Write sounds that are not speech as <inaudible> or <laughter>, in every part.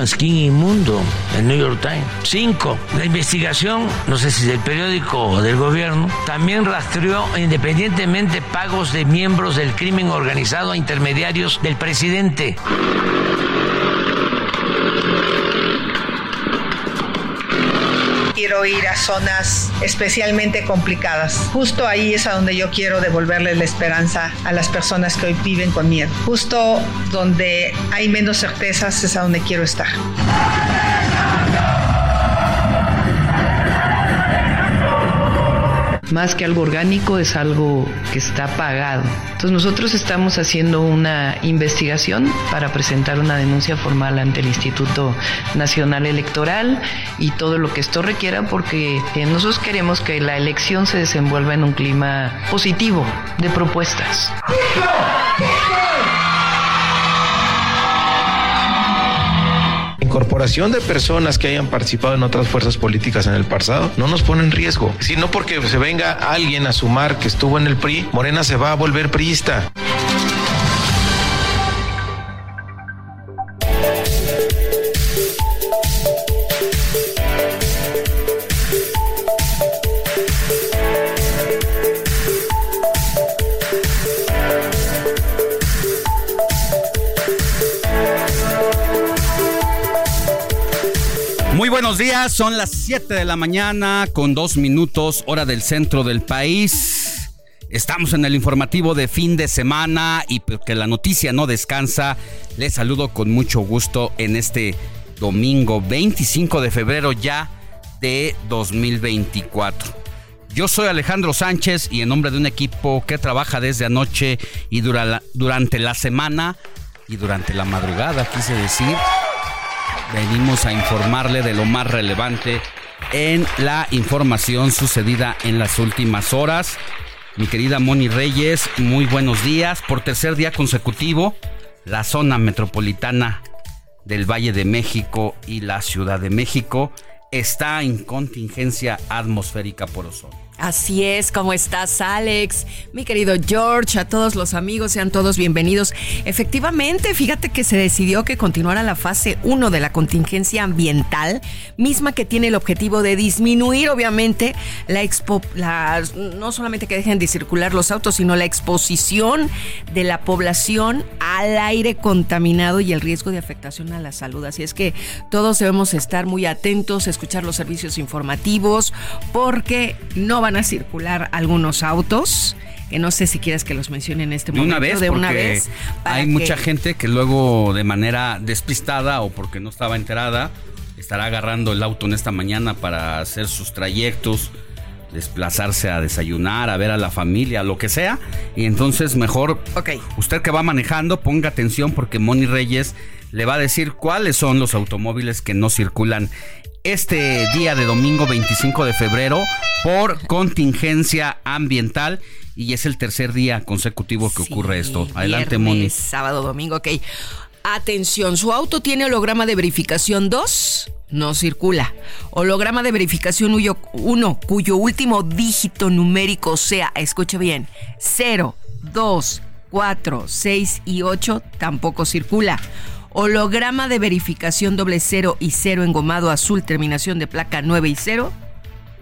Pasquín Inmundo, el New York Times. Cinco, la investigación, no sé si del periódico o del gobierno, también rastreó independientemente pagos de miembros del crimen organizado a intermediarios del presidente. Quiero ir a zonas especialmente complicadas. Justo ahí es a donde yo quiero devolverle la esperanza a las personas que hoy viven con miedo. Justo donde hay menos certezas es a donde quiero estar. Más que algo orgánico, es algo que está pagado. Entonces nosotros estamos haciendo una investigación para presentar una denuncia formal ante el Instituto Nacional Electoral y todo lo que esto requiera porque eh, nosotros queremos que la elección se desenvuelva en un clima positivo de propuestas. Incorporación de personas que hayan participado en otras fuerzas políticas en el pasado no nos pone en riesgo. Si no porque se venga alguien a sumar que estuvo en el PRI, Morena se va a volver priista. Son las 7 de la mañana con dos minutos hora del centro del país. Estamos en el informativo de fin de semana y porque la noticia no descansa, les saludo con mucho gusto en este domingo 25 de febrero ya de 2024. Yo soy Alejandro Sánchez y en nombre de un equipo que trabaja desde anoche y durante la semana y durante la madrugada, quise decir, venimos a informarle de lo más relevante en la información sucedida en las últimas horas. Mi querida Moni Reyes, muy buenos días. Por tercer día consecutivo, la zona metropolitana del Valle de México y la Ciudad de México está en contingencia atmosférica por ozono. Así es, ¿cómo estás, Alex? Mi querido George, a todos los amigos, sean todos bienvenidos. Efectivamente, fíjate que se decidió que continuara la fase 1 de la contingencia ambiental, misma que tiene el objetivo de disminuir, obviamente, la expo, no solamente que dejen de circular los autos, sino la exposición de la población al aire contaminado y el riesgo de afectación a la salud. Así es que todos debemos estar muy atentos, escuchar los servicios informativos, porque no van van a circular algunos autos que no sé si quieres que los mencione en este momento. De una vez, de una vez. Hay mucha gente que luego de manera despistada o porque no estaba enterada estará agarrando el auto en esta mañana para hacer sus trayectos, desplazarse a desayunar, a ver a la familia, lo que sea. Y entonces mejor, okay. usted que va manejando, ponga atención porque Moni Reyes le va a decir cuáles son los automóviles que no circulan este día de domingo 25 de febrero por contingencia ambiental y es el tercer día consecutivo que ocurre esto. Adelante, Moni. Sábado, domingo, ok. Atención, su auto tiene holograma de verificación 2, no circula. Holograma de verificación 1, cuyo último dígito numérico sea, escuche bien, 0 2, 4, 6 y 8 tampoco circula. Holograma de verificación doble cero y cero engomado azul, terminación de placa 9 y 0,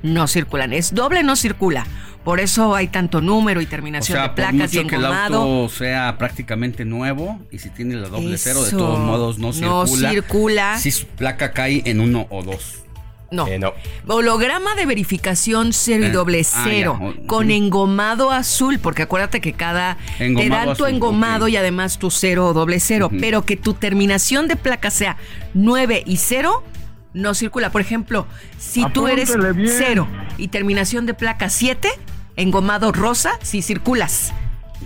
no circulan. Es doble, no circula. Por eso hay tanto número y terminación de placas y engomado. que el auto sea prácticamente nuevo y si tiene la doble cero, de todos modos no circula. No circula. Si su placa cae en uno o dos. No. Eh, no. Holograma de verificación cero y eh, doble ah, cero. con engomado azul, porque acuérdate que cada. te dan tu engomado y además tu cero o doble cero. Pero que tu terminación de placa sea 9 y cero, no circula. Por ejemplo, si tú eres cero y terminación de placa 7, engomado rosa, si circulas.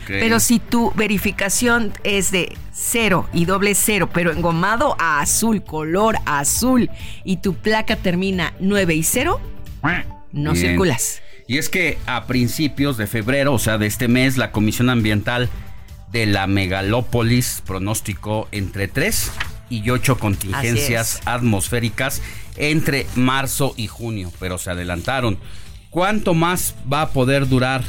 Pero si tu verificación es de cero y doble cero, pero engomado a azul, color azul, y tu placa termina 9 y 0, no circulas. Y es que a principios de febrero, o sea, de este mes, la Comisión Ambiental de la Megalópolis pronosticó entre 3 y 8 contingencias atmosféricas entre marzo y junio, pero se adelantaron. ¿Cuánto más va a poder durar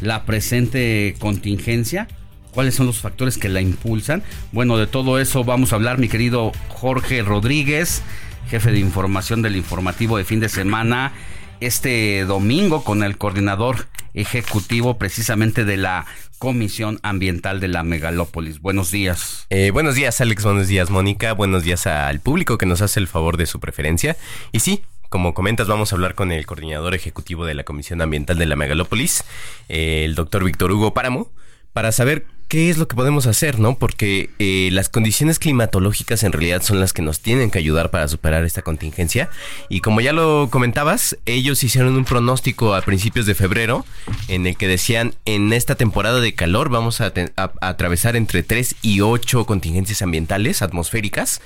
la presente contingencia? ¿Cuáles son los factores que la impulsan? Bueno, de todo eso vamos a hablar, mi querido Jorge Rodríguez, jefe de información del informativo de fin de semana, este domingo con el coordinador ejecutivo precisamente de la Comisión Ambiental de la Megalópolis. Buenos días. Eh, buenos días, Alex. Buenos días, Mónica. Buenos días al público que nos hace el favor de su preferencia. Y sí, como comentas, vamos a hablar con el coordinador ejecutivo de la Comisión Ambiental de la Megalópolis, el doctor Víctor Hugo Páramo, para saber qué es lo que podemos hacer, ¿no? Porque eh, las condiciones climatológicas en realidad son las que nos tienen que ayudar para superar esta contingencia. Y como ya lo comentabas, ellos hicieron un pronóstico a principios de febrero en el que decían, en esta temporada de calor vamos a, a atravesar entre 3 y 8 contingencias ambientales atmosféricas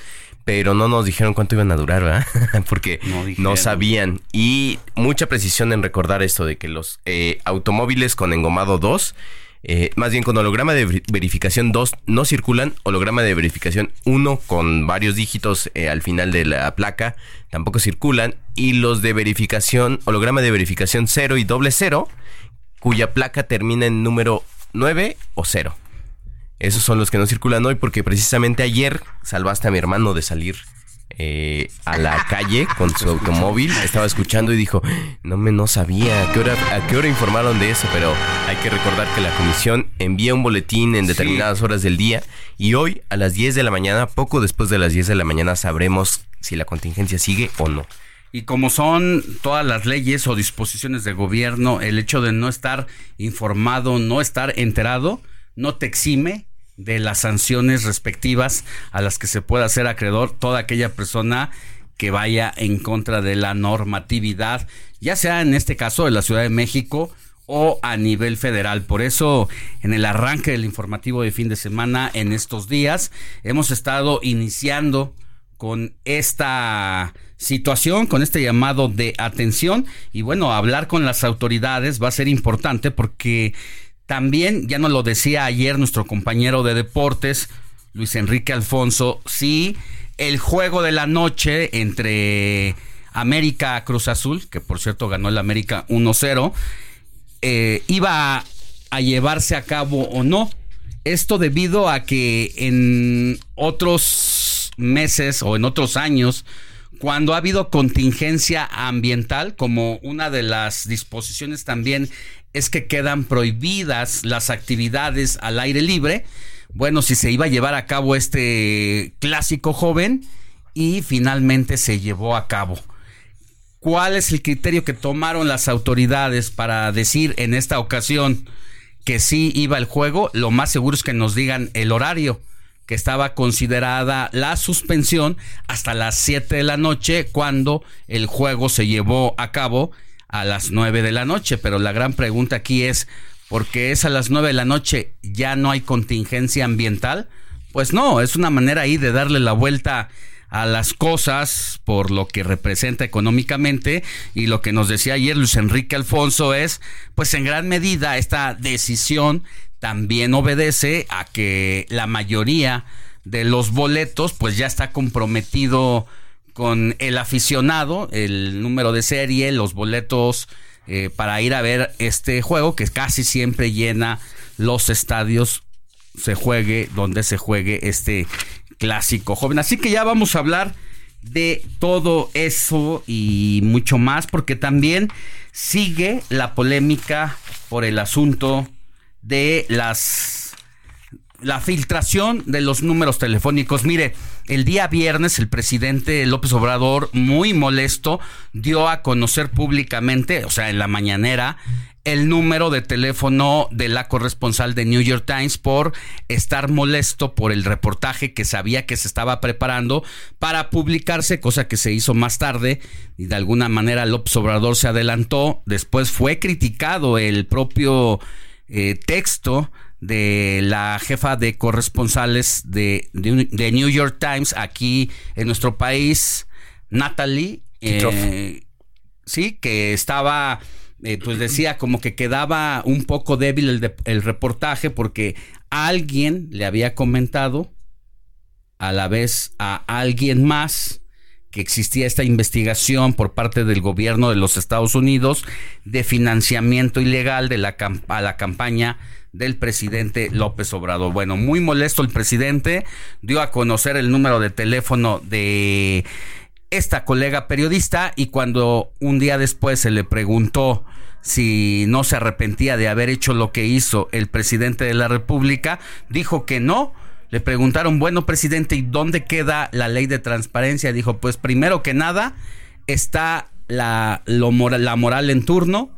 pero no nos dijeron cuánto iban a durar, ¿verdad? <laughs> Porque no, sabían. Y mucha precisión en recordar esto de que los eh, automóviles con engomado 2, eh, más bien con holograma de verificación 2 no circulan, holograma de verificación 1 con varios dígitos eh, al final de la placa tampoco circulan, y los de verificación, holograma de verificación 0 y doble 0, cuya placa termina en número 9 o 0. Esos son los que no circulan hoy porque precisamente ayer salvaste a mi hermano de salir eh, a la calle con su automóvil. Estaba escuchando y dijo, no me no sabía a qué hora a qué hora informaron de eso, pero hay que recordar que la comisión envía un boletín en determinadas horas del día y hoy a las 10 de la mañana, poco después de las 10 de la mañana sabremos si la contingencia sigue o no. Y como son todas las leyes o disposiciones de gobierno, el hecho de no estar informado, no estar enterado, no te exime de las sanciones respectivas a las que se pueda hacer acreedor toda aquella persona que vaya en contra de la normatividad, ya sea en este caso de la Ciudad de México o a nivel federal. Por eso, en el arranque del informativo de fin de semana, en estos días, hemos estado iniciando con esta situación, con este llamado de atención y bueno, hablar con las autoridades va a ser importante porque también, ya nos lo decía ayer nuestro compañero de deportes, Luis Enrique Alfonso, sí, el juego de la noche entre América Cruz Azul, que por cierto ganó el América 1-0, eh, iba a llevarse a cabo o no. Esto debido a que en otros meses o en otros años, cuando ha habido contingencia ambiental, como una de las disposiciones también es que quedan prohibidas las actividades al aire libre. Bueno, si se iba a llevar a cabo este clásico joven y finalmente se llevó a cabo. ¿Cuál es el criterio que tomaron las autoridades para decir en esta ocasión que sí iba el juego? Lo más seguro es que nos digan el horario, que estaba considerada la suspensión hasta las 7 de la noche cuando el juego se llevó a cabo a las 9 de la noche, pero la gran pregunta aquí es, ¿por qué es a las 9 de la noche ya no hay contingencia ambiental? Pues no, es una manera ahí de darle la vuelta a las cosas por lo que representa económicamente. Y lo que nos decía ayer Luis Enrique Alfonso es, pues en gran medida esta decisión también obedece a que la mayoría de los boletos pues ya está comprometido con el aficionado, el número de serie, los boletos eh, para ir a ver este juego que casi siempre llena los estadios se juegue, donde se juegue este clásico joven. Así que ya vamos a hablar de todo eso y mucho más, porque también sigue la polémica por el asunto de las la filtración de los números telefónicos. Mire, el día viernes el presidente López Obrador, muy molesto, dio a conocer públicamente, o sea, en la mañanera, el número de teléfono de la corresponsal de New York Times por estar molesto por el reportaje que sabía que se estaba preparando para publicarse, cosa que se hizo más tarde y de alguna manera López Obrador se adelantó. Después fue criticado el propio eh, texto de la jefa de corresponsales de, de, New York Times aquí en nuestro país, Natalie. Eh, sí, que estaba eh, pues decía como que quedaba un poco débil el, el reportaje porque alguien le había comentado a la vez a alguien más que existía esta investigación por parte del gobierno de los Estados Unidos de financiamiento ilegal de la, a la campaña del presidente López Obrador. Bueno, muy molesto el presidente, dio a conocer el número de teléfono de esta colega periodista y cuando un día después se le preguntó si no se arrepentía de haber hecho lo que hizo el presidente de la República, dijo que no. Le preguntaron, bueno, presidente, ¿y dónde queda la ley de transparencia? Dijo, pues primero que nada está la, lo la moral en turno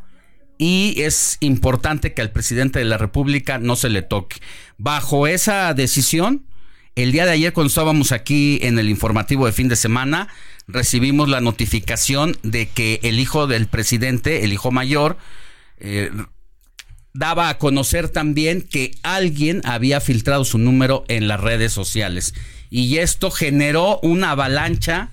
y es importante que al presidente de la República no se le toque. Bajo esa decisión, el día de ayer cuando estábamos aquí en el informativo de fin de semana, recibimos la notificación de que el hijo del presidente, el hijo mayor, eh, daba a conocer también que alguien había filtrado su número en las redes sociales. Y esto generó una avalancha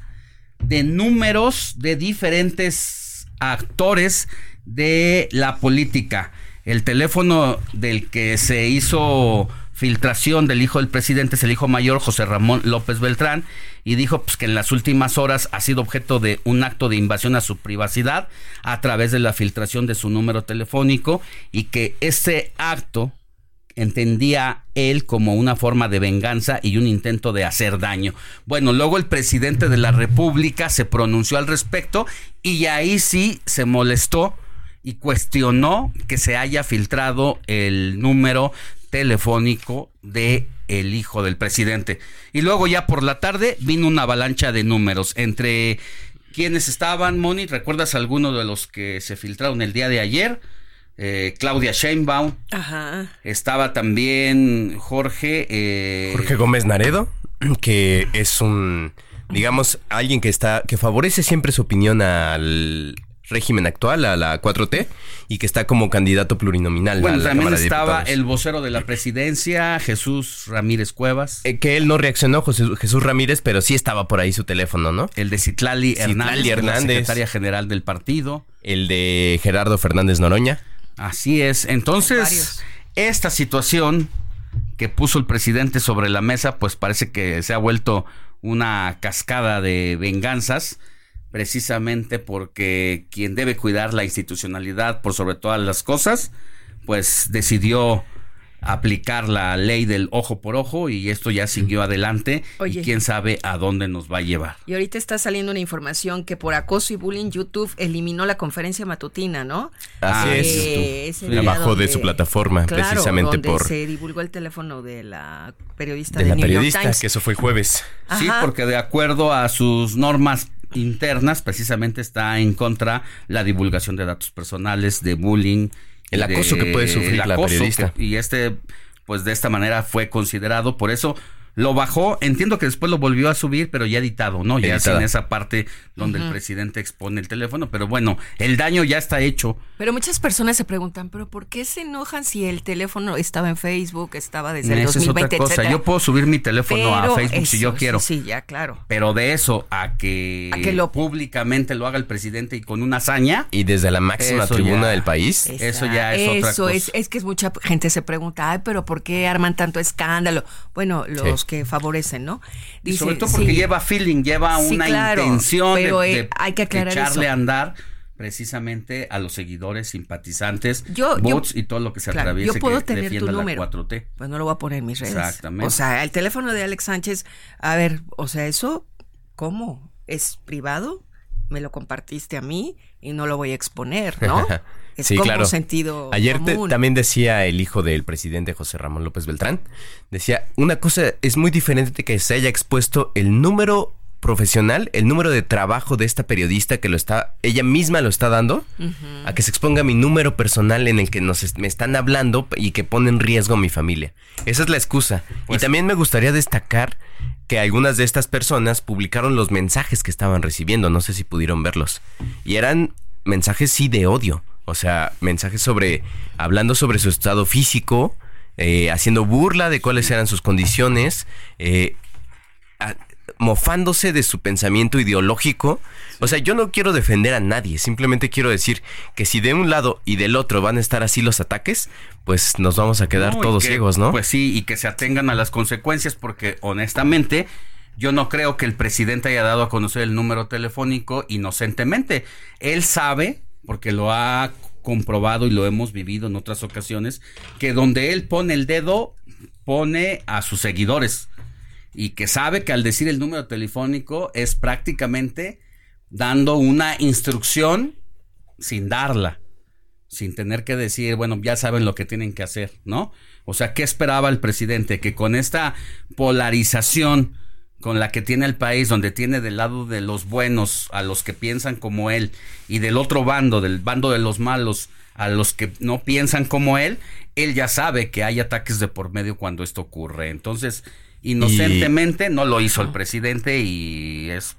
de números de diferentes actores de la política. El teléfono del que se hizo filtración del hijo del presidente es el hijo mayor José Ramón López Beltrán y dijo pues, que en las últimas horas ha sido objeto de un acto de invasión a su privacidad a través de la filtración de su número telefónico y que ese acto entendía él como una forma de venganza y un intento de hacer daño. Bueno, luego el presidente de la República se pronunció al respecto y ahí sí se molestó y cuestionó que se haya filtrado el número telefónico de el hijo del presidente. Y luego ya por la tarde vino una avalancha de números entre quienes estaban, Moni, ¿recuerdas alguno de los que se filtraron el día de ayer? Eh, Claudia Sheinbaum. Ajá. Estaba también Jorge. Eh, Jorge Gómez Naredo, que es un, digamos, alguien que está, que favorece siempre su opinión al, régimen actual, a la 4T, y que está como candidato plurinominal. Bueno, también estaba el vocero de la presidencia, Jesús Ramírez Cuevas. Eh, que él no reaccionó, Jesús Ramírez, pero sí estaba por ahí su teléfono, ¿no? El de Citlali, Hernández, secretaria general del partido. El de Gerardo Fernández Noroña. Así es. Entonces, esta situación que puso el presidente sobre la mesa, pues parece que se ha vuelto una cascada de venganzas precisamente porque quien debe cuidar la institucionalidad por sobre todas las cosas, pues decidió aplicar la ley del ojo por ojo y esto ya siguió adelante y quién sabe a dónde nos va a llevar. Y ahorita está saliendo una información que por acoso y bullying YouTube eliminó la conferencia matutina, ¿no? Así es. Eh, bajó de su plataforma precisamente donde por se divulgó el teléfono de la periodista de, la periodista que eso fue jueves. Sí, porque de acuerdo a sus normas internas precisamente está en contra la divulgación de datos personales, de bullying. El acoso que puede sufrir la periodista. y este, pues de esta manera fue considerado, por eso lo bajó, entiendo que después lo volvió a subir, pero ya editado, ¿no? Ya en esa parte donde el presidente expone el teléfono, pero bueno, el daño ya está hecho. Pero muchas personas se preguntan, ¿pero por qué se enojan si el teléfono estaba en Facebook, estaba desde el 2020, es otra cosa. Yo puedo subir mi teléfono a Facebook si yo quiero. Sí, ya, claro. Pero de eso a que, lo... públicamente lo haga el presidente y con una hazaña. Y desde la máxima tribuna del país. eso ya es otra cosa. Es, es que mucha gente se pregunta, ay, pero ¿por qué arman tanto escándalo? Bueno, los que favorecen, ¿no? y sobre todo porque lleva feeling, lleva una intención de, hay que echarle a andar precisamente a los seguidores, simpatizantes, yo, bots y todo lo que se atraviese yo puedo que tener tu número, 4T. Pues no lo voy a poner en mis redes. Exactamente. O sea, el teléfono de Alex Sánchez, a ver, o sea, eso, ¿cómo? ¿Es privado? Me lo compartiste a mí y no lo voy a exponer, ¿no? <laughs> Es sí, como claro. sentido Ayer te- también decía el hijo del presidente José Ramón López Beltrán, decía, una cosa es muy diferente que se haya expuesto el número profesional, el número de trabajo de esta periodista que lo está, ella misma lo está dando, a que se exponga mi número personal en el que nos est- me están hablando y que pone en riesgo a mi familia. Esa es la excusa. Pues- y también me gustaría destacar que algunas de estas personas publicaron los mensajes que estaban recibiendo, no sé si pudieron verlos. Y eran mensajes sí de odio, o sea, mensajes sobre, hablando sobre su estado físico, eh, haciendo burla de cuáles eran sus condiciones, eh, a- mofándose de su pensamiento ideológico. O sea, yo no quiero defender a nadie, simplemente quiero decir que si de un lado y del otro van a estar así los ataques, pues nos vamos a quedar No, todos que, ciegos, ¿no? Pues sí, y que se atengan a las consecuencias, porque honestamente, yo no creo que el presidente haya dado a conocer el número telefónico inocentemente. Él sabe, porque lo ha comprobado y lo hemos vivido en otras ocasiones, que donde él pone el dedo, pone a sus seguidores. Y que sabe que al decir el número telefónico es prácticamente dando una instrucción sin darla sin tener que decir, bueno, ya saben lo que tienen que hacer, ¿no? O sea, ¿qué esperaba el presidente? Que con esta polarización con la que tiene el país, donde tiene del lado de los buenos a los que piensan como él y del otro bando, del bando de los malos a los que no piensan como él, él ya sabe que hay ataques de por medio cuando esto ocurre. Entonces, inocentemente no lo hizo el presidente y es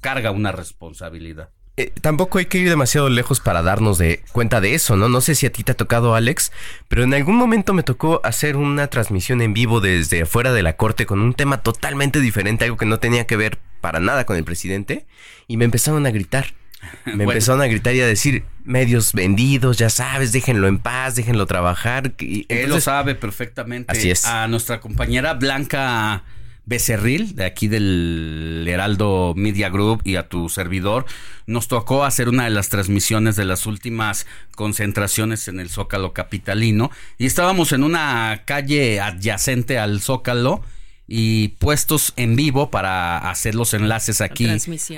carga una responsabilidad. Eh, tampoco hay que ir demasiado lejos para darnos de cuenta de eso, ¿no? No sé si a ti te ha tocado, Alex, pero en algún momento me tocó hacer una transmisión en vivo desde afuera de la corte con un tema totalmente diferente, algo que no tenía que ver para nada con el presidente, y me empezaron a gritar. <laughs> Me Bueno. empezaron a gritar y a decir, medios vendidos, ya sabes, déjenlo en paz, déjenlo trabajar. Y Él lo sabe perfectamente. Así es. A nuestra compañera Blanca Becerril, de aquí del Heraldo Media Group, y a tu servidor, nos tocó hacer una de las transmisiones de las últimas concentraciones en el Zócalo Capitalino. Y estábamos en una calle adyacente al Zócalo y puestos en vivo para hacer los enlaces aquí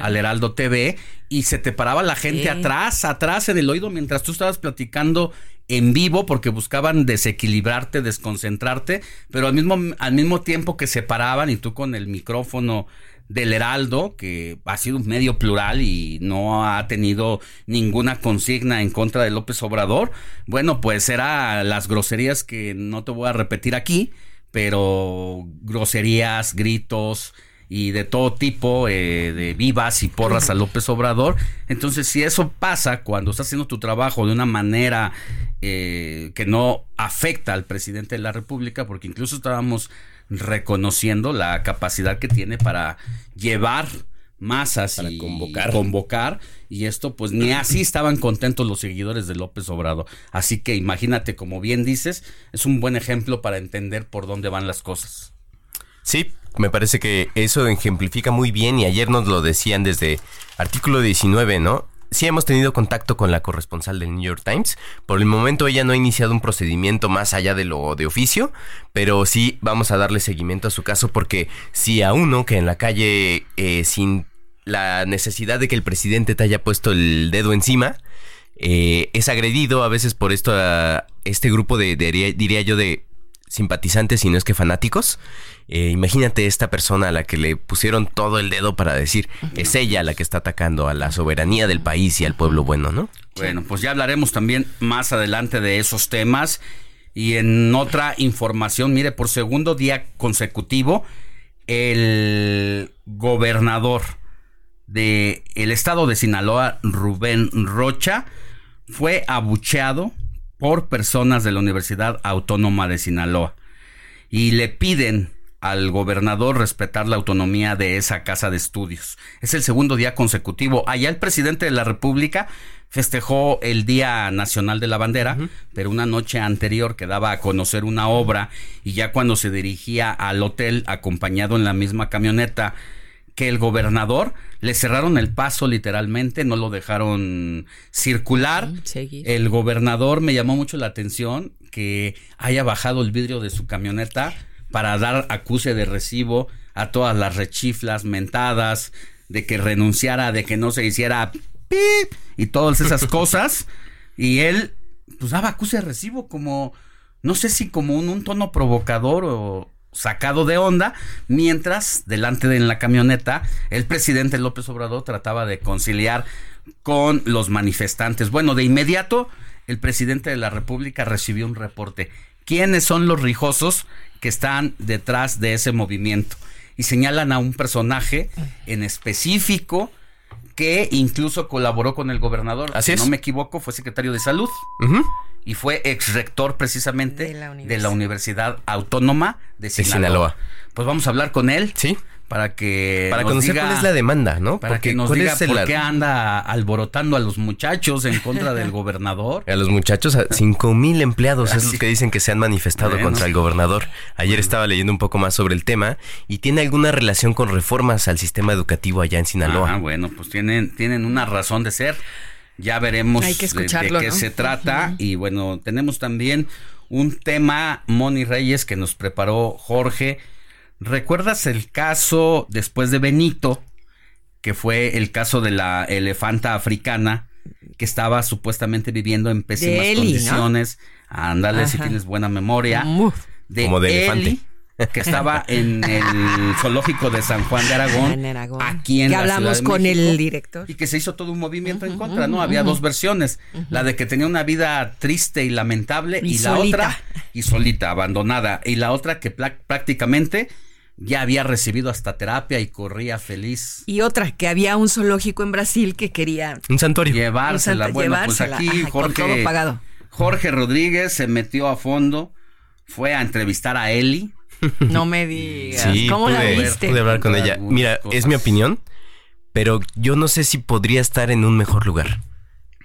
al Heraldo TV y se te paraba la gente Sí. atrás, atrás en el oído mientras tú estabas platicando en vivo porque buscaban desequilibrarte, desconcentrarte, pero al mismo, al mismo tiempo que se paraban y tú con el micrófono del Heraldo, que ha sido un medio plural y no ha tenido ninguna consigna en contra de López Obrador, bueno, pues era las groserías que no te voy a repetir aquí, pero groserías, gritos y de todo tipo, eh, de vivas y porras a López Obrador. Entonces, si eso pasa cuando estás haciendo tu trabajo de una manera eh, que no afecta al presidente de la República, porque incluso estábamos reconociendo la capacidad que tiene para llevar masas Para y convocar. convocar y esto pues ni así estaban contentos los seguidores de López Obrador así que imagínate como bien dices es un buen ejemplo para entender por dónde van las cosas Sí, me parece que eso ejemplifica muy bien y ayer nos lo decían desde artículo 19, ¿no? Sí hemos tenido contacto con la corresponsal del New York Times. Por el momento ella no ha iniciado un procedimiento más allá de lo de oficio, pero sí vamos a darle seguimiento a su caso porque si a uno que en la calle eh, sin la necesidad de que el presidente te haya puesto el dedo encima, eh, es agredido a veces por esto a este grupo de, de- diría yo de simpatizantes y no es que fanáticos. Eh, imagínate esta persona a la que le pusieron todo el dedo para decir es ella la que está atacando a la soberanía del país y al pueblo bueno, ¿no? Bueno, pues ya hablaremos también más adelante de esos temas. Y en otra información, mire, por segundo día consecutivo, el gobernador del el estado de Sinaloa, Rubén Rocha, fue abucheado por personas de la Universidad Autónoma de Sinaloa. Y le piden al gobernador respetar la autonomía de esa casa de estudios. Es el segundo día consecutivo. Allá el presidente de la República festejó el Día Nacional de la Bandera, pero una noche anterior que daba a conocer una obra y ya cuando se dirigía al hotel acompañado en la misma camioneta que el gobernador le cerraron el paso literalmente, no lo dejaron circular. El gobernador me llamó mucho la atención que haya bajado el vidrio de su camioneta para dar acuse de recibo a todas las rechiflas mentadas, de que renunciara, de que no se hiciera pip y todas esas <laughs> cosas. Y él, pues daba acuse de recibo como, no sé si como un, un tono provocador o, sacado de onda, mientras delante de la camioneta el presidente López Obrador trataba de conciliar con los manifestantes. Bueno, de inmediato el presidente de la República recibió un reporte. ¿Quiénes son los rijosos que están detrás de ese movimiento? Y señalan a un personaje en específico que incluso colaboró con el gobernador. Así si no me equivoco, fue secretario de salud y fue ex rector precisamente de la Universidad, Autónoma de Sinaloa. Pues vamos a hablar con él. Sí. Para que. Para conocer cuál es la demanda, ¿no? Para que nos diga por qué anda alborotando a los muchachos en contra del <laughs> gobernador. A los muchachos, a cinco mil empleados es lo que dicen que se han manifestado contra el gobernador. Ayer estaba leyendo un poco más sobre el tema y tiene alguna relación con reformas al sistema educativo allá en Sinaloa. Ah, bueno, pues tienen, tienen una razón de ser. Ya veremos de, qué se trata. Y bueno, tenemos también un tema, Moni Reyes, que nos preparó Jorge. ¿Recuerdas el caso después de Benito, que fue el caso de la elefanta africana, que estaba supuestamente viviendo en pésimas condiciones? Ándale, si tienes buena memoria. De Como de elefante. Que estaba en el zoológico de San Juan de Aragón, aquí en que hablamos con el director. y que se hizo todo un movimiento en contra, ¿no? Había dos versiones, la de que tenía una vida triste y lamentable y, la otra y solita, abandonada y la otra que prácticamente ya había recibido hasta terapia y corría feliz. Y otra, que había un zoológico en Brasil que quería... Un santuario. Llevársela. bueno, pues aquí Jorge, pagado. Jorge Rodríguez se metió a fondo, fue a entrevistar a Eli, no me digas. ¿Cómo la viste? Pude hablar con ella. Mira, es mi opinión, pero yo no sé si podría estar en un mejor lugar.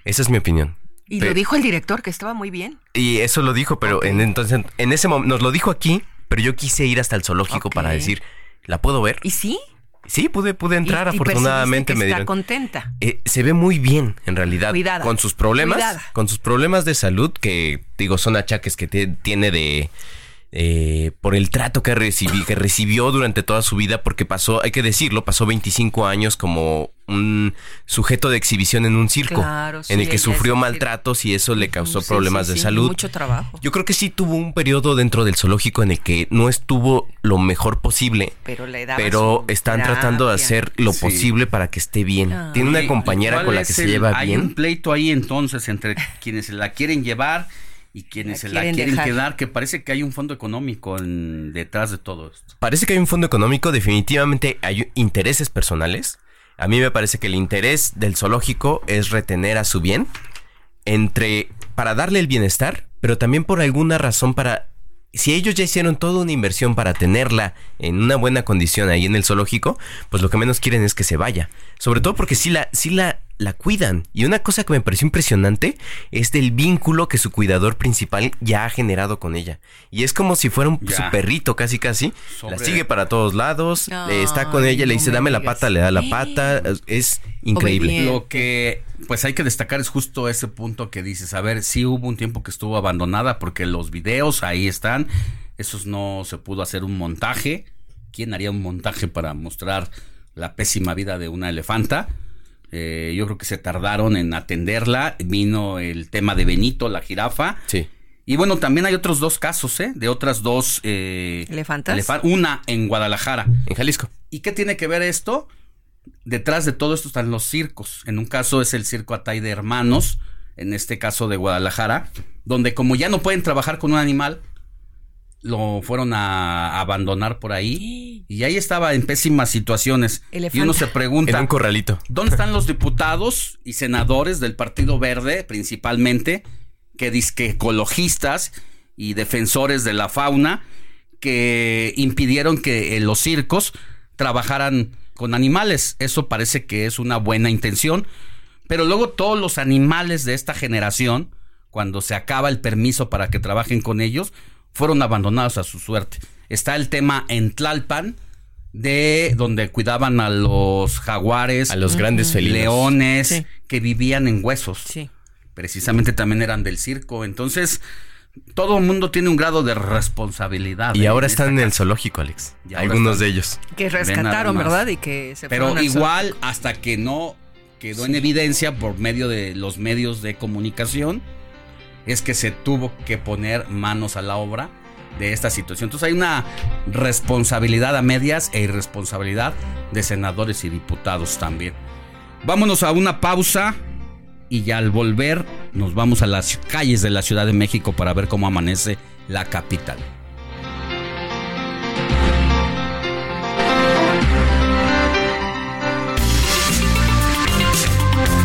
Esa es mi opinión. Y lo dijo el director, que estaba muy bien. Y eso lo dijo, pero en, entonces, en ese momento, nos lo dijo aquí, pero yo quise ir hasta el zoológico para decir, ¿la puedo ver? ¿Y sí? Sí, pude, pude entrar, afortunadamente. me está contenta. Eh, se ve muy bien, en realidad. Con sus problemas. Con sus problemas de salud, que digo, son achaques que tiene de eh, por el trato que, recibí, que recibió durante toda su vida, porque pasó, hay que decirlo, pasó 25 años como un sujeto de exhibición en un circo, en el que sufrió maltratos y eso le causó problemas de salud. Mucho trabajo. Yo creo que sí tuvo un periodo dentro del zoológico en el que no estuvo lo mejor posible, pero, están tratando de hacer lo posible para que esté bien. Ah. Tiene una compañera con la que se lleva bien. Hay un pleito ahí entonces entre quienes la quieren llevar y quienes se la quieren quedar, que parece que hay un fondo económico detrás de todo esto. Parece que hay un fondo económico, definitivamente hay intereses personales. A mí me parece que el interés del zoológico es retener a su bien entre para darle el bienestar, pero también por alguna razón para si ellos ya hicieron toda una inversión para tenerla en una buena condición ahí en el zoológico, pues lo que menos quieren es que se vaya. Sobre todo porque si la, si la, la cuidan. Y una cosa que me pareció impresionante es del vínculo que su cuidador principal ya ha generado con ella. Y es como si fuera un, su perrito casi casi. La sigue para todos lados, está con ella, le dice dame la pata, le da la pata. Es increíble. Lo que pues hay que destacar es justo ese punto que dices, a ver, sí hubo un tiempo que estuvo abandonada porque los videos ahí están, esos no se pudo hacer un montaje. ¿Quién haría un montaje para mostrar la pésima vida de una elefanta? Eh, yo creo que se tardaron en atenderla. Vino el tema de Benito, la jirafa. Sí. Y bueno, también hay otros dos casos, ¿eh? De otras dos... Eh, ¿Elefantas? una en Guadalajara. En Jalisco. ¿Y qué tiene que ver esto? detrás de todo esto están los circos. En un caso es el circo Atay de Hermanos, en este caso de Guadalajara, donde como ya no pueden trabajar con un animal, lo fueron a abandonar por ahí <gasps> y ahí estaba en pésimas situaciones. Y uno se pregunta, un corralito. <laughs> ¿dónde están los diputados y senadores del Partido Verde principalmente, que disque ecologistas y defensores de la fauna, que impidieron que los circos trabajaran con animales. Eso parece que es una buena intención. Pero luego todos los animales de esta generación, cuando se acaba el permiso para que trabajen con ellos, fueron abandonados a su suerte. Está el tema en Tlalpan, de donde cuidaban a los jaguares, a los grandes felinos, leones, que vivían en huesos. Precisamente también eran del circo. Entonces, todo el mundo tiene un grado de responsabilidad. Y ahora están en el zoológico, Alex. Algunos de ellos. Que rescataron, ¿verdad? Y que se Pero igual, hasta que no quedó en evidencia por medio de los medios de comunicación, es que se tuvo que poner manos a la obra de esta situación. Entonces hay una responsabilidad a medias e irresponsabilidad de senadores y diputados también. Vámonos a una pausa y ya al volver nos vamos a las calles de la Ciudad de México para ver cómo amanece la capital.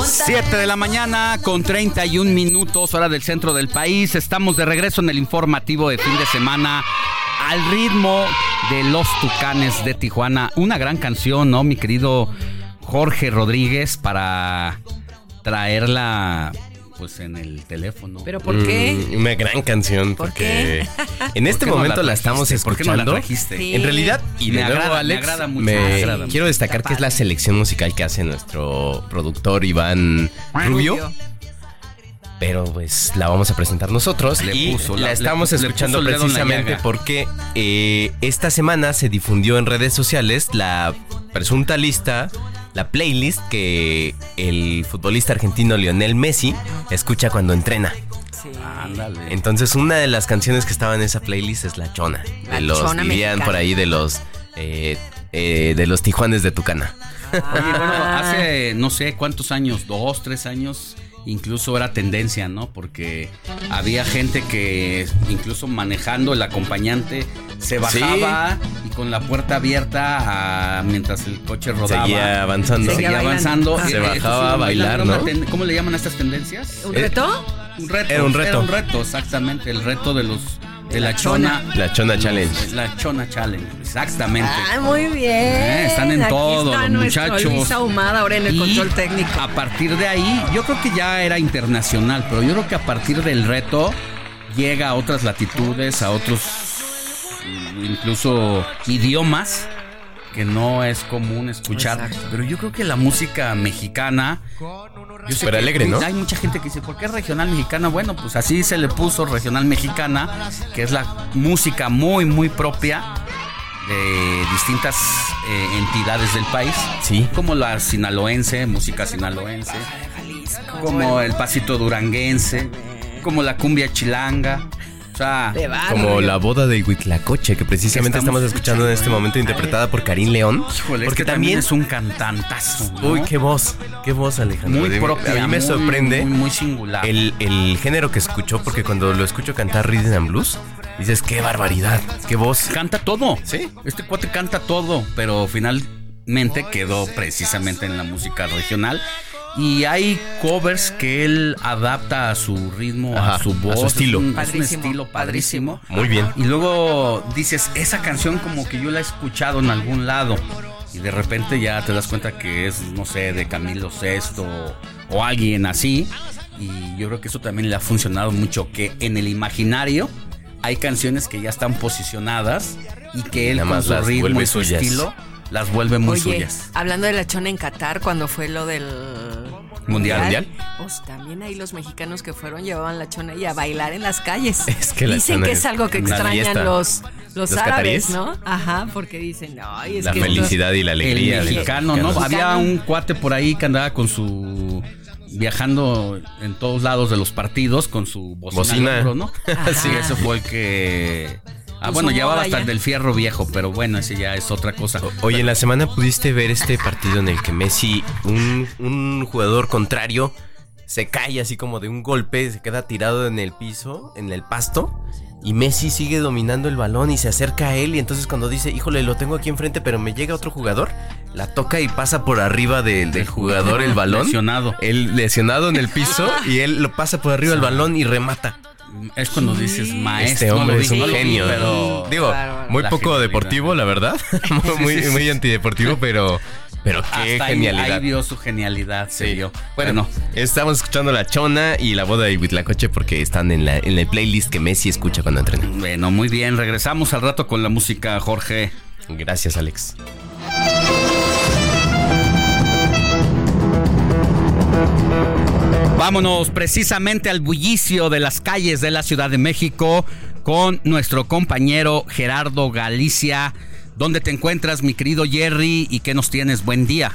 7 de la mañana con 31 minutos, hora del centro del país. Estamos de regreso en el informativo de fin de semana al ritmo de los Tucanes de Tijuana. Una gran canción, ¿no, mi querido Jorge Rodríguez, para traerla pues en el teléfono. ¿Pero por qué? Mm, una gran canción. porque en este momento la, estamos escuchando. En realidad, y me agrada, Alex, me mucho. quiero destacar que es la selección musical que hace nuestro productor Iván Rubio. Pero pues la vamos a presentar nosotros y la, estamos escuchando precisamente porque eh, esta semana se difundió en redes sociales la presunta lista la playlist que el futbolista argentino Lionel Messi escucha cuando entrena. Sí. Ándale. Entonces, una de las canciones que estaba en esa playlist es La Chona. de los, dirían por ahí de los, eh, eh, de los Tijuanes de Tucana. Oye, bueno, hace no sé cuántos años, dos, tres años, incluso era tendencia, ¿no? Porque había gente que incluso manejando el acompañante se bajaba y con la puerta abierta ah, mientras el coche rodaba. Seguía avanzando. Seguía, avanzando. Se bajaba a bailar, ¿no? ¿Cómo le llaman a estas tendencias? ¿Un reto? Un reto. Era un reto. Era un reto, exactamente. El reto de los de la, chona. La chona challenge. La chona challenge, exactamente. Ah, muy bien. Eh, están en todo, los muchachos. Ahumada ahora en el control técnico. A partir de ahí, yo creo que ya era internacional, pero yo creo que a partir del reto llega a otras latitudes, a otros incluso idiomas que no es común escuchar. Pero yo creo que la música mexicana. Yo sé alegre, ¿no? Hay mucha gente que dice, ¿por qué regional mexicana? Bueno, pues así se le puso regional mexicana, que es la música muy, muy propia de distintas eh, entidades del país. Sí. Como la sinaloense, música sinaloense. Como el pasito duranguense. Como la cumbia chilanga. O sea, como la boda de Huitlacoche, que precisamente estamos, escuchando en este momento, interpretada por Karim León. porque también, es un cantantazo. Uy, qué voz, qué voz, Alejandro. Muy propia. A mí me sorprende. Muy, singular. El, género que escuchó, porque cuando lo escucho cantar Rhythm and Blues, dices, qué barbaridad, qué voz. Canta todo. Sí. Este cuate canta todo, pero finalmente quedó precisamente en la música regional. Y hay covers que él adapta a su ritmo, a su voz. A su estilo. Es un, estilo padrísimo. Muy bien. Y luego dices, esa canción como que yo la he escuchado en algún lado. Y de repente ya te das cuenta que es, no sé, de Camilo Sesto o alguien así. Y yo creo que eso también le ha funcionado mucho, que en el imaginario hay canciones que ya están posicionadas y que él con su ritmo y su estilo las vuelve muy suyas. Hablando de la chona en Qatar, cuando fue lo del mundial, pues también ahí los mexicanos que fueron llevaban la chona y a bailar en las calles. <laughs> Es que dicen que es algo que extrañan los los, árabes, ¿no? Ajá, porque dicen, ay, es la felicidad y la alegría el mexicano, ¿no? Había un cuate por ahí que andaba con su viajando en todos lados de los partidos con su bocina, ¿no? <laughs> sí, eso fue el que Ah, bueno, ya va bastante del fierro viejo, pero bueno, ese ya es otra cosa. oye, en la semana pudiste ver este partido en el que Messi, un, un jugador contrario, se cae así como de un golpe, se queda tirado en el piso, en el pasto. Y Messi sigue dominando el balón y se acerca a él y entonces cuando dice, híjole, lo tengo aquí enfrente, pero me llega otro jugador, la toca y pasa por arriba del, jugador el balón. Lesionado. Él lesionado en el piso <laughs> y él lo pasa por arriba del balón y remata. Es cuando dices maestro. Este hombre es un genio. pero digo, muy poco deportivo, la verdad. <laughs> muy, muy antideportivo, pero pero qué genialidad. Ahí, vio su genialidad, se vio. Bueno, estamos escuchando La Chona y La Boda de Huitlacoche porque están en la, en la playlist que Messi escucha cuando entrena. Bueno, muy bien. Regresamos al rato con la música, Jorge. Gracias, Alex. Vámonos precisamente al bullicio de las calles de la Ciudad de México con nuestro compañero Gerardo Galicia. ¿Dónde te encuentras, mi querido Jerry? ¿Y qué nos tienes? Buen día.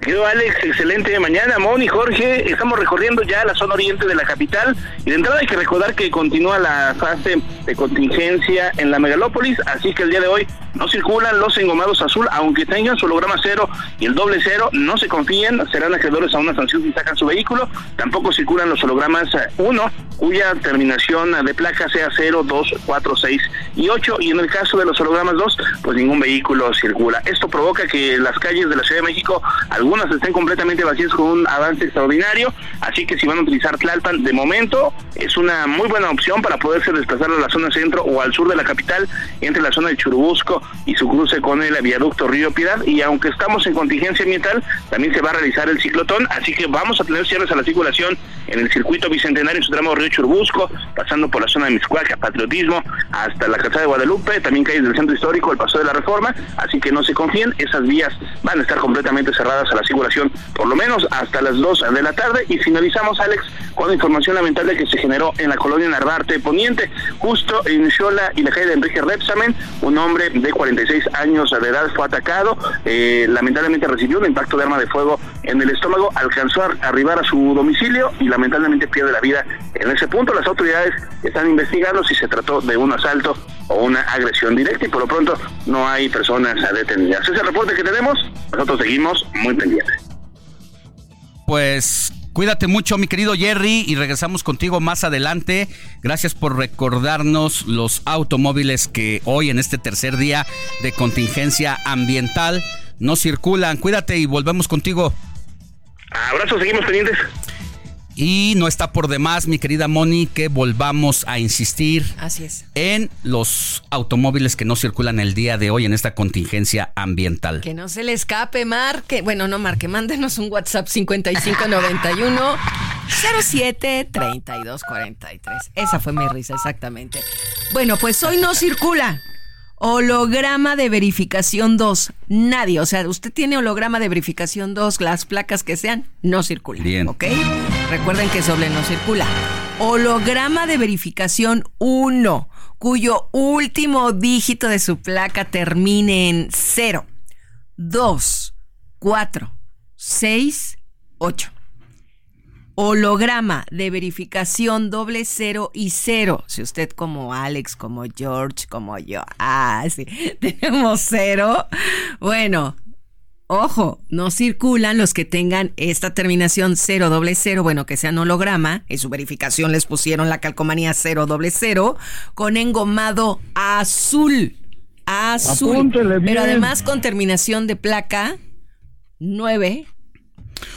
Querido Alex, excelente mañana, Moni, Jorge. Estamos recorriendo ya la zona oriente de la capital y de entrada hay que recordar que continúa la fase de contingencia en la megalópolis, así que el día de hoy no circulan los engomados azul, aunque tengan su holograma cero y el doble cero, no se confíen, serán acreedores a una sanción si sacan su vehículo. Tampoco circulan los hologramas 1, eh, cuya terminación de placa sea 0, 2, 4, 6 y 8. Y en el caso de los hologramas 2, pues ningún vehículo circula. Esto provoca que las calles de la Ciudad de México, algunas estén completamente vacías con un avance extraordinario. Así que si van a utilizar Tlalpan, de momento es una muy buena opción para poderse desplazar a la zona centro o al sur de la capital, entre la zona de Churubusco y su cruce con el viaducto Río Piedad. Y aunque estamos en contingencia ambiental, también se va a realizar el ciclotón, así que vamos a tener cierres a la circulación en el circuito bicentenario en su tramo Río Churbusco, pasando por la zona de Miscuaca, Patriotismo, hasta la Casa de Guadalupe, también calles del centro histórico, el Paso de la Reforma, así que no se confíen, esas vías van a estar completamente cerradas a la circulación, por lo menos hasta las 2 de la tarde. Y finalizamos, Alex, con información lamentable que se generó en la colonia Narvarte Poniente, justo en Xola y la calle de Enrique Repsamen, un hombre de 46 años de edad fue atacado, eh, lamentablemente recibió un impacto de arma de fuego en el estómago, alcanzó a arribar a su domicilio y lamentablemente pierde la vida en ese punto. Las autoridades están investigando si se trató de un asalto o una agresión directa y por lo pronto no hay personas detenidas. Ese reporte que tenemos, nosotros seguimos muy pendientes. Pues Cuídate mucho, mi querido Jerry, y regresamos contigo más adelante. Gracias por recordarnos los automóviles que hoy, en este tercer día de contingencia ambiental, no circulan. Cuídate y volvemos contigo. Abrazo, seguimos pendientes. Y no está por demás, mi querida Moni, que volvamos a insistir Así es. en los automóviles que no circulan el día de hoy en esta contingencia ambiental. Que no se le escape, marque. Bueno, no marque, mándenos un WhatsApp 5591 07 3243. Esa fue mi risa, exactamente. Bueno, pues hoy no circula. Holograma de verificación 2. Nadie, o sea, usted tiene holograma de verificación 2, las placas que sean, no circulan. Bien. ¿Ok? Recuerden que sobre no circula. Holograma de verificación 1, cuyo último dígito de su placa termine en 0, 2, 4, 6, 8 holograma de verificación doble cero y cero. Si usted como Alex, como George, como yo, ah, sí, <laughs> tenemos cero. Bueno, ojo, no circulan los que tengan esta terminación cero doble cero, bueno, que sean holograma. En su verificación les pusieron la calcomanía cero doble cero con engomado azul. Azul. Pero además con terminación de placa 9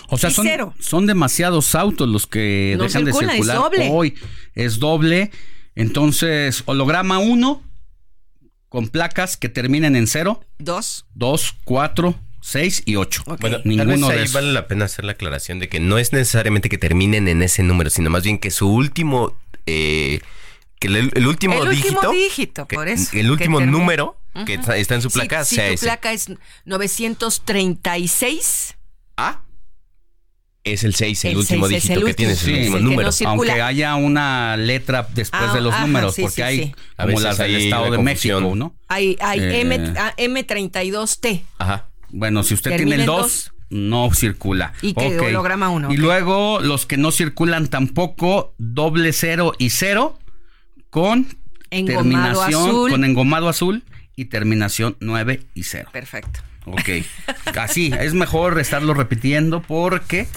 o sea, son, son, demasiados autos los que dejan de circular hoy. Es doble. Entonces, holograma 1 con placas que terminen en 0. 2. 2, 4, 6 y 8. Bueno, ninguno de ahí vale la pena hacer la aclaración de que no es necesariamente que terminen en ese número, sino más bien que su último... Eh, que el, último dígito, último dígito, por eso. El último número que está, en su placa si, sea si su placa es 936. Ah es el 6, el, último dígito que tienes, el último número. Aunque haya una letra después de los ah, números, porque hay como las del Estado de México, ¿no? Hay, hay eh, M, 32 t Ajá. Bueno, si usted tiene el 2, no circula. Y que holograma 1. Y luego los que no circulan tampoco, doble cero y cero, con terminación, con engomado azul y terminación 9 y 0. Perfecto. Ok. Así, es mejor estarlo repitiendo porque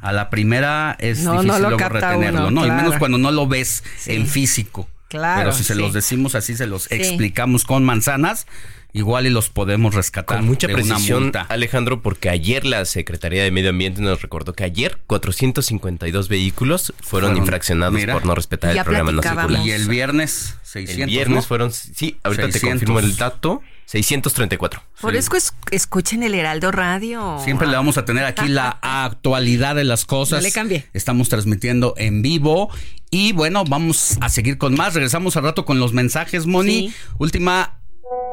a la primera es difícil luego retenerlo, ¿no? Y menos cuando no lo ves en físico. Claro. Pero si se los decimos así, se los explicamos con manzanas, igual y los podemos rescatar. Con mucha precisión, Alejandro, porque ayer la Secretaría de Medio Ambiente nos recordó que ayer 452 vehículos fueron, infraccionados por no respetar el programa no circular. Y el viernes 600, El viernes fueron, sí, ahorita te confirmo el dato. 634. Por eso escuchen el Heraldo Radio. Siempre le vamos a tener aquí la actualidad de las cosas. No le cambie. Estamos transmitiendo en vivo. Y bueno, vamos a seguir con más. Regresamos al rato con los mensajes, Moni. Última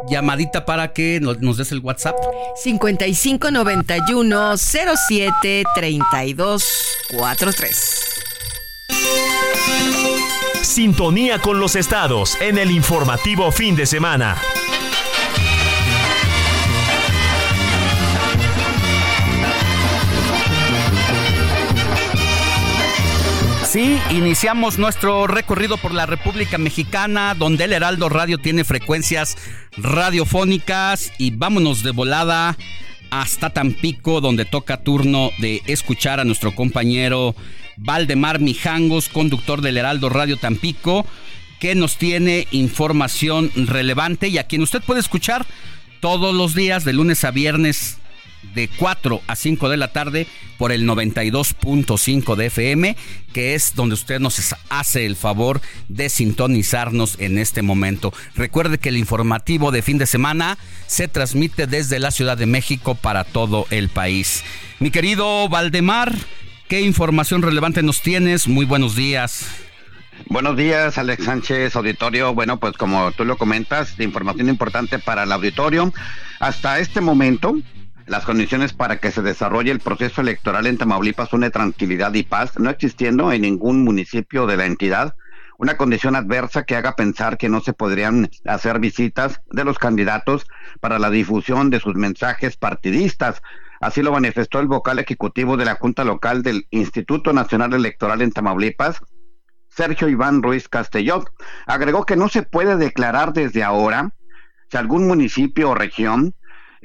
llamadita para que nos, nos, des el WhatsApp. 5591 07 32 43. Sintonía con los estados en el informativo fin de semana. Sí, iniciamos nuestro recorrido por la República Mexicana, donde el Heraldo Radio tiene frecuencias radiofónicas y vámonos de volada hasta Tampico, donde toca turno de escuchar a nuestro compañero Valdemar Mijangos, conductor del Heraldo Radio Tampico, que nos tiene información relevante y a quien usted puede escuchar todos los días de lunes a viernes de 4 a 5 de la tarde por el 92.5 de FM, que es donde usted nos hace el favor de sintonizarnos en este momento. Recuerde que el informativo de fin de semana se transmite desde la Ciudad de México para todo el país. Mi querido Valdemar, ¿qué información relevante nos tienes? Muy buenos días. Buenos días, Alex Sánchez, auditorio. Bueno, pues como tú lo comentas, información importante para el auditorio. Hasta este momento, las condiciones para que se desarrolle el proceso electoral en Tamaulipas son de tranquilidad y paz, no existiendo en ningún municipio de la entidad una condición adversa que haga pensar que no se podrían hacer visitas de los candidatos para la difusión de sus mensajes partidistas. Así lo manifestó el vocal ejecutivo de la Junta Local del Instituto Nacional Electoral en Tamaulipas, Sergio Iván Ruiz Castelló. Agregó que no se puede declarar desde ahora si algún municipio o región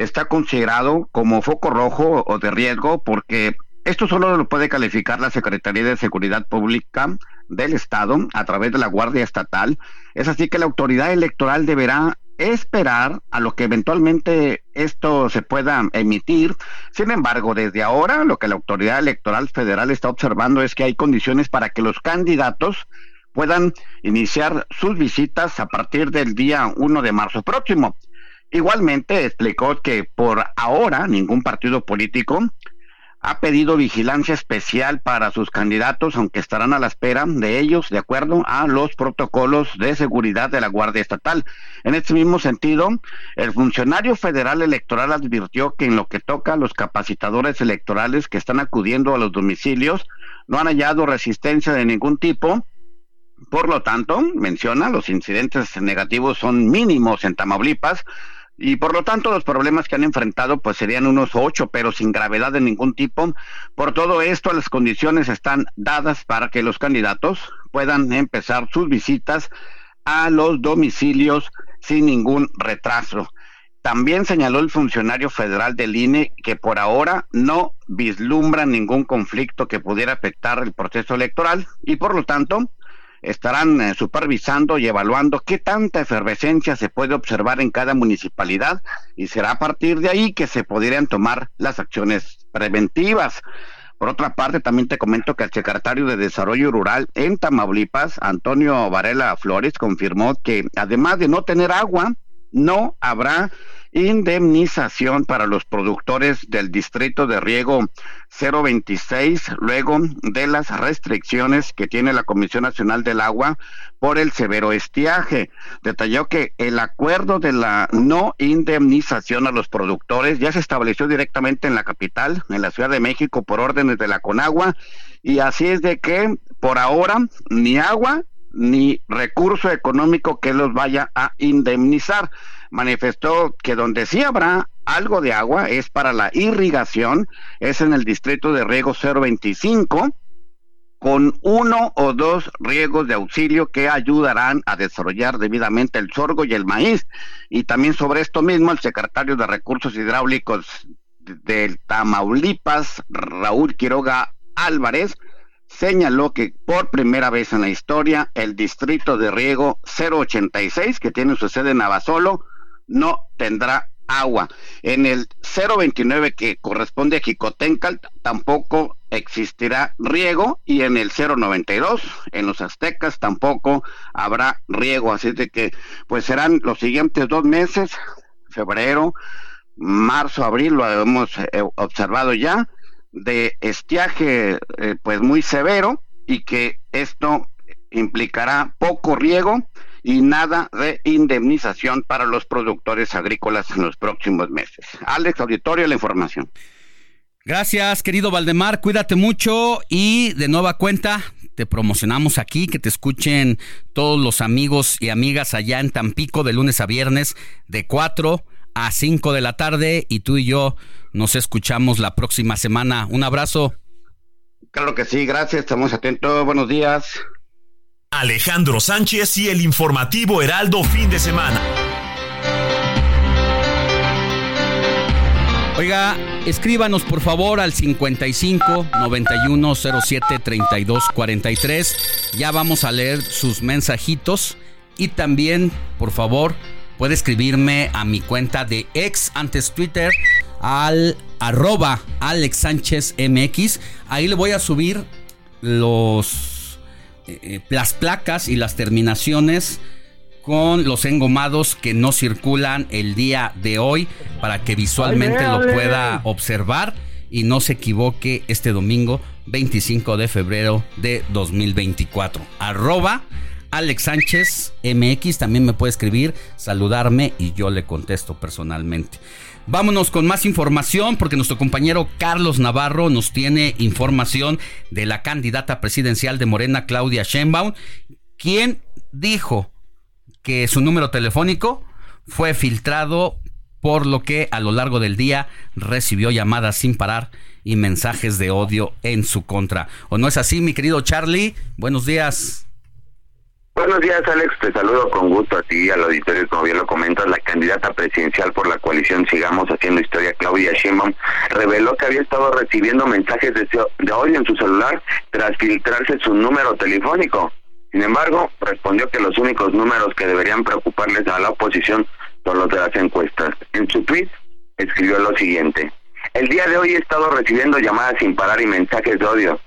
está considerado como foco rojo o de riesgo porque esto solo lo puede calificar la Secretaría de Seguridad Pública del Estado a través de la Guardia Estatal. Es así que la autoridad electoral deberá esperar a lo que eventualmente esto se pueda emitir. Sin embargo, desde ahora lo que la autoridad electoral federal está observando es que hay condiciones para que los candidatos puedan iniciar sus visitas a partir del día 1 de marzo próximo. Igualmente explicó que por ahora ningún partido político ha pedido vigilancia especial para sus candidatos, aunque estarán a la espera de ellos de acuerdo a los protocolos de seguridad de la Guardia Estatal. En este mismo sentido, el funcionario federal electoral advirtió que en lo que toca a los capacitadores electorales que están acudiendo a los domicilios no han hallado resistencia de ningún tipo. Por lo tanto, menciona, los incidentes negativos son mínimos en Tamaulipas, y por lo tanto los problemas que han enfrentado pues serían unos ocho, pero sin gravedad de ningún tipo. Por todo esto las condiciones están dadas para que los candidatos puedan empezar sus visitas a los domicilios sin ningún retraso. También señaló el funcionario federal del INE que por ahora no vislumbra ningún conflicto que pudiera afectar el proceso electoral y por lo tanto estarán eh, supervisando y evaluando qué tanta efervescencia se puede observar en cada municipalidad y será a partir de ahí que se podrían tomar las acciones preventivas. Por otra parte, también te comento que el secretario de Desarrollo Rural en Tamaulipas, Antonio Varela Flores, confirmó que además de no tener agua, no habrá indemnización para los productores del distrito de riego 026 luego de las restricciones que tiene la Comisión Nacional del Agua por el severo estiaje. Detalló que el acuerdo de la no indemnización a los productores ya se estableció directamente en la capital, en la Ciudad de México, por órdenes de la Conagua, y así es de que por ahora ni agua ni recurso económico que los vaya a indemnizar manifestó que donde sí habrá algo de agua es para la irrigación, es en el distrito de riego 025, con uno o dos riegos de auxilio que ayudarán a desarrollar debidamente el sorgo y el maíz. Y también sobre esto mismo, el secretario de Recursos Hidráulicos del Tamaulipas, Raúl Quiroga Álvarez señaló que por primera vez en la historia el distrito de riego 086, que tiene su sede en Abasolo, no tendrá agua. En el 029 que corresponde a Jicotencal tampoco existirá riego y en el 092 en los aztecas tampoco habrá riego. Así de que pues serán los siguientes dos meses, febrero, marzo, abril, lo hemos eh, observado ya, de estiaje eh, pues muy severo y que esto implicará poco riego y nada de indemnización para los productores agrícolas en los próximos meses. Alex, auditorio, la información. Gracias, querido Valdemar, cuídate mucho y de nueva cuenta te promocionamos aquí, que te escuchen todos los amigos y amigas allá en Tampico de lunes a viernes de 4 a 5 de la tarde y tú y yo nos escuchamos la próxima semana. Un abrazo. Claro que sí, gracias, estamos atentos, buenos días. Alejandro Sánchez y el informativo Heraldo fin de semana. Oiga, escríbanos por favor al 55 91 07 32 43. Ya vamos a leer sus mensajitos y también, por favor, puede escribirme a mi cuenta de ex antes Twitter al arroba Alex Sánchez MX. Ahí le voy a subir los eh, eh, las placas y las terminaciones con los engomados que no circulan el día de hoy para que visualmente lo pueda observar y no se equivoque este domingo 25 de febrero de 2024. Arroba Alex Sánchez MX también me puede escribir, saludarme y yo le contesto personalmente. Vámonos con más información porque nuestro compañero Carlos Navarro nos tiene información de la candidata presidencial de Morena, Claudia Sheinbaum, quien dijo que su número telefónico fue filtrado por lo que a lo largo del día recibió llamadas sin parar y mensajes de odio en su contra. ¿O no es así, mi querido Charlie? Buenos días. Buenos días, Alex. Te saludo con gusto a ti y al auditorio. Como bien lo comentas, la candidata presidencial por la coalición Sigamos Haciendo Historia, Claudia Sheinbaum, reveló que había estado recibiendo mensajes de, de odio en su celular tras filtrarse su número telefónico. Sin embargo, respondió que los únicos números que deberían preocuparles a la oposición son los de las encuestas. En su tweet escribió lo siguiente. El día de hoy he estado recibiendo llamadas sin parar y mensajes de odio,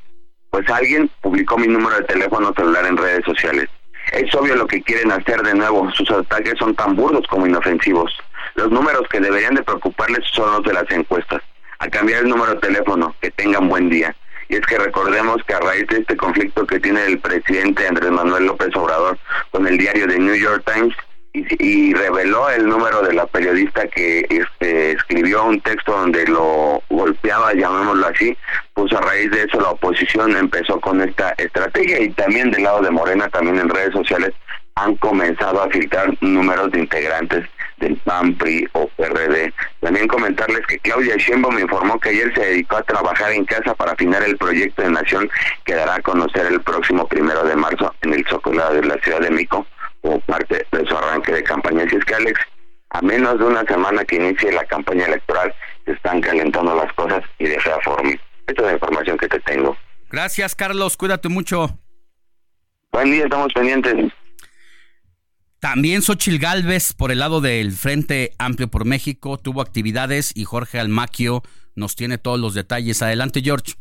pues alguien publicó mi número de teléfono celular en redes sociales. Es obvio lo que quieren hacer de nuevo. Sus ataques son tan burdos como inofensivos. Los números que deberían de preocuparles son los de las encuestas. A cambiar el número de teléfono. Que tengan buen día. Y es que recordemos que a raíz de este conflicto que tiene el presidente Andrés Manuel López Obrador con el diario The New York Times, y, reveló el número de la periodista que este, escribió un texto donde lo golpeaba, llamémoslo así, pues a raíz de eso la oposición empezó con esta estrategia y también del lado de Morena, también en redes sociales, han comenzado a filtrar números de integrantes del PAN, PRI o PRD. También comentarles que Claudia Sheinbaum me informó que ayer se dedicó a trabajar en casa para afinar el proyecto de nación que dará a conocer el próximo primero de marzo en el Zócalo de la Ciudad de Mico como parte de su arranque de campaña. Así es que Alex, a menos de una semana que inicie la campaña electoral, se están calentando las cosas y de fea forma. Esta es la información que te tengo. Gracias, Carlos. Cuídate mucho. Buen día, estamos pendientes. También Xochil Gálvez, por el lado del Frente Amplio por México, tuvo actividades y Jorge Almaquio nos tiene todos los detalles. Adelante, George.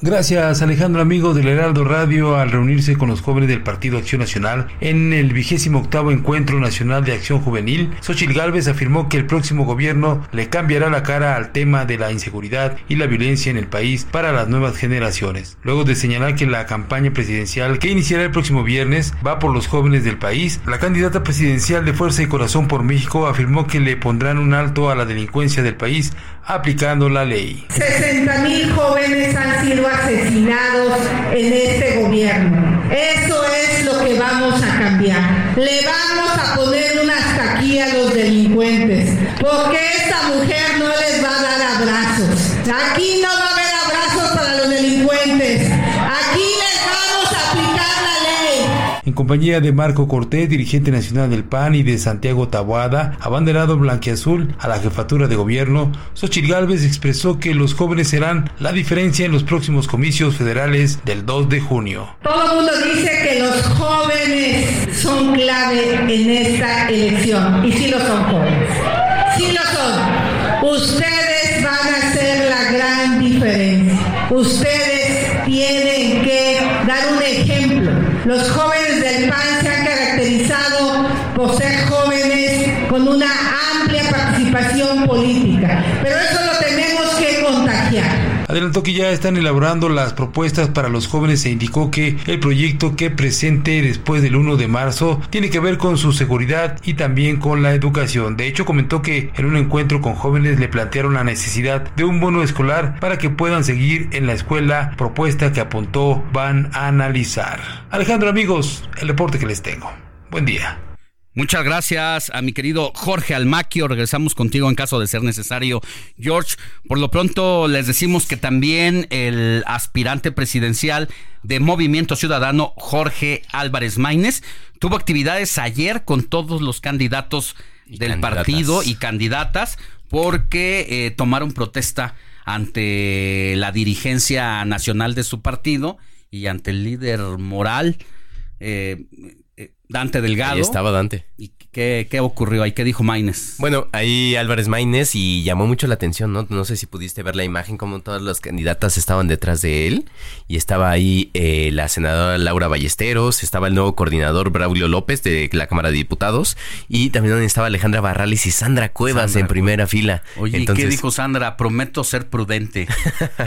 Gracias Alejandro amigo del Heraldo Radio al reunirse con los jóvenes del Partido Acción Nacional en el vigésimo octavo Encuentro Nacional de Acción Juvenil, Xochil Gálvez afirmó que el próximo gobierno le cambiará la cara al tema de la inseguridad y la violencia en el país para las nuevas generaciones. Luego de señalar que la campaña presidencial que iniciará el próximo viernes va por los jóvenes del país, la candidata presidencial de Fuerza y Corazón por México afirmó que le pondrán un alto a la delincuencia del país aplicando la ley. 60 mil jóvenes han sido asesinados en este gobierno. Eso es lo que vamos a cambiar. Le vamos a poner una hasta aquí a los delincuentes, porque esta mujer no les va a dar abrazos. Aquí no compañía de Marco Cortés, dirigente nacional del PAN, y de Santiago Taboada, abanderado blanquiazul a la jefatura de gobierno, Xochitl Gálvez expresó que los jóvenes serán la diferencia en los próximos comicios federales del 2 de junio. Todo el mundo dice que los jóvenes son clave en esta elección, y sí lo son jóvenes, sí lo son. Ustedes van a ser la gran diferencia. Ustedes tienen que dar un ejemplo. Los jóvenes del PAN se Adelantó que ya están elaborando las propuestas para los jóvenes e indicó que el proyecto que presente después del 1 de marzo tiene que ver con su seguridad y también con la educación. De hecho, comentó que en un encuentro con jóvenes le plantearon la necesidad de un bono escolar para que puedan seguir en la escuela, propuesta que apuntó van a analizar. Alejandro amigos, el reporte que les tengo. Buen día. Muchas gracias a mi querido Jorge Almaquio. Regresamos contigo en caso de ser necesario. George, por lo pronto les decimos que también el aspirante presidencial de Movimiento Ciudadano, Jorge Álvarez Maínez, tuvo actividades ayer con todos los candidatos del partido y candidatas porque eh, tomaron protesta ante la dirigencia nacional de su partido y ante el líder moral. Eh, Dante Delgado. Ahí estaba Dante. ¿Y qué, qué ocurrió ahí? ¿Qué dijo Maines? Bueno, ahí Álvarez Maínez y llamó mucho la atención, ¿no? No sé si pudiste ver la imagen, como todas las candidatas estaban detrás de él. Y estaba ahí eh, la senadora Laura Ballesteros, estaba el nuevo coordinador Braulio López de la Cámara de Diputados y también estaba Alejandra Barrales y Sandra Cuevas en primera fila. Oye, ¿y qué dijo Sandra? Prometo ser prudente.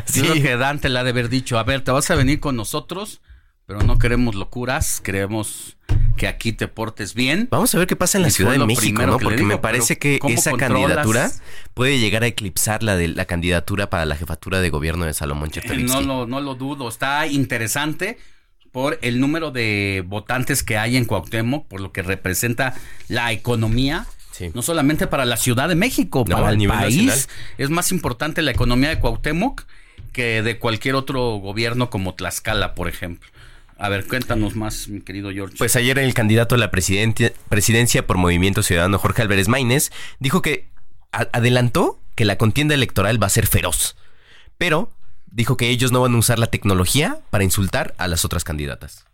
sí. <laughs> Yo creo que Dante le ha de haber dicho, a ver, ¿te vas a venir con nosotros? Pero no queremos locuras, queremos que aquí te portes bien. Vamos a ver qué pasa en la Ciudad de México, ¿no? Porque me parece que esa candidatura puede llegar a eclipsar la de la candidatura para la jefatura de gobierno de Salomón Chertorivsky. no, lo, no lo dudo, está interesante por el número de votantes que hay en Cuauhtémoc, por lo que representa la economía. No solamente para la Ciudad de México, para el país. Es más importante la economía de Cuauhtémoc que de cualquier otro gobierno como Tlaxcala, por ejemplo. A ver, cuéntanos más, mi querido George. Pues ayer el candidato a la presidencia por Movimiento Ciudadano, Jorge Álvarez Maínez, dijo que adelantó que la contienda electoral va a ser feroz, pero dijo que ellos no van a usar la tecnología para insultar a las otras candidatas.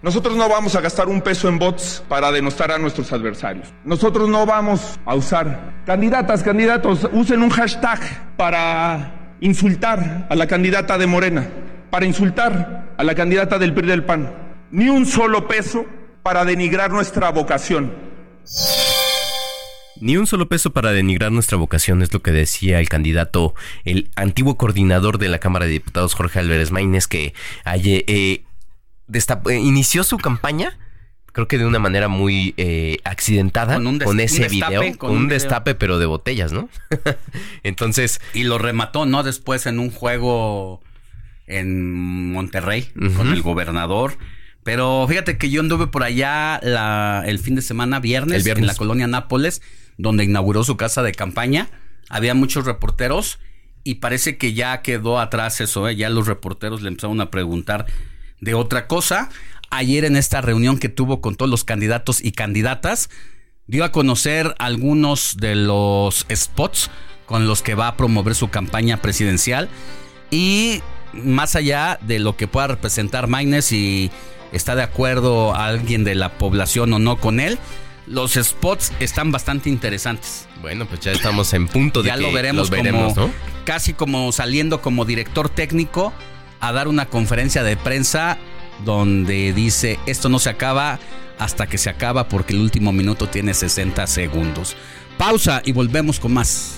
Nosotros no vamos a gastar un peso en bots para denostar a nuestros adversarios. Nosotros no vamos a usar candidatas, candidatos, usen un hashtag para insultar a la candidata de Morena para insultar a la candidata del PRI del PAN. Ni un solo peso para denigrar nuestra vocación. Ni un solo peso para denigrar nuestra vocación, es lo que decía el candidato, el antiguo coordinador de la Cámara de Diputados, Jorge Álvarez Maínez, que ayer, eh, eh, inició su campaña creo que de una manera muy eh, accidentada con, ese video, con, un, destape pero de botellas, ¿no? <laughs> Entonces... Y lo remató, ¿no? Después en un juego en Monterrey con el gobernador. Pero fíjate que yo anduve por allá la, el fin de semana, viernes, en la colonia Nápoles, donde inauguró su casa de campaña. Había muchos reporteros y parece que ya quedó atrás eso, ¿eh? ya los reporteros le empezaron a preguntar de otra cosa. Ayer en esta reunión que tuvo con todos los candidatos y candidatas, dio a conocer algunos de los spots con los que va a promover su campaña presidencial y más allá de lo que pueda representar Maines si está de acuerdo alguien de la población o no con él, los spots están bastante interesantes. Bueno, pues ya estamos en punto de ya lo veremos, veremos ¿no? casi como saliendo como director técnico a dar una conferencia de prensa donde dice esto no se acaba hasta que se acaba porque el último minuto tiene 60 segundos. Pausa y volvemos con más.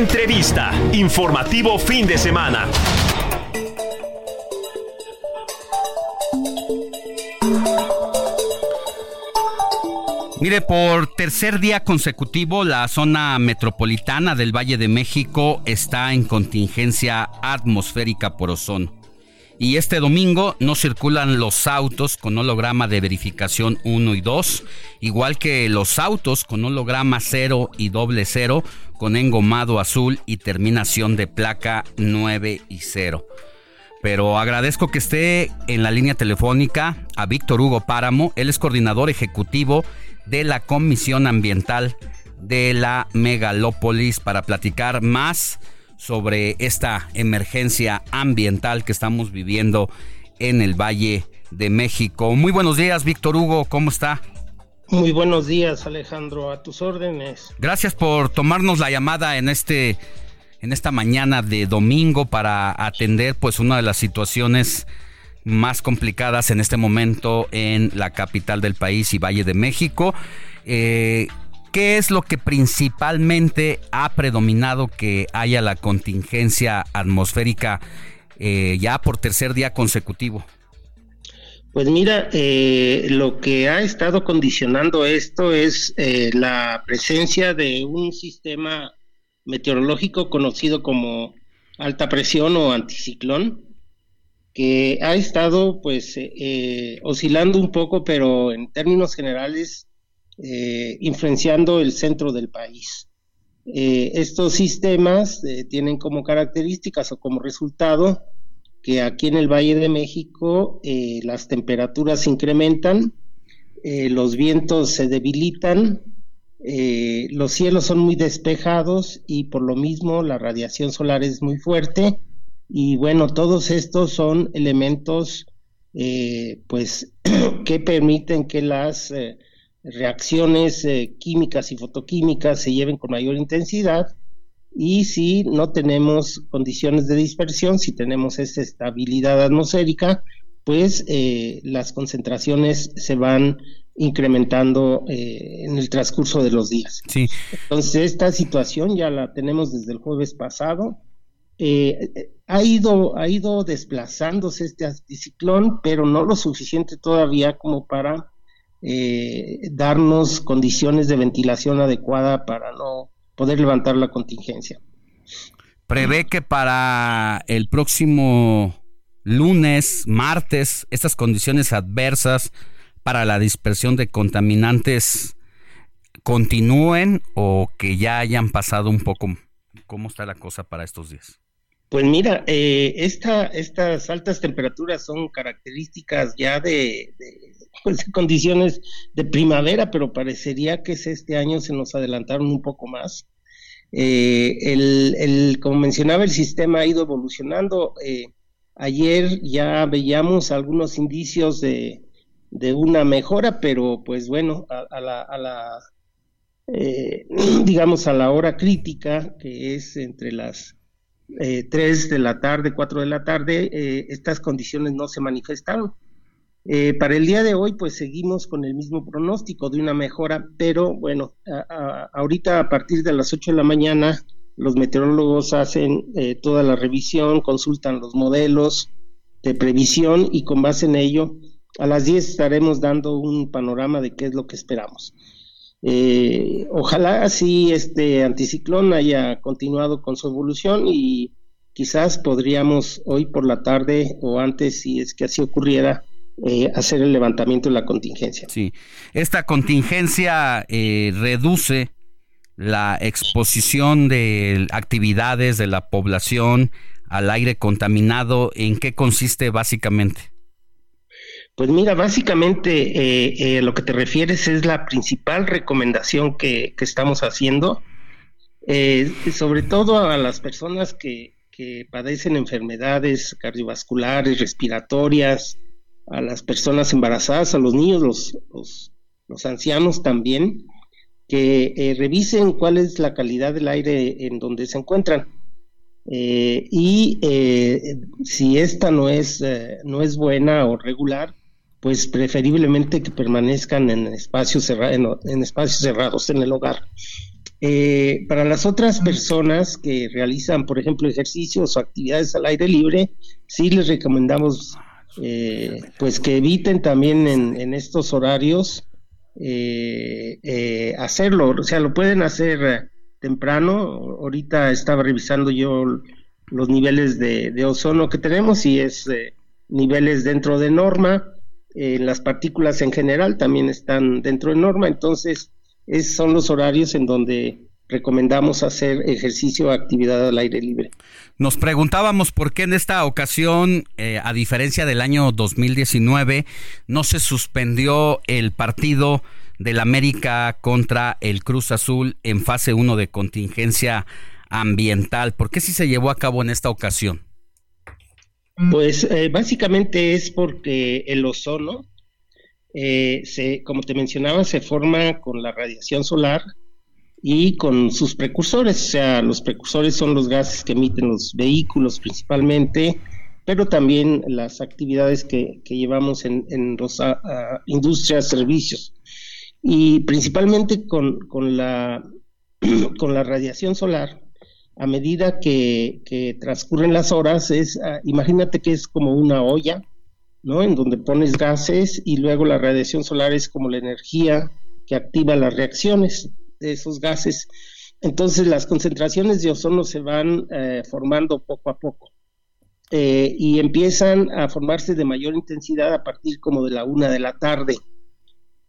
Entrevista. Informativo fin de semana. Mire, por tercer día consecutivo, la zona metropolitana del Valle de México está en contingencia atmosférica por ozono. Y este domingo no circulan los autos con holograma de verificación 1 y 2, igual que los autos con holograma 0 y doble 0, con engomado azul y terminación de placa 9 y 0. Pero agradezco que esté en la línea telefónica a Víctor Hugo Páramo, él es coordinador ejecutivo de la Comisión Ambiental de la Megalópolis para platicar más sobre esta emergencia ambiental que estamos viviendo en el Valle de México. Muy buenos días, Víctor Hugo, ¿cómo está? Muy buenos días, Alejandro, a tus órdenes. Gracias por tomarnos la llamada en este en esta mañana de domingo para atender pues una de las situaciones más complicadas en este momento en la capital del país y Valle de México. Eh, ¿Qué es lo que principalmente ha predominado que haya la contingencia atmosférica eh, ya por tercer día consecutivo? Pues mira, eh, lo que ha estado condicionando esto es la presencia de un sistema meteorológico conocido como alta presión o anticiclón, que ha estado pues eh, eh, oscilando un poco, pero en términos generales eh, influenciando el centro del país. estos sistemas tienen como características o como resultado que aquí en el Valle de México las temperaturas incrementan, los vientos se debilitan, los cielos son muy despejados y por lo mismo la radiación solar es muy fuerte y bueno, todos estos son elementos eh, pues <clears throat> que permiten que las eh, reacciones eh, químicas y fotoquímicas se lleven con mayor intensidad y si no tenemos condiciones de dispersión, si tenemos esta estabilidad atmosférica, pues las concentraciones se van incrementando en el transcurso de los días. Sí. Entonces, esta situación ya la tenemos desde el jueves pasado. Eh, ha ido, ha ido desplazándose este anticiclón, pero no lo suficiente todavía como para eh, darnos condiciones de ventilación adecuada para no poder levantar la contingencia. Prevé que para el próximo lunes, martes, estas condiciones adversas para la dispersión de contaminantes continúen o que ya hayan pasado un poco. ¿Cómo está la cosa para estos días? Pues mira, eh, estas altas temperaturas son características ya pues, de, condiciones de primavera, pero parecería que este año se nos adelantaron un poco más. Eh, el, como mencionaba, el sistema ha ido evolucionando. Eh, ayer ya veíamos algunos indicios de, una mejora, pero pues bueno, a, la, a la <clears throat> digamos, a la hora crítica, que es entre las eh, 3 de la tarde, 4 de la tarde, eh, estas condiciones no se manifestaron. Eh, para el día de hoy, pues seguimos con el mismo pronóstico de una mejora, pero bueno, ahorita a partir de las 8 de la mañana, los meteorólogos hacen eh, toda la revisión, consultan los modelos de previsión y con base en ello, a las 10 estaremos dando un panorama de qué es lo que esperamos. Eh, ojalá así este anticiclón haya continuado con su evolución y quizás podríamos hoy por la tarde o antes, si es que así ocurriera, eh, hacer el levantamiento de la contingencia. Sí, esta contingencia eh, reduce la exposición de actividades de la población al aire contaminado. ¿En qué consiste básicamente? Pues mira, básicamente eh, eh, lo que te refieres es la principal recomendación que, estamos haciendo, eh, sobre todo a las personas que, padecen enfermedades cardiovasculares, respiratorias, a las personas embarazadas, a los niños, los, los, ancianos también, que revisen cuál es la calidad del aire en donde se encuentran. y si esta no es, no es buena o regular, pues preferiblemente que permanezcan en espacios, cerrados, en, el hogar. Eh, para las otras personas que realizan, por ejemplo, ejercicios o actividades al aire libre, sí les recomendamos eh, pues que eviten también en, estos horarios eh, hacerlo, o sea, lo pueden hacer temprano. Ahorita estaba revisando yo los niveles de, ozono que tenemos y es niveles dentro de norma. Las partículas en general también están dentro de norma, entonces es, son los horarios en donde recomendamos hacer ejercicio o actividad al aire libre. Nos preguntábamos por qué en esta ocasión, eh, a diferencia del año 2019, no se suspendió el partido del América contra el Cruz Azul en fase 1 de contingencia ambiental. ¿Por qué sí se llevó a cabo en esta ocasión? Pues eh, básicamente es porque el ozono, eh, se, como te mencionaba, se forma con la radiación solar y con sus precursores, o sea, los precursores son los gases que emiten los vehículos principalmente, pero también las actividades que, llevamos en, los ah, ah, industrias, servicios. Y principalmente con, con, la, <clears throat> con la radiación solar, a medida que, transcurren las horas, es, ah, imagínate que es como una olla, ¿no? En donde pones gases y luego la radiación solar es como la energía que activa las reacciones de esos gases. Entonces las concentraciones de ozono se van eh, formando poco a poco eh, y empiezan a formarse de mayor intensidad a partir como de la una de la tarde,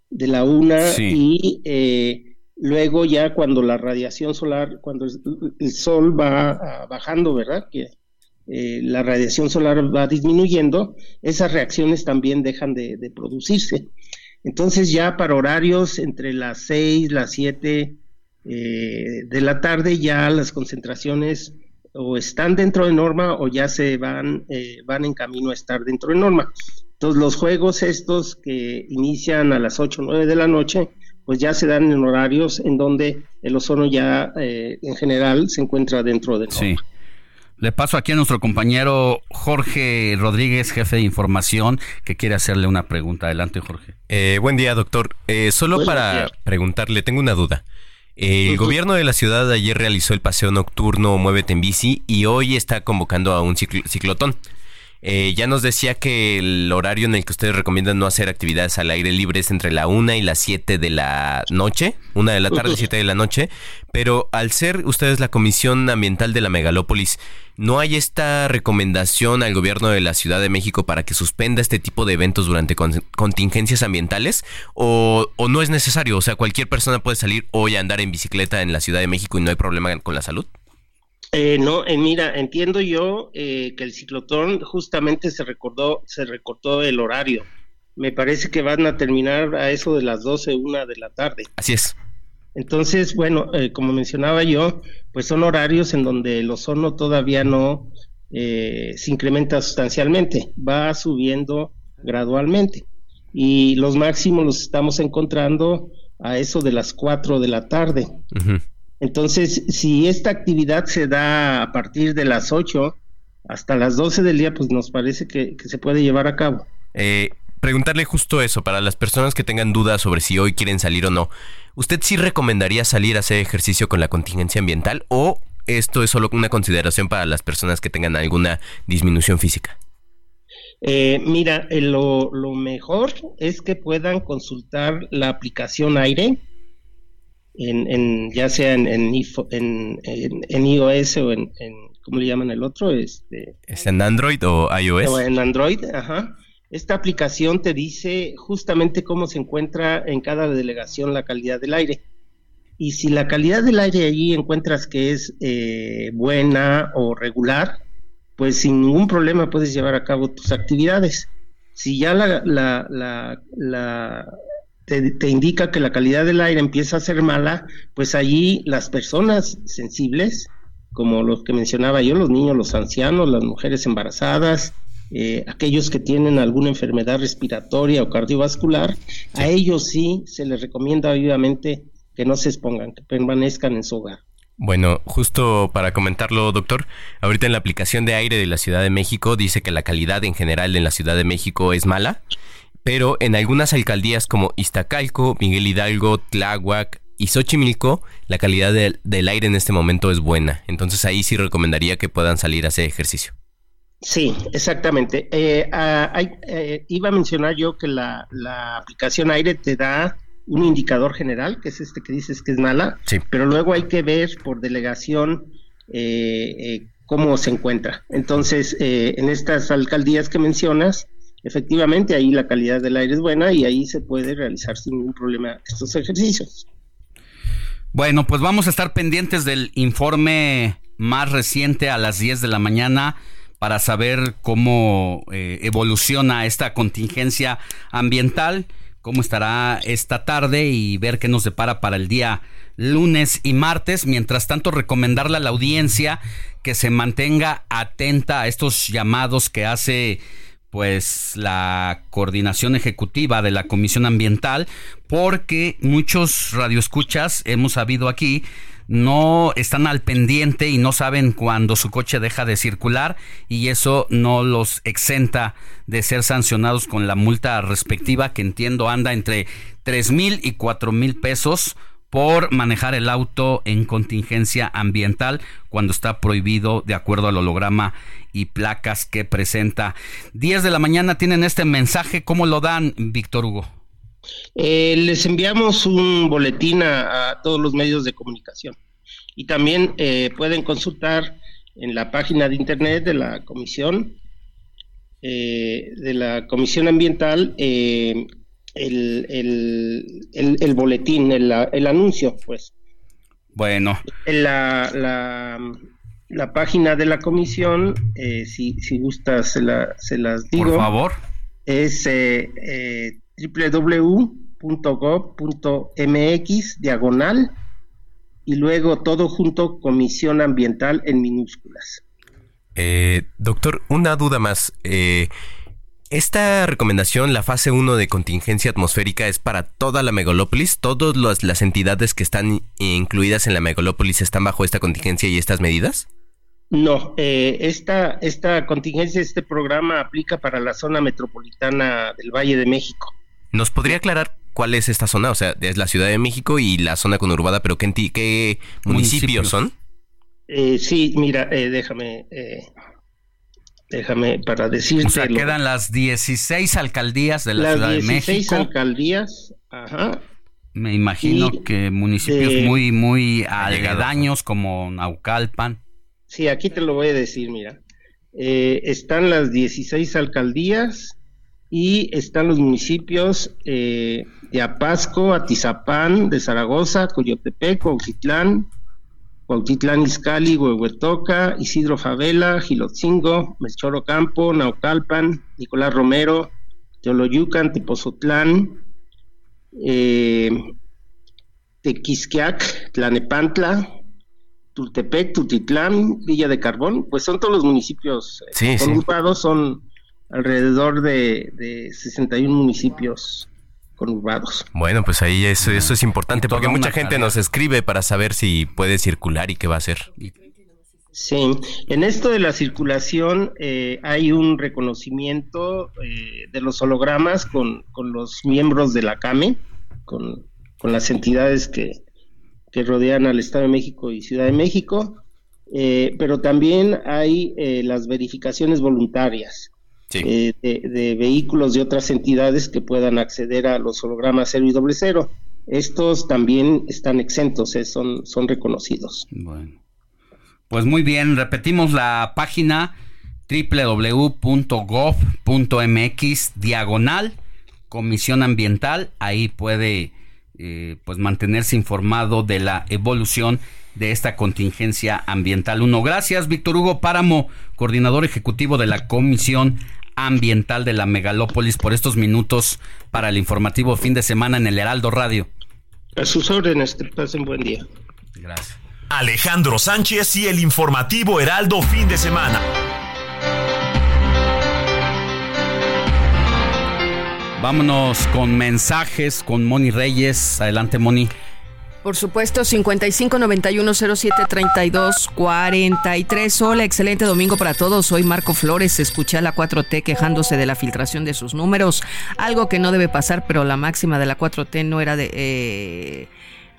de la una y eh, luego ya cuando la radiación solar, cuando el, sol va bajando, ¿verdad? Que la radiación solar va disminuyendo, esas reacciones también dejan de, de producirse. Entonces ya para horarios entre las 6, las 7 eh, de la tarde ya las concentraciones o están dentro de norma o ya se van, eh, van en camino a estar dentro de norma. Entonces los juegos estos que inician a las 8 o 9 de la noche, pues ya se dan en horarios en donde el ozono ya eh, en general se encuentra dentro de norma. Sí. Le paso aquí a nuestro compañero Jorge Rodríguez, jefe de información, que quiere hacerle una pregunta. Adelante, Jorge. Eh, buen día, doctor. Eh, solo para preguntarle, tengo una duda. El gobierno de la ciudad ayer realizó el paseo nocturno Muévete en bici y hoy está convocando a un ciclotón. Eh, ya nos decía que el horario en el que ustedes recomiendan no hacer actividades al aire libre es entre la 1 y las 7 de la noche, una de la tarde, 7 de la noche, pero al ser ustedes la Comisión Ambiental de la Megalópolis, ¿no hay esta recomendación al gobierno de la Ciudad de México para que suspenda este tipo de eventos durante contingencias ambientales? ¿O, ¿O no es necesario? O sea, cualquier persona puede salir hoy a andar en bicicleta en la Ciudad de México y no hay problema con la salud. Eh, no, eh, mira, entiendo yo eh, que el ciclotón justamente se recordó, se recortó el horario. Me parece que van a terminar a eso de las 12, una de la tarde. Así es. Entonces, bueno, como mencionaba yo, pues son horarios en donde el ozono todavía no se incrementa sustancialmente, va subiendo gradualmente. Y los máximos los estamos encontrando a eso de las 4 de la tarde. Entonces, si esta actividad se da a partir de las 8 hasta las 12 del día, pues nos parece que, se puede llevar a cabo. Eh, preguntarle justo eso, para las personas que tengan dudas sobre si hoy quieren salir o no, ¿usted sí recomendaría salir a hacer ejercicio con la contingencia ambiental o esto es solo una consideración para las personas que tengan alguna disminución física? Eh, mira, eh, lo, lo, mejor es que puedan consultar la aplicación aire en, ya sea en, en, en, iOS o en, ¿cómo le llaman el otro? Este, ¿Es en Android o iOS? O en Android, ajá. Esta aplicación te dice justamente cómo se encuentra en cada delegación la calidad del aire. Y si la calidad del aire allí encuentras que es eh, buena o regular, pues sin ningún problema puedes llevar a cabo tus actividades. Si ya la, la, la te, indica que la calidad del aire empieza a ser mala, pues allí las personas sensibles, como los que mencionaba yo, los niños, los ancianos, las mujeres embarazadas, eh, aquellos que tienen alguna enfermedad respiratoria o cardiovascular, a ellos sí se les recomienda vivamente que no se expongan, que permanezcan en su hogar. Bueno, justo para comentarlo, doctor, ahorita en la aplicación de aire de la Ciudad de México dice que la calidad en general en la Ciudad de México es mala pero en algunas alcaldías como Iztacalco, Miguel Hidalgo, Tláhuac y Xochimilco, la calidad del aire en este momento es buena. Entonces ahí sí recomendaría que puedan salir a hacer ejercicio. Sí, exactamente. Eh, ah, eh, iba a mencionar yo que la, aplicación aire te da un indicador general, que es este que dices que es mala, pero luego hay que ver por delegación eh, eh, cómo se encuentra. Entonces, eh, en estas alcaldías que mencionas, efectivamente ahí la calidad del aire es buena y ahí se puede realizar sin ningún problema estos ejercicios. Bueno, pues vamos a estar pendientes del informe más reciente a las 10 de la mañana para saber cómo evoluciona esta contingencia ambiental cómo estará esta tarde y ver qué nos depara para el día lunes y martes. Mientras tanto, recomendarle a la audiencia que se mantenga atenta a estos llamados que hace pues la coordinación ejecutiva de la Comisión Ambiental, porque muchos radioescuchas hemos sabido aquí no están al pendiente y no saben cuándo su coche deja de circular y eso no los exenta de ser sancionados con la multa respectiva que entiendo anda entre tres mil y cuatro mil pesos por manejar el auto en contingencia ambiental cuando está prohibido de acuerdo al holograma y placas que presenta. 10 de la mañana tienen este mensaje, ¿cómo lo dan, Víctor Hugo? Eh, les enviamos un boletín a, todos los medios de comunicación y también eh, pueden consultar en la página de internet de la comisión eh, de la comisión ambiental el, el, boletín, el, el, anuncio, pues. Bueno. La, la, la página de la comisión, si, si gusta, se, la, se las digo. Por favor. Es www.gov.mx diagonal y luego todo junto Comisión Ambiental en minúsculas. Eh, doctor, una duda más. Eh, esta recomendación, la fase 1 de contingencia atmosférica, es para toda la megalópolis. ¿Todas las entidades que están incluidas en la megalópolis están bajo esta contingencia y estas medidas? No, eh, esta, esta contingencia, este programa aplica para la zona metropolitana del Valle de México. ¿Nos podría aclarar cuál es esta zona? O sea, es la Ciudad de México y la zona conurbada, pero ¿qué, qué municipios, son? Eh, sí, mira, eh, déjame, eh, déjame para decirte. O sea, quedan las 16 alcaldías de la Ciudad de México. Las 16 alcaldías, ajá. Me imagino que municipios muy, muy aledaños como Naucalpan. Sí, aquí te lo voy a decir, mira. están las 16 alcaldías, y están los municipios eh, de Apasco, Atizapán, de Zaragoza, Coyotepec, Cuautitlán, Cuautitlán Izcalli, Huehuetoca, Isidro Favela, Gilotzingo, Melchoro Campo, Naucalpan, Nicolás Romero, Teoloyucan, Tepozotlán, eh, Tequisquiac, Tlanepantla, Tultepec, Tutitlán, Villa de Carbón, pues son todos los municipios sí, son alrededor de, 61 municipios conurbados. Bueno, pues ahí eso, eso es importante porque mucha gente nos escribe para saber si puede circular y qué va a hacer. Sí, en esto de la circulación eh, hay un reconocimiento eh, de los hologramas con, los miembros de la CAME, con, las entidades que, que, rodean al Estado de México y Ciudad de México, eh, pero también hay las verificaciones voluntarias. Eh, de, vehículos de otras entidades que puedan acceder a los hologramas cero y doble cero. Estos también están exentos, eh, son, son reconocidos. Bueno. Pues muy bien, repetimos la página www.gov.mx diagonal Comisión Ambiental. Ahí puede eh, pues mantenerse informado de la evolución de esta contingencia ambiental. Uno, gracias, Víctor Hugo Páramo, coordinador ejecutivo de la Comisión ambiental de la megalópolis por estos minutos para el informativo fin de semana en el Heraldo Radio. A sus órdenes, te pasen buen día. Gracias. Alejandro Sánchez y el informativo Heraldo fin de semana. Vámonos con mensajes con Moni Reyes. Adelante, Moni. Por supuesto, 5591073243. Hola, excelente domingo para todos. Soy Marco Flores. Escuché a la 4T quejándose de la filtración de sus números. Algo que no debe pasar, pero la máxima de la 4T no era de. Eh,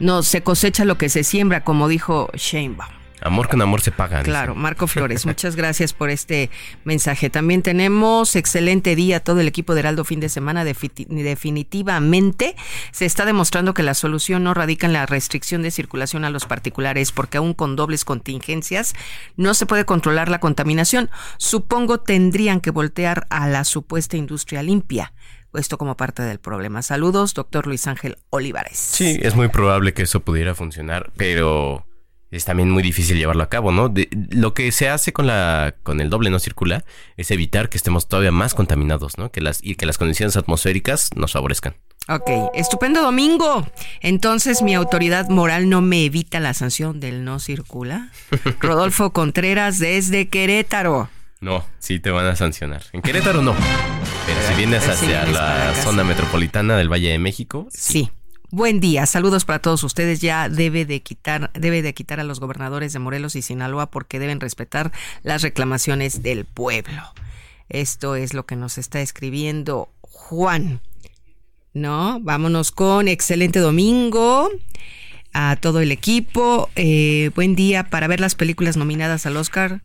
no se cosecha lo que se siembra, como dijo Sheinbaum. Amor con amor se paga. Claro, Marco Flores, muchas gracias por este mensaje. También tenemos excelente día todo el equipo de Heraldo fin de semana. definitivamente se está demostrando que la solución no radica en la restricción de circulación a los particulares, porque aún con dobles contingencias no se puede controlar la contaminación. Supongo tendrían que voltear a la supuesta industria limpia esto como parte del problema. Saludos, doctor Luis Ángel Olivares. Sí, es muy probable que eso pudiera funcionar, pero es también muy difícil llevarlo a cabo, ¿no? lo que se hace con la con el doble no circula es evitar que estemos todavía más contaminados, ¿no? Que las y que las condiciones atmosféricas nos favorezcan. Ok, estupendo domingo. Entonces mi autoridad moral no me evita la sanción del no circula. <laughs> Rodolfo Contreras desde Querétaro. No, sí te van a sancionar. En Querétaro no. Pero si vienes hacia la zona metropolitana del Valle de México. sí. Buen día, saludos para todos ustedes. Ya debe de quitar, debe de quitar a los gobernadores de Morelos y Sinaloa porque deben respetar las reclamaciones del pueblo. Esto es lo que nos está escribiendo Juan. ¿No? Vámonos con excelente domingo a todo el equipo. Eh, buen día para ver las películas nominadas al Oscar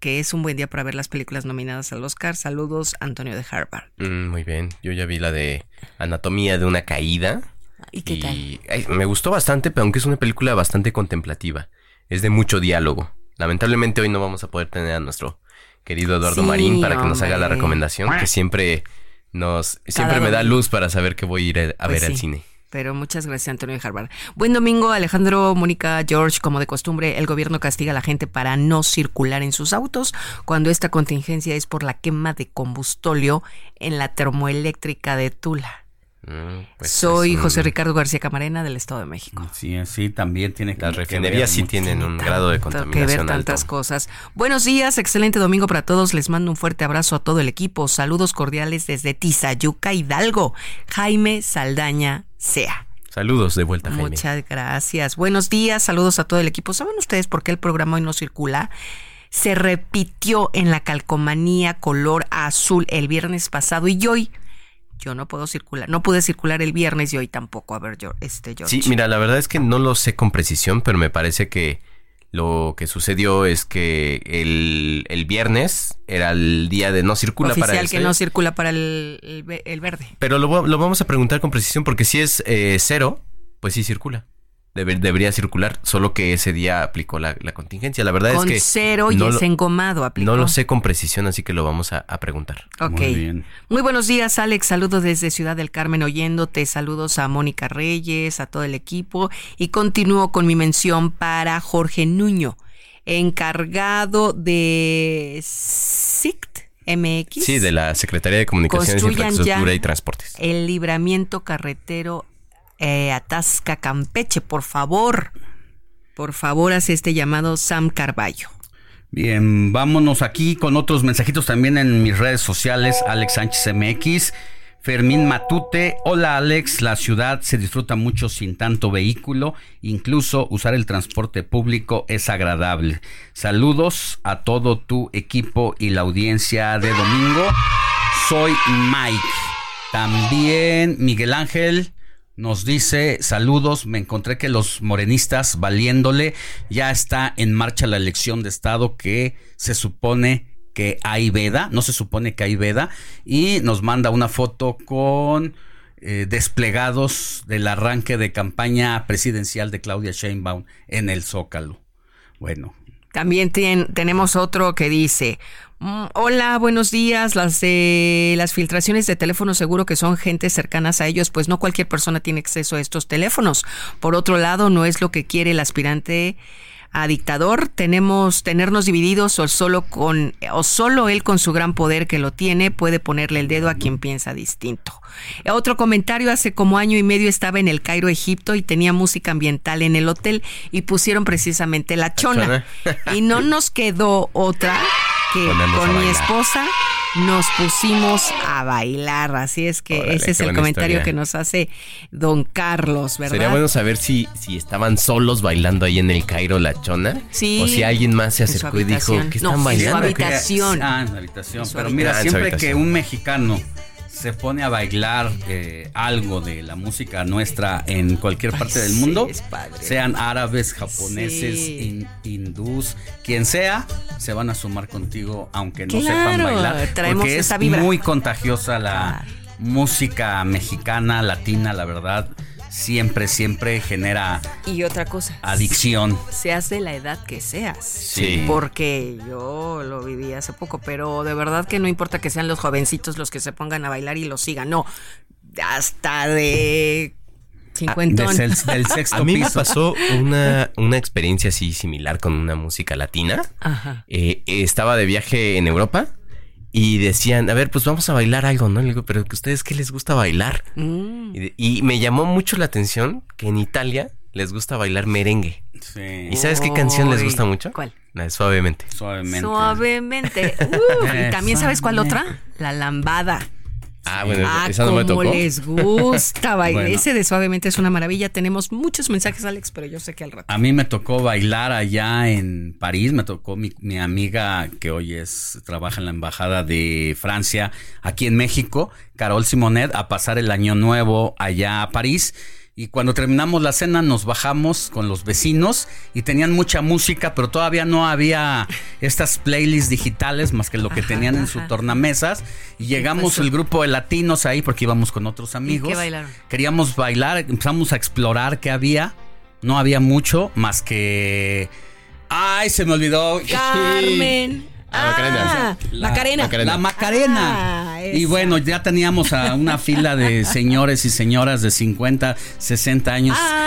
que es un buen día para ver las películas nominadas al Oscar. Saludos, Antonio de Harvard. Mm, muy bien, yo ya vi la de Anatomía de una caída. ¿Y qué tal? me gustó bastante, pero aunque es una película bastante contemplativa. Es de mucho diálogo. Lamentablemente hoy no vamos a poder tener a nuestro querido Eduardo Marín para que nos haga la recomendación, que siempre nos siempre me da luz para saber que voy a ir a, pues ver al cine. Pero muchas gracias, Antonio Harvard. Buen domingo, Alejandro, Mónica, George. Como de costumbre, el gobierno castiga a la gente para no circular en sus autos cuando esta contingencia es por la quema de combustóleo en la termoeléctrica de Tula. Mm, pues Soy José Ricardo García Camarena del Estado de México. Sí, sí, también tiene que Las refinerías sí tienen un grado de contaminación que ver tantas cosas. Buenos días, excelente domingo para todos. Les mando un fuerte abrazo a todo el equipo. Saludos cordiales desde Tizayuca, Hidalgo. Jaime Saldaña Sea. Saludos de vuelta, Jaime. Muchas gracias. Buenos días, saludos a todo el equipo. ¿Saben ustedes por qué el programa hoy no circula? Se repitió en la calcomanía color azul el viernes pasado y hoy yo no puedo circular, no pude circular el viernes y hoy tampoco. A ver, yo, este, Sí, mira, la verdad es que no lo sé con precisión, pero me parece que lo que sucedió es que el, viernes era el día de no circula para el que no circula para el, el, verde. Pero lo, lo, vamos a preguntar con precisión porque si es eh, cero, pues sí circula debería circular, solo que ese día aplicó la, contingencia. La verdad es que... cero y es engomado aplicó. No lo sé con precisión, así que lo vamos a, preguntar. Ok. Muy, bien. Muy buenos días, Alex. Saludos desde Ciudad del Carmen oyéndote. Saludos a Mónica Reyes, a todo el equipo. Y continúo con mi mención para Jorge Nuño, encargado de SICT. MX. Sí, de la Secretaría de Comunicaciones, Infraestructura y Transportes. El libramiento carretero eh, Atasca Campeche, por favor. Por favor, hace este llamado Sam Carballo. Bien, vámonos aquí con otros mensajitos también en mis redes sociales, Alex Sánchez MX. Fermín Matute, hola Alex, la ciudad se disfruta mucho sin tanto vehículo, incluso usar el transporte público es agradable. Saludos a todo tu equipo y la audiencia de domingo. Soy Mike. También Miguel Ángel, nos dice, saludos, me encontré que los morenistas, valiéndole, ya está en marcha la elección de Estado que se supone que hay veda, no se supone que hay veda, y nos manda una foto con eh, desplegados del arranque de campaña presidencial de Claudia Sheinbaum en el Zócalo. Bueno. También tenemos otro que dice, hola, buenos días. Las de las filtraciones de teléfono seguro que son gente cercanas a ellos, pues no cualquier persona tiene acceso a estos teléfonos. Por otro lado, no es lo que quiere el aspirante a dictador. Tenemos tenernos divididos o solo con o solo él con su gran poder que lo tiene puede ponerle el dedo a quien piensa distinto. Otro comentario hace como año y medio estaba en el Cairo, Egipto y tenía música ambiental en el hotel y pusieron precisamente la chona. y no nos quedó otra que con mi esposa nos pusimos a bailar. Así es que ese es el comentario que nos hace don Carlos, ¿verdad? Sería bueno saber si, si estaban solos bailando ahí en el Cairo La Chona. Sí. O si alguien más se acercó y dijo que están bailando. En su habitación. Ah, en la habitación. Pero mira, siempre que un mexicano se pone a bailar eh, algo de la música nuestra en cualquier parte del mundo, sean árabes, japoneses, hindús, quien sea, se van a sumar contigo aunque no sepan bailar. porque es muy contagiosa la música mexicana, latina, la verdad siempre, siempre genera. Y otra cosa. Adicción. Seas de la edad que seas. Sí. Porque yo lo viví hace poco, pero de verdad que no importa que sean los jovencitos los que se pongan a bailar y lo sigan. No. Hasta de 50 ah, del, <laughs> sexto A mí me pasó una, una, experiencia así similar con una música latina. Ajá. Eh, estaba de viaje en Europa y decían, a ver, pues vamos a bailar algo, ¿no? Le digo, pero que ustedes qué les gusta bailar. Mm. Y, me llamó mucho la atención que en Italia les gusta bailar merengue. Sí. ¿Y sabes qué canción les gusta mucho? ¿Cuál? La de Suavemente. Suavemente. Suavemente. <laughs> ¿Y también sabes cuál otra? La lambada. Ah, bueno, ah, esa no me tocó. les gusta <laughs> bailar. Ese de suavemente es una maravilla. Tenemos muchos mensajes, Alex, pero yo sé que al rato. A mí me tocó bailar allá en París. Me tocó mi, mi amiga que hoy es trabaja en la embajada de Francia aquí en México, Carol Simonet, a pasar el año nuevo allá a París y cuando terminamos la cena nos bajamos con los vecinos y tenían mucha música, pero todavía no había estas playlists digitales más que lo que tenían en sus tornamesas. Y llegamos el grupo de latinos ahí porque íbamos con otros amigos. qué bailaron? Queríamos bailar, empezamos a explorar qué había. No había mucho más que... Ay, se me olvidó. Carmen. <laughs> La Macarena. La, Macarena. La Macarena. Ah, y bueno, ya teníamos a una fila de señores y señoras de 50, 60 años. Ah.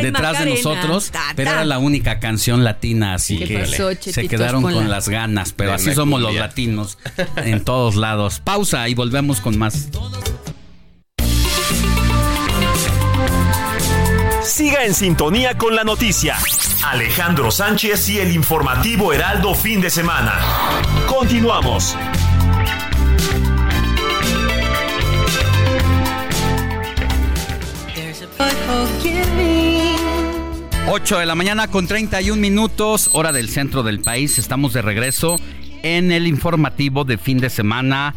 detrás de nosotros, pero era la única canción latina, así que se quedaron con las ganas, pero así somos los latinos <laughs> en todos lados. Pausa y volvemos con más. Siga en sintonía con la noticia. Alejandro Sánchez y el informativo Heraldo fin de semana. Continuamos. 8 de la mañana con 31 minutos, hora del centro del país. Estamos de regreso en el informativo de fin de semana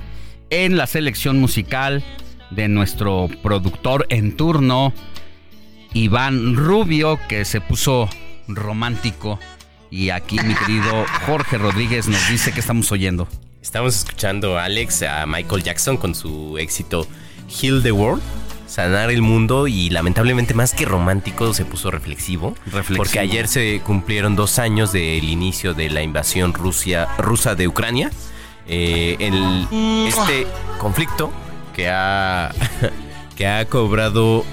en la selección musical de nuestro productor en turno, Iván Rubio, que se puso romántico. Y aquí mi querido Jorge Rodríguez nos dice que estamos oyendo. Estamos escuchando, Alex, a Michael Jackson con su éxito Heal the World sanar el mundo y lamentablemente más que romántico se puso reflexivo, porque ayer se cumplieron dos años del inicio de la invasión Rusia, rusa de Ucrania. Eh, este conflicto que ha, <laughs> que ha cobrado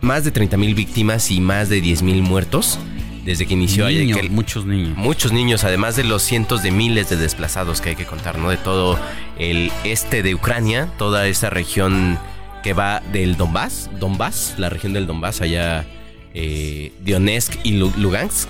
más de 30 mil víctimas y más de 10 mil muertos desde que inició ayer. muchos niños. Muchos niños, además de los cientos de miles de desplazados que hay que contar, ¿no? De todo el este de Ucrania, toda esa región que va del Donbass, Donbass, la región del Donbass, allá eh, Donetsk y Lugansk,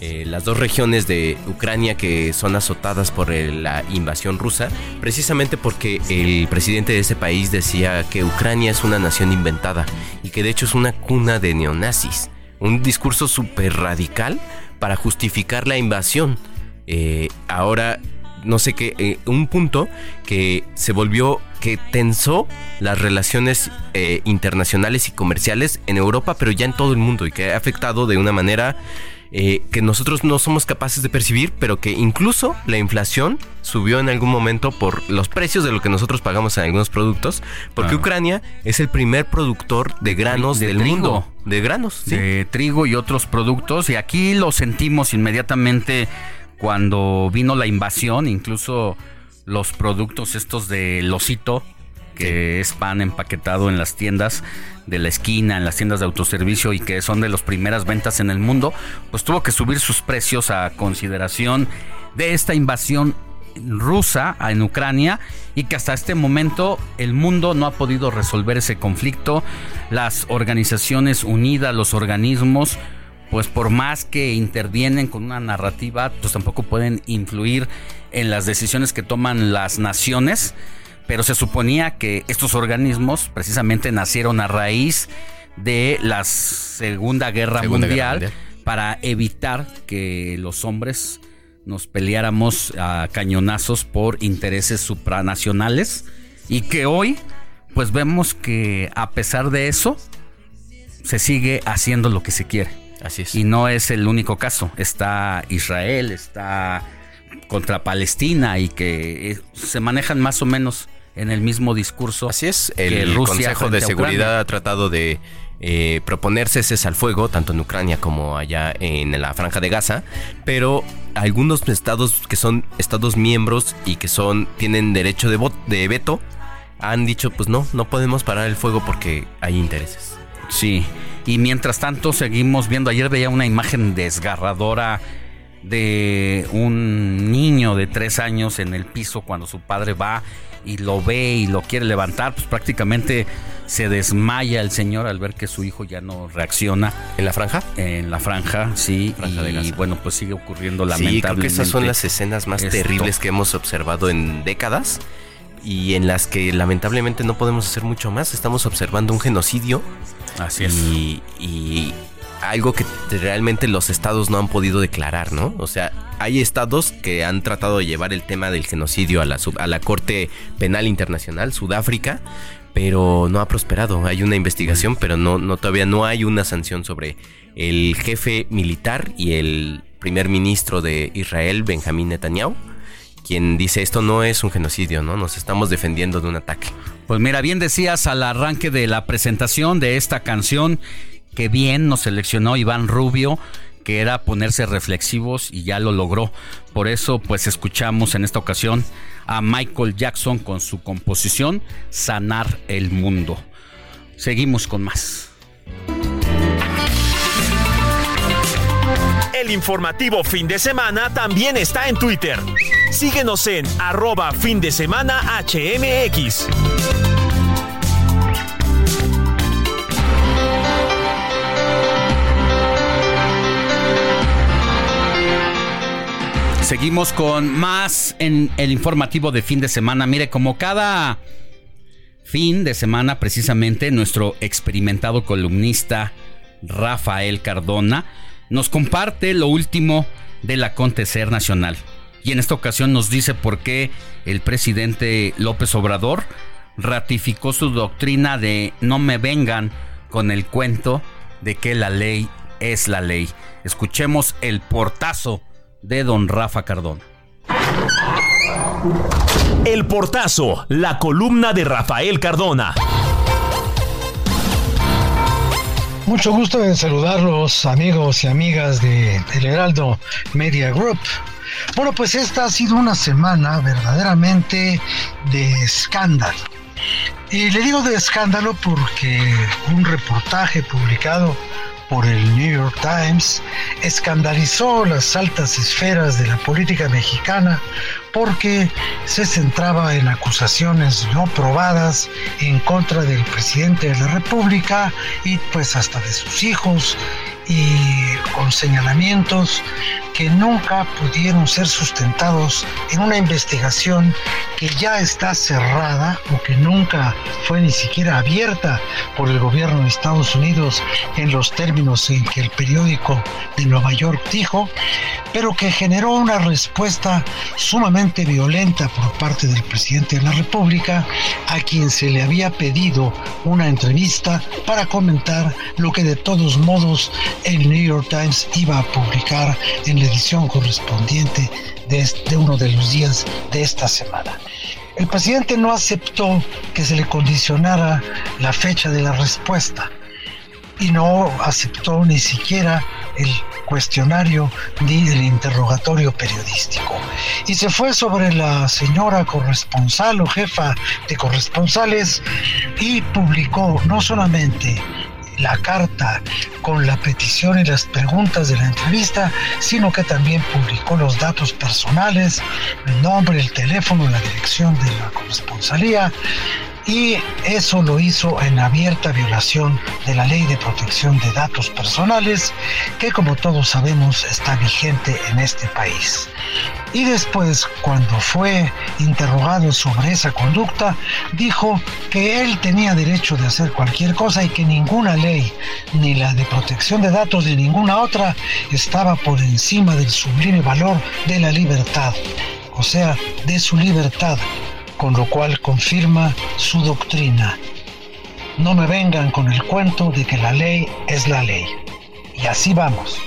eh, las dos regiones de Ucrania que son azotadas por la invasión rusa, precisamente porque el presidente de ese país decía que Ucrania es una nación inventada y que de hecho es una cuna de neonazis. Un discurso súper radical para justificar la invasión. Eh, ahora no sé qué, eh, un punto que se volvió, que tensó las relaciones eh, internacionales y comerciales en Europa, pero ya en todo el mundo y que ha afectado de una manera eh, que nosotros no somos capaces de percibir, pero que incluso la inflación subió en algún momento por los precios de lo que nosotros pagamos en algunos productos, porque Ucrania es el primer productor de granos del mundo. De granos, De trigo y otros productos, y aquí lo sentimos inmediatamente cuando vino la invasión, incluso los productos estos de Losito, que es pan empaquetado en las tiendas de la esquina, en las tiendas de autoservicio y que son de las primeras ventas en el mundo, pues tuvo que subir sus precios a consideración de esta invasión rusa en Ucrania y que hasta este momento el mundo no ha podido resolver ese conflicto. Las organizaciones unidas, los organismos, pues por más que intervienen con una narrativa, pues tampoco pueden influir en las decisiones que toman las naciones. Pero se suponía que estos organismos precisamente nacieron a raíz de la Segunda Guerra, mundial, para evitar que los hombres nos peleáramos a cañonazos por intereses supranacionales y que hoy pues vemos que a pesar de eso se sigue haciendo lo que se quiere. Así es. Y no es el único caso. Está Israel, está contra Palestina y que eh, se manejan más o menos en el mismo discurso. Así es. El Consejo de Seguridad ha tratado de eh, proponerse cese al fuego, tanto en Ucrania como allá en la franja de Gaza, pero algunos estados que son estados miembros y que son tienen derecho de, de veto han dicho pues no, no podemos parar el fuego porque hay intereses. Sí, y mientras tanto seguimos viendo, ayer veía una imagen desgarradora de un niño de tres años en el piso cuando su padre va y lo ve y lo quiere levantar, pues prácticamente se desmaya el señor al ver que su hijo ya no reacciona. ¿En la franja? En la franja, sí. y bueno, pues sigue ocurriendo lamentablemente. Sí, creo que esas son las escenas más terribles que hemos observado en décadas y en las que lamentablemente no podemos hacer mucho más. Estamos observando un genocidio. Así es. y algo que realmente los estados no han podido declarar, ¿no? O sea, hay estados que han tratado de llevar el tema del genocidio a la, a la Corte Penal Internacional, Sudáfrica, pero no ha prosperado. Hay una investigación, pero no, no todavía no hay una sanción sobre el jefe militar y el primer ministro de Israel, Benjamín Netanyahu, quien dice esto no es un genocidio, ¿no? Nos estamos defendiendo de un ataque. Pues mira, bien decías al arranque de la presentación de esta canción que bien nos seleccionó Iván Rubio que era ponerse reflexivos y ya lo logró. Por eso pues escuchamos en esta ocasión a Michael Jackson con su composición Sanar el Mundo. Seguimos con más. El informativo fin de semana también está en Twitter. Síguenos en arroba fin de semana HMX. Seguimos con más en el informativo de fin de semana. Mire, como cada fin de semana, precisamente, nuestro experimentado columnista Rafael Cardona nos comparte lo último del acontecer nacional. Y en esta ocasión nos dice por qué el presidente López Obrador ratificó su doctrina de no me vengan con el cuento de que la ley es la ley. Escuchemos el portazo de don Rafa Cardona. El portazo, la columna de Rafael Cardona. Mucho gusto en saludarlos amigos y amigas de El Heraldo Media Group. Bueno, pues esta ha sido una semana verdaderamente de escándalo. Y le digo de escándalo porque un reportaje publicado por el New York Times escandalizó las altas esferas de la política mexicana porque se centraba en acusaciones no probadas en contra del presidente de la República y pues hasta de sus hijos y con señalamientos que nunca pudieron ser sustentados en una investigación que ya está cerrada o que nunca fue ni siquiera abierta por el gobierno de Estados Unidos en los términos en que el periódico de Nueva York dijo, pero que generó una respuesta sumamente violenta por parte del presidente de la República, a quien se le había pedido una entrevista para comentar lo que de todos modos el New York Times iba a publicar en la edición correspondiente de, uno de los días de esta semana. El presidente no aceptó que se le condicionara la fecha de la respuesta y no aceptó ni siquiera el cuestionario ni el interrogatorio periodístico. Y se fue sobre la señora corresponsal o jefa de corresponsales y publicó no solamente la carta con la petición y las preguntas de la entrevista, sino que también publicó los datos personales, el nombre, el teléfono, la dirección de la corresponsalía, y eso lo hizo en abierta violación de la ley de protección de datos personales que como todos sabemos está vigente en este país. Y después, cuando fue interrogado sobre esa conducta, dijo que él tenía derecho de hacer cualquier cosa y que ninguna ley, ni la de protección de datos ni ninguna otra, estaba por encima del sublime valor de la libertad, o sea, de su libertad con lo cual confirma su doctrina. No me vengan con el cuento de que la ley es la ley. Y así vamos.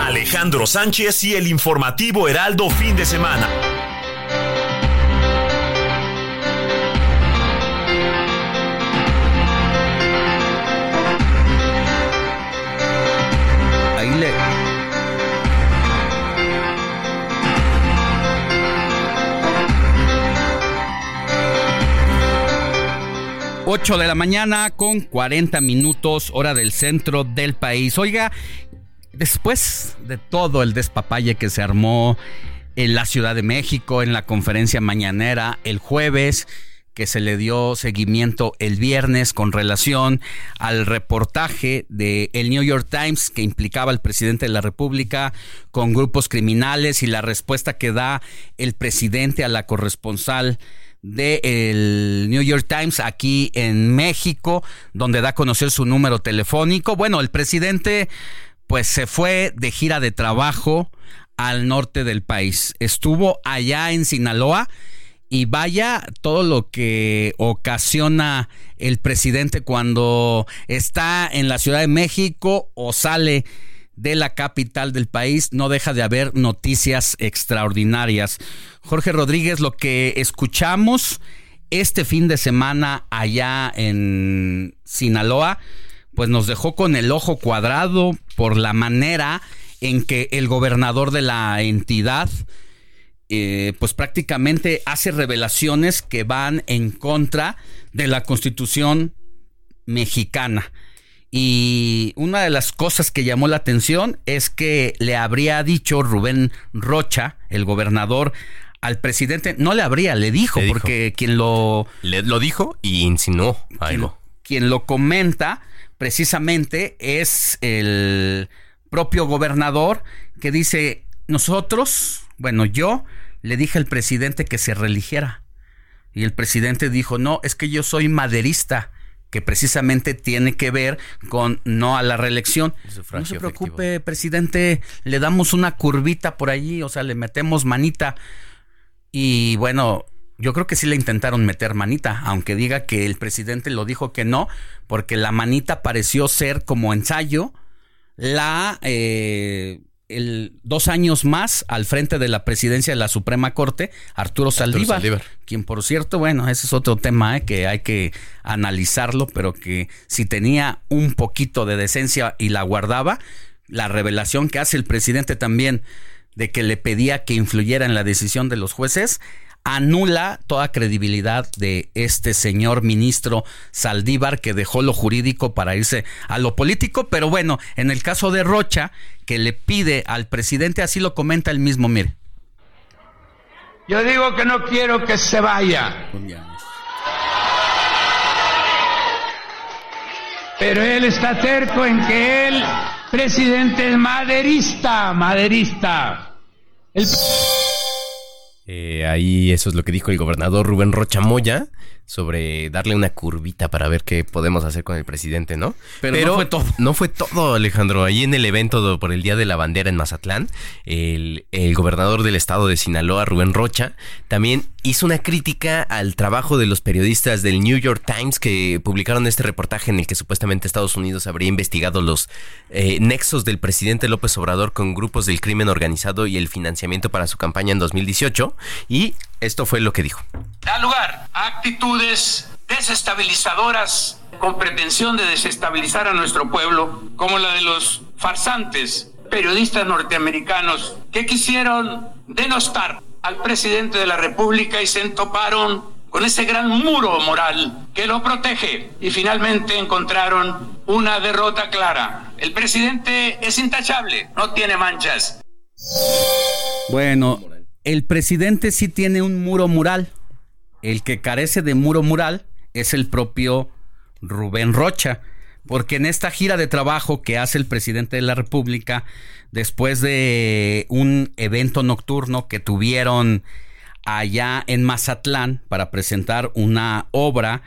Alejandro Sánchez y el informativo Heraldo fin de semana. 8 de la mañana con 40 minutos, hora del centro del país. Oiga, después de todo el despapalle que se armó en la Ciudad de México, en la conferencia mañanera el jueves, que se le dio seguimiento el viernes con relación al reportaje de el New York Times que implicaba al presidente de la República con grupos criminales y la respuesta que da el presidente a la corresponsal del New York Times aquí en México, donde da a conocer su número telefónico. Bueno, el presidente pues se fue de gira de trabajo al norte del país. Estuvo allá en Sinaloa y vaya todo lo que ocasiona el presidente cuando está en la Ciudad de México o sale de la capital del país, no deja de haber noticias extraordinarias. Jorge Rodríguez, lo que escuchamos este fin de semana allá en Sinaloa, pues nos dejó con el ojo cuadrado por la manera en que el gobernador de la entidad, eh, pues prácticamente hace revelaciones que van en contra de la constitución mexicana. Y una de las cosas que llamó la atención es que le habría dicho Rubén Rocha, el gobernador, al presidente, no le habría, le dijo, porque quien lo... Le, lo dijo y insinuó algo. Quien, quien lo comenta precisamente es el propio gobernador que dice, nosotros, bueno, yo le dije al presidente que se religiera. Y el presidente dijo, no, es que yo soy maderista que precisamente tiene que ver con no a la reelección. No se preocupe, presidente, le damos una curvita por allí, o sea, le metemos manita. Y bueno, yo creo que sí le intentaron meter manita, aunque diga que el presidente lo dijo que no, porque la manita pareció ser como ensayo la eh, el, dos años más al frente de la presidencia de la Suprema Corte, Arturo Saldívar, quien por cierto, bueno, ese es otro tema eh, que hay que analizarlo, pero que si tenía un poquito de decencia y la guardaba, la revelación que hace el presidente también de que le pedía que influyera en la decisión de los jueces, anula toda credibilidad de este señor ministro Saldívar que dejó lo jurídico para irse a lo político, pero bueno, en el caso de Rocha, que le pide al presidente, así lo comenta el mismo, mire. Yo digo que no quiero que se vaya. Pero él está terco en que él, presidente, es maderista, maderista. El... Eh, ahí eso es lo que dijo el gobernador Rubén Rocha Moya sobre darle una curvita para ver qué podemos hacer con el presidente, ¿no? Pero, no fue todo. No fue todo, Alejandro. Ahí en el evento por el Día de la Bandera en Mazatlán, el, el gobernador del estado de Sinaloa, Rubén Rocha, también hizo una crítica al trabajo de los periodistas del New York Times que publicaron este reportaje en el que supuestamente Estados Unidos habría investigado los eh, nexos del presidente López Obrador con grupos del crimen organizado y el financiamiento para su campaña en 2018. Y esto fue lo que dijo. Da lugar a actitudes desestabilizadoras con pretensión de desestabilizar a nuestro pueblo, como la de los farsantes periodistas norteamericanos que quisieron denostar al presidente de la República y se entoparon con ese gran muro moral que lo protege y finalmente encontraron una derrota clara. El presidente es intachable, no tiene manchas. Bueno, el presidente sí tiene un muro mural. El que carece de muro mural es el propio Rubén Rocha, porque en esta gira de trabajo que hace el presidente de la República, después de un evento nocturno que tuvieron allá en Mazatlán para presentar una obra,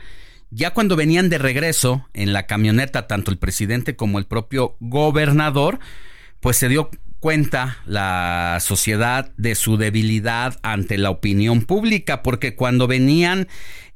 ya cuando venían de regreso en la camioneta, tanto el presidente como el propio gobernador, pues se dio cuenta la sociedad de su debilidad ante la opinión pública, porque cuando venían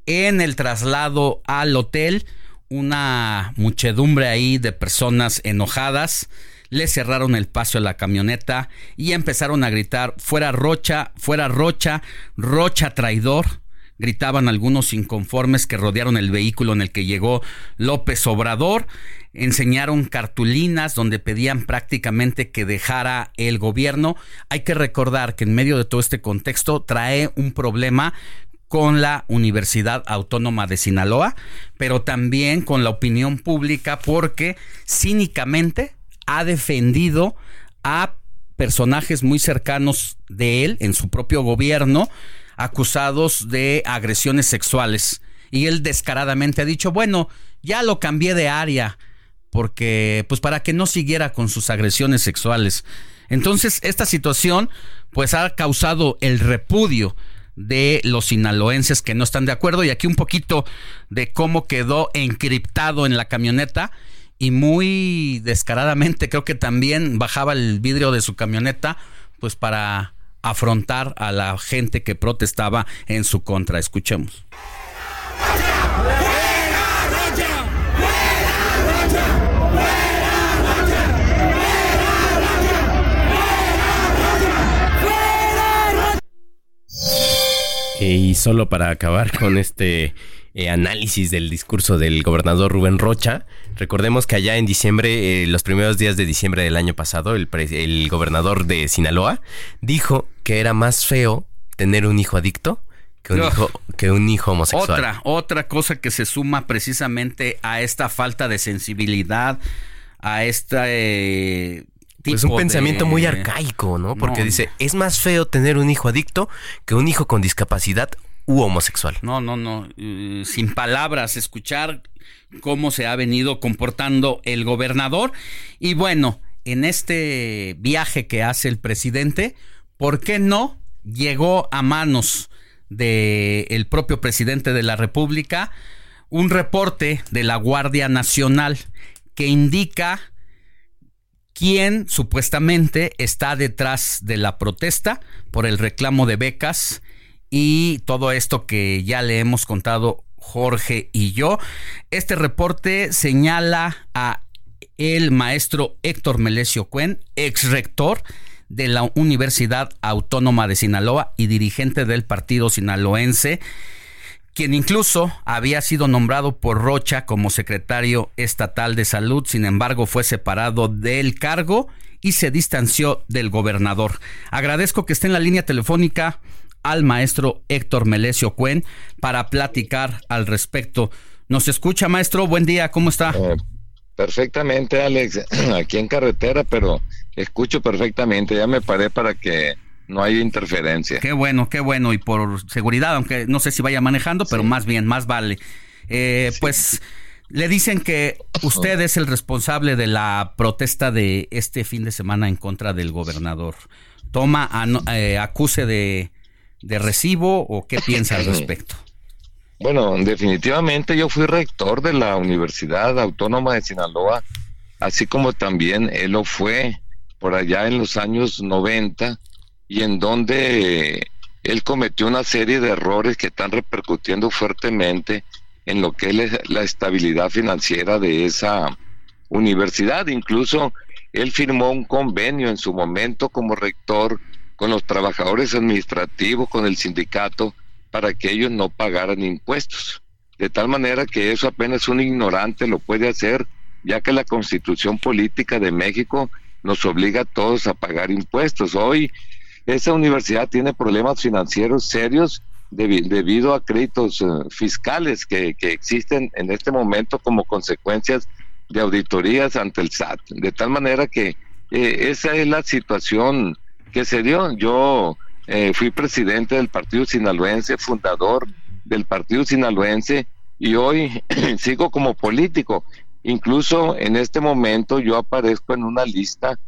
en el traslado al hotel, una muchedumbre ahí de personas enojadas, le cerraron el paso a la camioneta y empezaron a gritar, fuera Rocha, fuera Rocha, Rocha traidor. Gritaban algunos inconformes que rodearon el vehículo en el que llegó López Obrador. Enseñaron cartulinas donde pedían prácticamente que dejara el gobierno. Hay que recordar que en medio de todo este contexto trae un problema con la Universidad Autónoma de Sinaloa, pero también con la opinión pública porque cínicamente ha defendido a personajes muy cercanos de él en su propio gobierno acusados de agresiones sexuales. Y él descaradamente ha dicho, bueno, ya lo cambié de área porque pues para que no siguiera con sus agresiones sexuales. Entonces, esta situación pues ha causado el repudio de los sinaloenses que no están de acuerdo y aquí un poquito de cómo quedó encriptado en la camioneta y muy descaradamente creo que también bajaba el vidrio de su camioneta pues para afrontar a la gente que protestaba en su contra. Escuchemos. Y solo para acabar <laughs> con este eh, análisis del discurso del gobernador Rubén Rocha. Recordemos que allá en diciembre, eh, los primeros días de diciembre del año pasado, el, el gobernador de Sinaloa dijo que era más feo tener un hijo adicto que un, hijo, que un hijo homosexual. Otra, otra cosa que se suma precisamente a esta falta de sensibilidad, a esta... Eh, pues un pensamiento muy arcaico, ¿no? Porque dice, es más feo tener un hijo adicto que un hijo con discapacidad u homosexual. No, no, no. Eh, sin palabras, escuchar cómo se ha venido comportando el gobernador. Y bueno, en este viaje que hace el presidente, ¿por qué no llegó a manos del propio presidente de la República un reporte de la Guardia Nacional que indica quién supuestamente está detrás de la protesta por el reclamo de becas y todo esto que ya le hemos contado Jorge y yo. Este reporte señala a el maestro Héctor Melesio Cuen, ex rector de la Universidad Autónoma de Sinaloa y dirigente del partido sinaloense, quien incluso había sido nombrado por Rocha como secretario estatal de salud, sin embargo fue separado del cargo y se distanció del gobernador. Agradezco que esté en la línea telefónica al maestro Héctor Melesio Cuen para platicar al respecto. ¿Nos escucha, maestro? Buen día, ¿cómo está? Eh, perfectamente, Alex. <clears throat> Aquí en carretera, pero escucho perfectamente. Ya me paré para que no haya interferencia. Qué bueno, qué bueno. Y por seguridad, aunque no sé si vaya manejando, pero más bien, más vale. Eh, pues le dicen que usted es el responsable de la protesta de este fin de semana en contra del gobernador. Toma, eh, acuse de de recibo o qué piensa al <laughs> respecto? Bueno, definitivamente yo fui rector de la Universidad Autónoma de Sinaloa, así como también él lo fue por allá en los años 90 y en donde él cometió una serie de errores que están repercutiendo fuertemente en lo que es la estabilidad financiera de esa universidad. Incluso él firmó un convenio en su momento como rector con los trabajadores administrativos, con el sindicato, para que ellos no pagaran impuestos. De tal manera que eso apenas un ignorante lo puede hacer, ya que la constitución política de México nos obliga a todos a pagar impuestos. Hoy esa universidad tiene problemas financieros serios debido a créditos eh, fiscales que, que existen en este momento como consecuencias de auditorías ante el SAT. De tal manera que eh, esa es la situación que se dio. Yo eh, fui presidente del Partido Sinaloense, fundador del Partido Sinaloense y hoy <clears throat> sigo como político. Incluso en este momento yo aparezco en una lista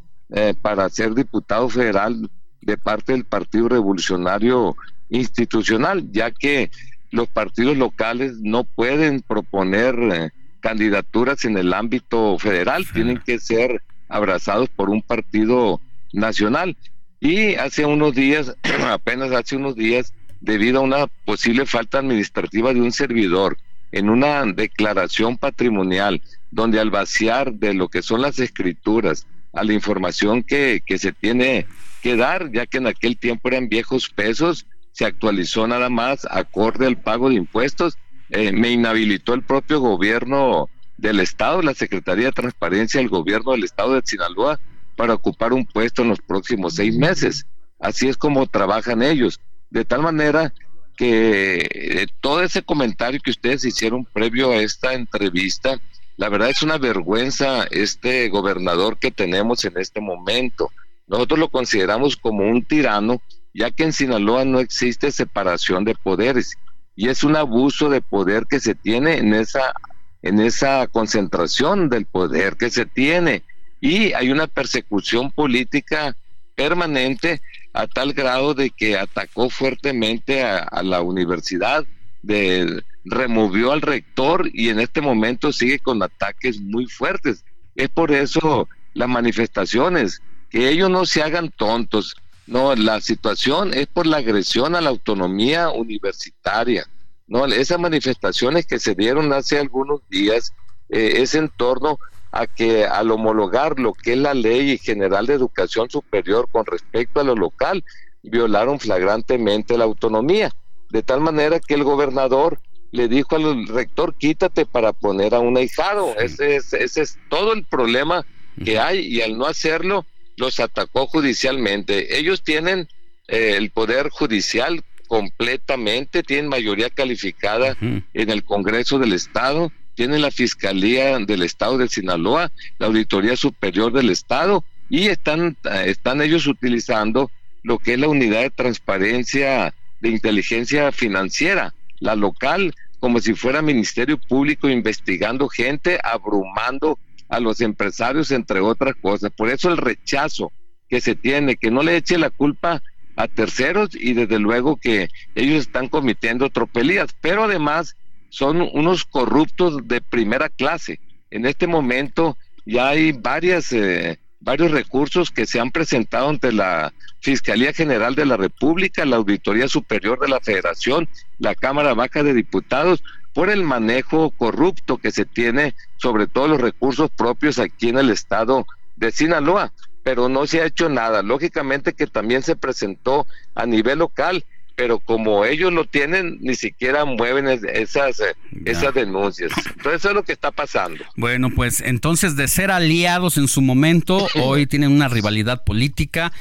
para ser diputado federal de parte del Partido Revolucionario Institucional, ya que los partidos locales no pueden proponer eh, candidaturas en el ámbito federal, tienen que ser abrazados por un partido nacional. Y hace unos días, <clears throat> apenas hace unos días, debido a una posible falta administrativa de un servidor en una declaración patrimonial, donde al vaciar de lo que son las escrituras a la información que, que se tiene que dar, ya que en aquel tiempo eran viejos pesos, se actualizó nada más acorde al pago de impuestos, eh, me inhabilitó el propio gobierno del Estado, la Secretaría de Transparencia del gobierno del Estado de Sinaloa, para ocupar un puesto en los próximos seis meses. Así es como trabajan ellos. De tal manera que eh, todo ese comentario que ustedes hicieron previo a esta entrevista, la verdad es una vergüenza este gobernador que tenemos en este momento. Nosotros lo consideramos como un tirano, ya que en Sinaloa no existe separación de poderes y es un abuso de poder que se tiene en esa en esa concentración del poder que se tiene y hay una persecución política permanente a tal grado de que atacó fuertemente a, la universidad, de, removió al rector y en este momento sigue con ataques muy fuertes. Es por eso las manifestaciones, que ellos no se hagan tontos. No, la situación es por la agresión a la autonomía universitaria. No, esas manifestaciones que se dieron hace algunos días eh, es en torno a que al homologar lo que es la ley general de educación superior con respecto a lo local, violaron flagrantemente la autonomía, de tal manera que el gobernador le dijo al rector, quítate para poner a un ahijado. Ese, es, ese es todo el problema que hay y al no hacerlo, los atacó judicialmente. Ellos tienen eh, el poder judicial completamente, tienen mayoría calificada en el Congreso del Estado tiene la Fiscalía del Estado de Sinaloa, la Auditoría Superior del Estado, y están, están ellos utilizando lo que es la unidad de transparencia de inteligencia financiera, la local, como si fuera Ministerio Público investigando gente, abrumando a los empresarios, entre otras cosas. Por eso el rechazo que se tiene, que no le eche la culpa a terceros y desde luego que ellos están cometiendo tropelías, pero además son unos corruptos de primera clase. En este momento ya hay varias, eh, varios recursos que se han presentado ante la Fiscalía General de la República, la Auditoría Superior de la Federación, la Cámara Baja de Diputados, por el manejo corrupto que se tiene sobre todos los recursos propios aquí en el estado de Sinaloa, pero no se ha hecho nada. Lógicamente que también se presentó a nivel local pero como ellos lo tienen, ni siquiera mueven esas, eh, esas denuncias. Entonces eso es lo que está pasando. Bueno, pues entonces de ser aliados en su momento, <laughs> hoy tienen una rivalidad política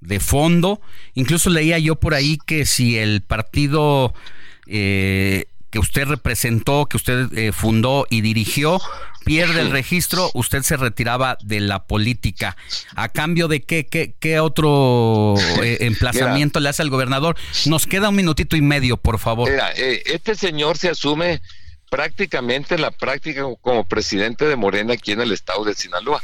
de fondo. Incluso leía yo por ahí que si el partido eh, que usted representó, que usted eh, fundó y dirigió, pierde el registro, usted se retiraba de la política. ¿A cambio de qué, qué, qué otro eh, <laughs> emplazamiento le hace al gobernador? Nos queda un minutito y medio, por favor. Mira, eh, este señor se asume prácticamente en la práctica como presidente de Morena aquí en el estado de Sinaloa.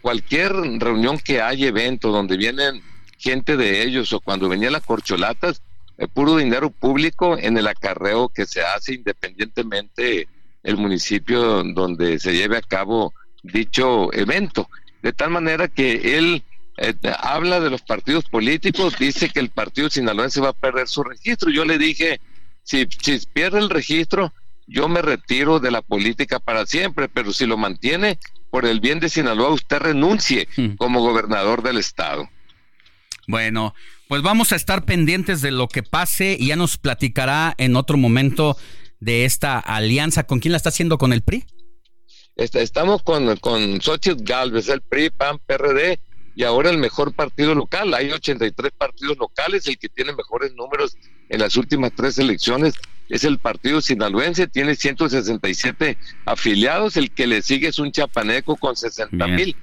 Cualquier reunión que haya, evento donde vienen gente de ellos o cuando venían las corcholatas, puro dinero público en el acarreo que se hace independientemente el municipio donde se lleve a cabo dicho evento. De tal manera que él eh, habla de los partidos políticos, dice que el partido sinaloense va a perder su registro. Yo le dije, si, si pierde el registro, yo me retiro de la política para siempre, pero si lo mantiene, por el bien de Sinaloa, usted renuncie hmm. como gobernador del estado. Bueno, pues vamos a estar pendientes de lo que pase y ya nos platicará en otro momento de esta alianza. ¿Con quién la está haciendo con el PRI? estamos con, con Xochitl Galvez, el PRI, PAN, PRD y ahora el mejor partido local. Hay 83 partidos locales, el que tiene mejores números en las últimas tres elecciones es el partido sinaloense, tiene 167 afiliados, el que le sigue es un chapaneco con 60 mil.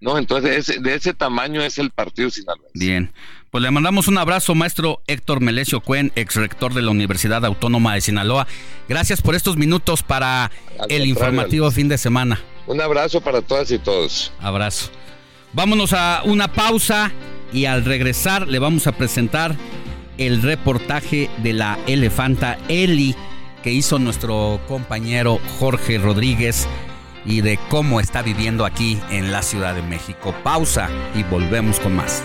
¿no? Entonces, de ese tamaño es el partido sinaloense. Bien. Pues le mandamos un abrazo, maestro Héctor Melesio Cuen, ex rector de la Universidad Autónoma de Sinaloa. Gracias por estos minutos para el informativo fin de semana. Un abrazo para todas y todos. Abrazo. Vámonos a una pausa y al regresar le vamos a presentar el reportaje de la elefanta Eli que hizo nuestro compañero Jorge Rodríguez y de cómo está viviendo aquí en la Ciudad de México. Pausa y volvemos con más.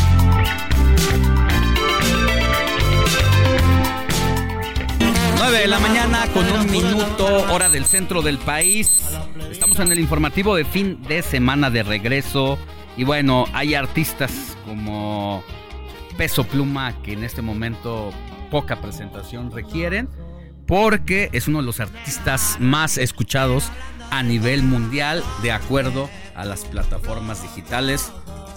9 de la mañana con un minuto, hora del centro del país. Estamos en el informativo de fin de semana de regreso. Y bueno, hay artistas como Peso Pluma que en este momento poca presentación requieren. Porque es uno de los artistas más escuchados a nivel mundial de acuerdo a las plataformas digitales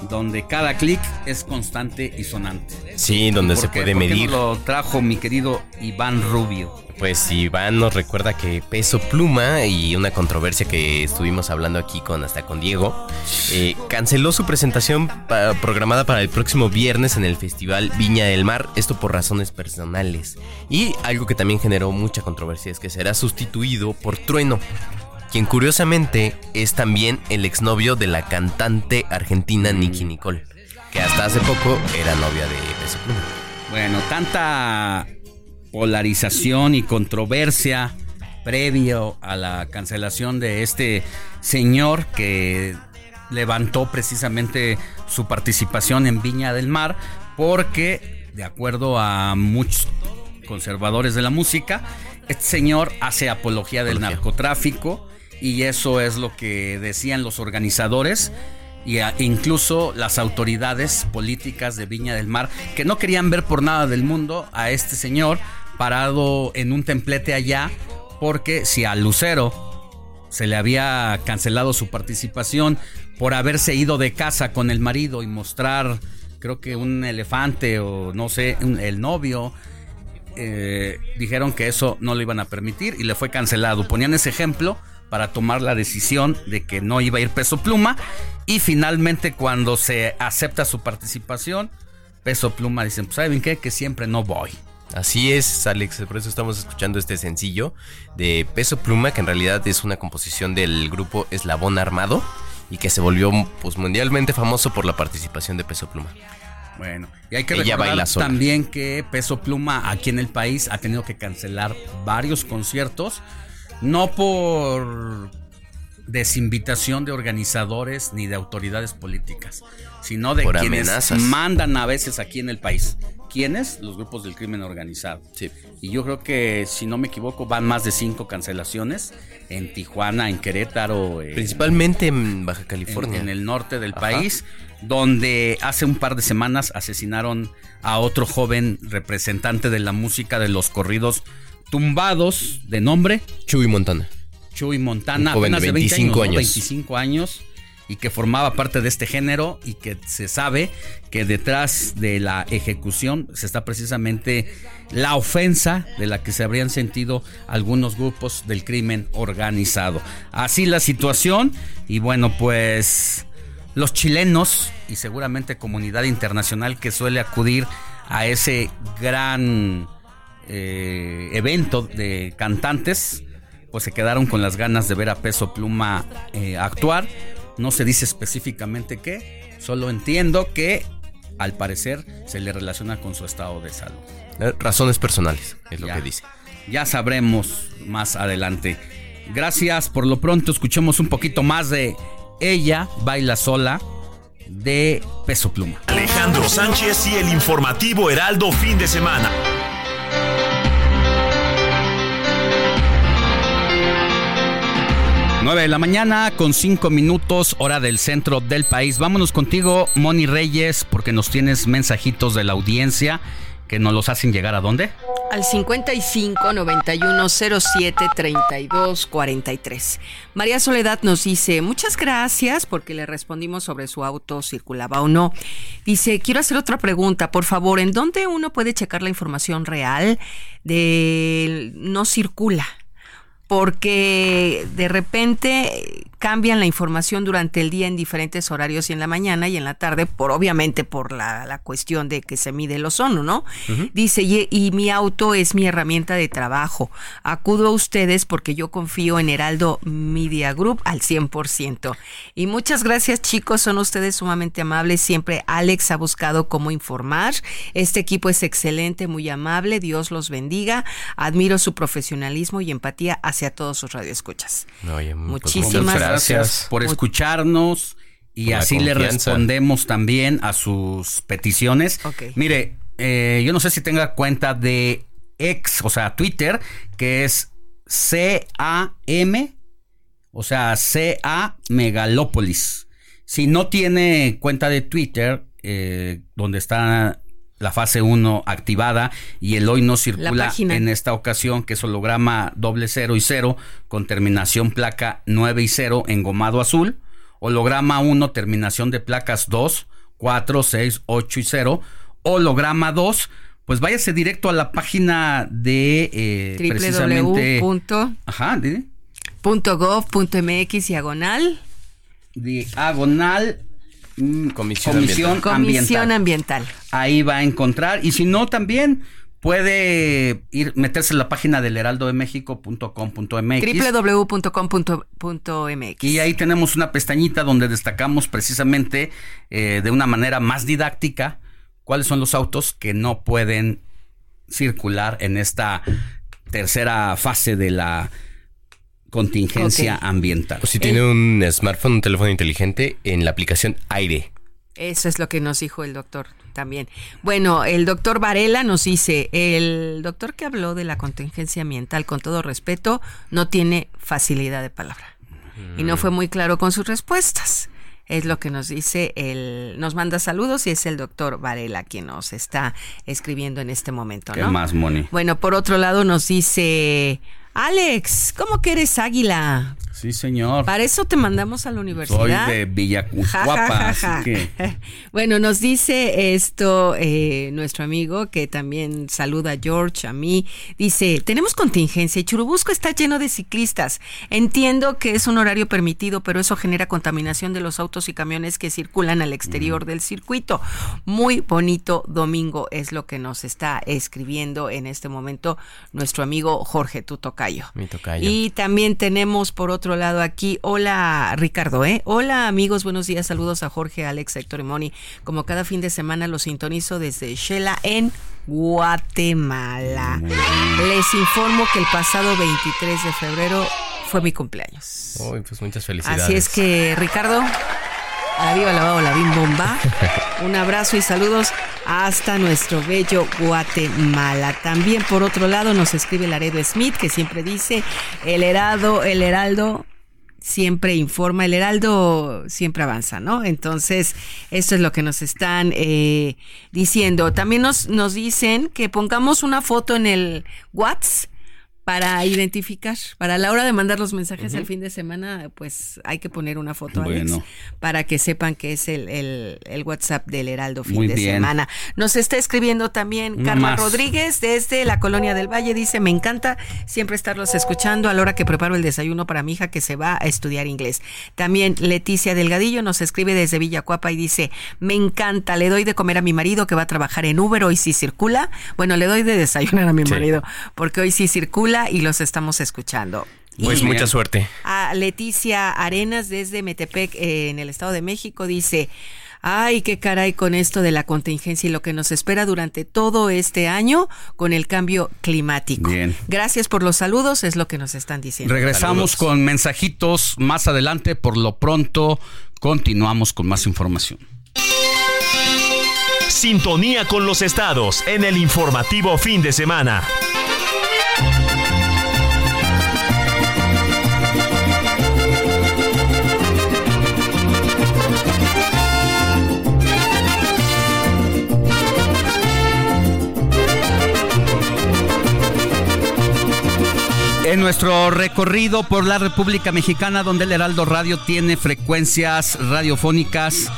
donde cada clic es constante y sonante. Sí, donde se puede medir. lo trajo mi querido Iván Rubio. Pues Iván nos recuerda que Peso Pluma y una controversia que estuvimos hablando aquí con hasta con Diego eh, canceló su presentación programada para el próximo viernes en el Festival Viña del Mar, esto por razones personales. Y algo que también generó mucha controversia es que será sustituido por Trueno, quien curiosamente es también el exnovio de la cantante argentina Nicky Nicole, que hasta hace poco era novia de Peso Pluma. Bueno, tanta polarización y controversia previo a la cancelación de este señor que levantó precisamente su participación en Viña del Mar porque, de acuerdo a muchos conservadores de la música, este señor hace apología del narcotráfico y eso es lo que decían los organizadores e incluso las autoridades políticas de Viña del Mar que no querían ver por nada del mundo a este señor parado en un templete allá porque si a Lucero se le había cancelado su participación por haberse ido de casa con el marido y mostrar creo que un elefante o no sé, el novio, eh, dijeron que eso no lo iban a permitir y le fue cancelado. Ponían ese ejemplo para tomar la decisión de que no iba a ir peso pluma y finalmente cuando se acepta su participación, peso pluma dicen, pues saben qué, que siempre no voy. Así es, Alex, por eso estamos escuchando este sencillo de Peso Pluma, que en realidad es una composición del grupo Eslabón Armado y que se volvió pues, mundialmente famoso por la participación de Peso Pluma. Bueno, y hay que recordar también que Peso Pluma aquí en el país ha tenido que cancelar varios conciertos no por desinvitación de organizadores ni de autoridades políticas, sino de quienes mandan a veces aquí en el país. ¿Quiénes? Los grupos del crimen organizado. Sí. Y yo creo que, si no me equivoco, van más de cinco cancelaciones en Tijuana, en Querétaro. Principalmente en Baja California. En, el norte del país, donde hace un par de semanas asesinaron a otro joven representante de la música de los corridos tumbados de nombre. Chuy Montana. Chuy Montana, apenas de 25 años, 25 años y que formaba parte de este género y que se sabe que detrás de la ejecución se está precisamente la ofensa de la que se habrían sentido algunos grupos del crimen organizado. Así la situación y bueno pues los chilenos y seguramente comunidad internacional que suele acudir a ese gran eh, evento de cantantes, pues se quedaron con las ganas de ver a Peso Pluma eh, actuar. No se dice específicamente qué, solo entiendo que al parecer se le relaciona con su estado de salud. Eh, razones personales, es lo que dice. ya sabremos más adelante. Gracias, por lo pronto escuchemos un poquito más de Ella baila sola de Peso Pluma. Alejandro Sánchez y el informativo Heraldo fin de semana. 9 de la mañana con 5 minutos, hora del centro del país. Vámonos contigo, Moni Reyes, porque nos tienes mensajitos de la audiencia que nos los hacen llegar a dónde? Al 55 91 07 32 43. María Soledad nos dice, muchas gracias porque le respondimos sobre su auto circulaba o no. Dice, quiero hacer otra pregunta, por favor, ¿en dónde uno puede checar la información real de no circula? Porque de repente cambian la información durante el día en diferentes horarios y en la mañana y en la tarde, por obviamente por la, la cuestión de que se mide el ozono, ¿no? Dice, y, y, mi auto es mi herramienta de trabajo. Acudo a ustedes porque yo confío en Heraldo Media Group al 100%. Y muchas gracias chicos, son ustedes sumamente amables. Siempre Alex ha buscado cómo informar. Este equipo es excelente, muy amable. Dios los bendiga. Admiro su profesionalismo y empatía hacia todos sus radioescuchas. Oye, pues, Muchísimas muchas Gracias por escucharnos y Por así le respondemos también a sus peticiones. Mire, eh, yo no sé si tenga cuenta de ex, o sea, Twitter, que es C-A-M, o sea, C-A Megalópolis. Si no tiene cuenta de Twitter, eh, donde está la fase 1 activada y el hoy no circula en esta ocasión, que es holograma doble cero y cero con terminación placa 9 y 0 engomado azul, holograma 1 terminación de placas 2, 4, 6, 8 y 0, holograma 2, pues váyase directo a la página de eh, precisamente... Ajá, de, www.gov.mx diagonal. Diagonal mm, Comisión Comisión Comisión Ambiental. Ambiental. Ahí va a encontrar. Y si no, también puede ir, meterse en la página del heraldodemexico.com.mx. www.com.mx. Y ahí tenemos una pestañita donde destacamos precisamente eh, de una manera más didáctica cuáles son los autos que no pueden circular en esta tercera fase de la contingencia ambiental. Si tiene un smartphone, un teléfono inteligente, en la aplicación Aire. Eso es lo que nos dijo el doctor también. Bueno, el doctor Varela nos dice, el doctor que habló de la contingencia ambiental, con todo respeto, no tiene facilidad de palabra. Y no fue muy claro con sus respuestas. Es lo que nos dice el, nos manda saludos y es el doctor Varela quien nos está escribiendo en este momento, ¿Qué más, Moni? Bueno, por otro lado nos dice, Alex, ¿cómo que eres águila? Sí, señor. Para eso te mandamos a la Soy universidad. de Villacuapa, Ja, ja, así ja, que... <laughs> Bueno, nos dice esto eh, nuestro amigo que también saluda a George, a mí. Dice, tenemos contingencia y Churubusco está lleno de ciclistas. Entiendo que es un horario permitido, pero eso genera contaminación de los autos y camiones que circulan al exterior del circuito. Muy bonito domingo es lo que nos está escribiendo en este momento nuestro amigo Jorge Tutocayo. Mi tocayo. Y también tenemos por otro lado aquí, hola Ricardo, ¿eh? Hola amigos, buenos días, saludos a Jorge, Alex, Héctor y Moni. Como cada fin de semana los sintonizo desde Shela en Guatemala. Les informo que el pasado 23 de febrero fue mi cumpleaños. Pues muchas felicidades. Así es que Ricardo, a la viva la baba, la bim bomba. Un abrazo y saludos hasta nuestro bello Guatemala. También por otro lado nos escribe Laredo Smith que siempre dice el heraldo, el heraldo siempre informa, el heraldo siempre avanza, ¿no? Entonces, esto es lo que nos están eh, diciendo. También nos, nos dicen que pongamos una foto en el WhatsApp para identificar, para la hora de mandar los mensajes el fin de semana, pues hay que poner una foto Alex, Bueno. para que sepan que es el, el- el WhatsApp del Heraldo fin Muy de bien. semana. Nos está escribiendo también Carla más. Rodríguez desde la Colonia del Valle, dice, me encanta siempre estarlos escuchando a la hora que preparo el desayuno para mi hija que se va a estudiar inglés. También Leticia Delgadillo nos escribe desde Villacuapa y dice, me encanta, le doy de comer a mi marido que va a trabajar en Uber hoy sí circula. Bueno, le doy de desayunar a mi Sí. marido porque hoy sí circula y los estamos escuchando. Pues Y- mucha suerte. a Leticia Arenas desde Metepec, eh, en el Estado de México, dice, Ay, qué caray con esto de la contingencia y lo que nos espera durante todo este año con el cambio climático. Bien. Gracias por los saludos, es lo que nos están diciendo. Regresamos con mensajitos más adelante. Por lo pronto, continuamos con más información. Sintonía con los estados en el informativo fin de semana. En nuestro recorrido por la República Mexicana, donde el Heraldo Radio tiene frecuencias radiofónicas,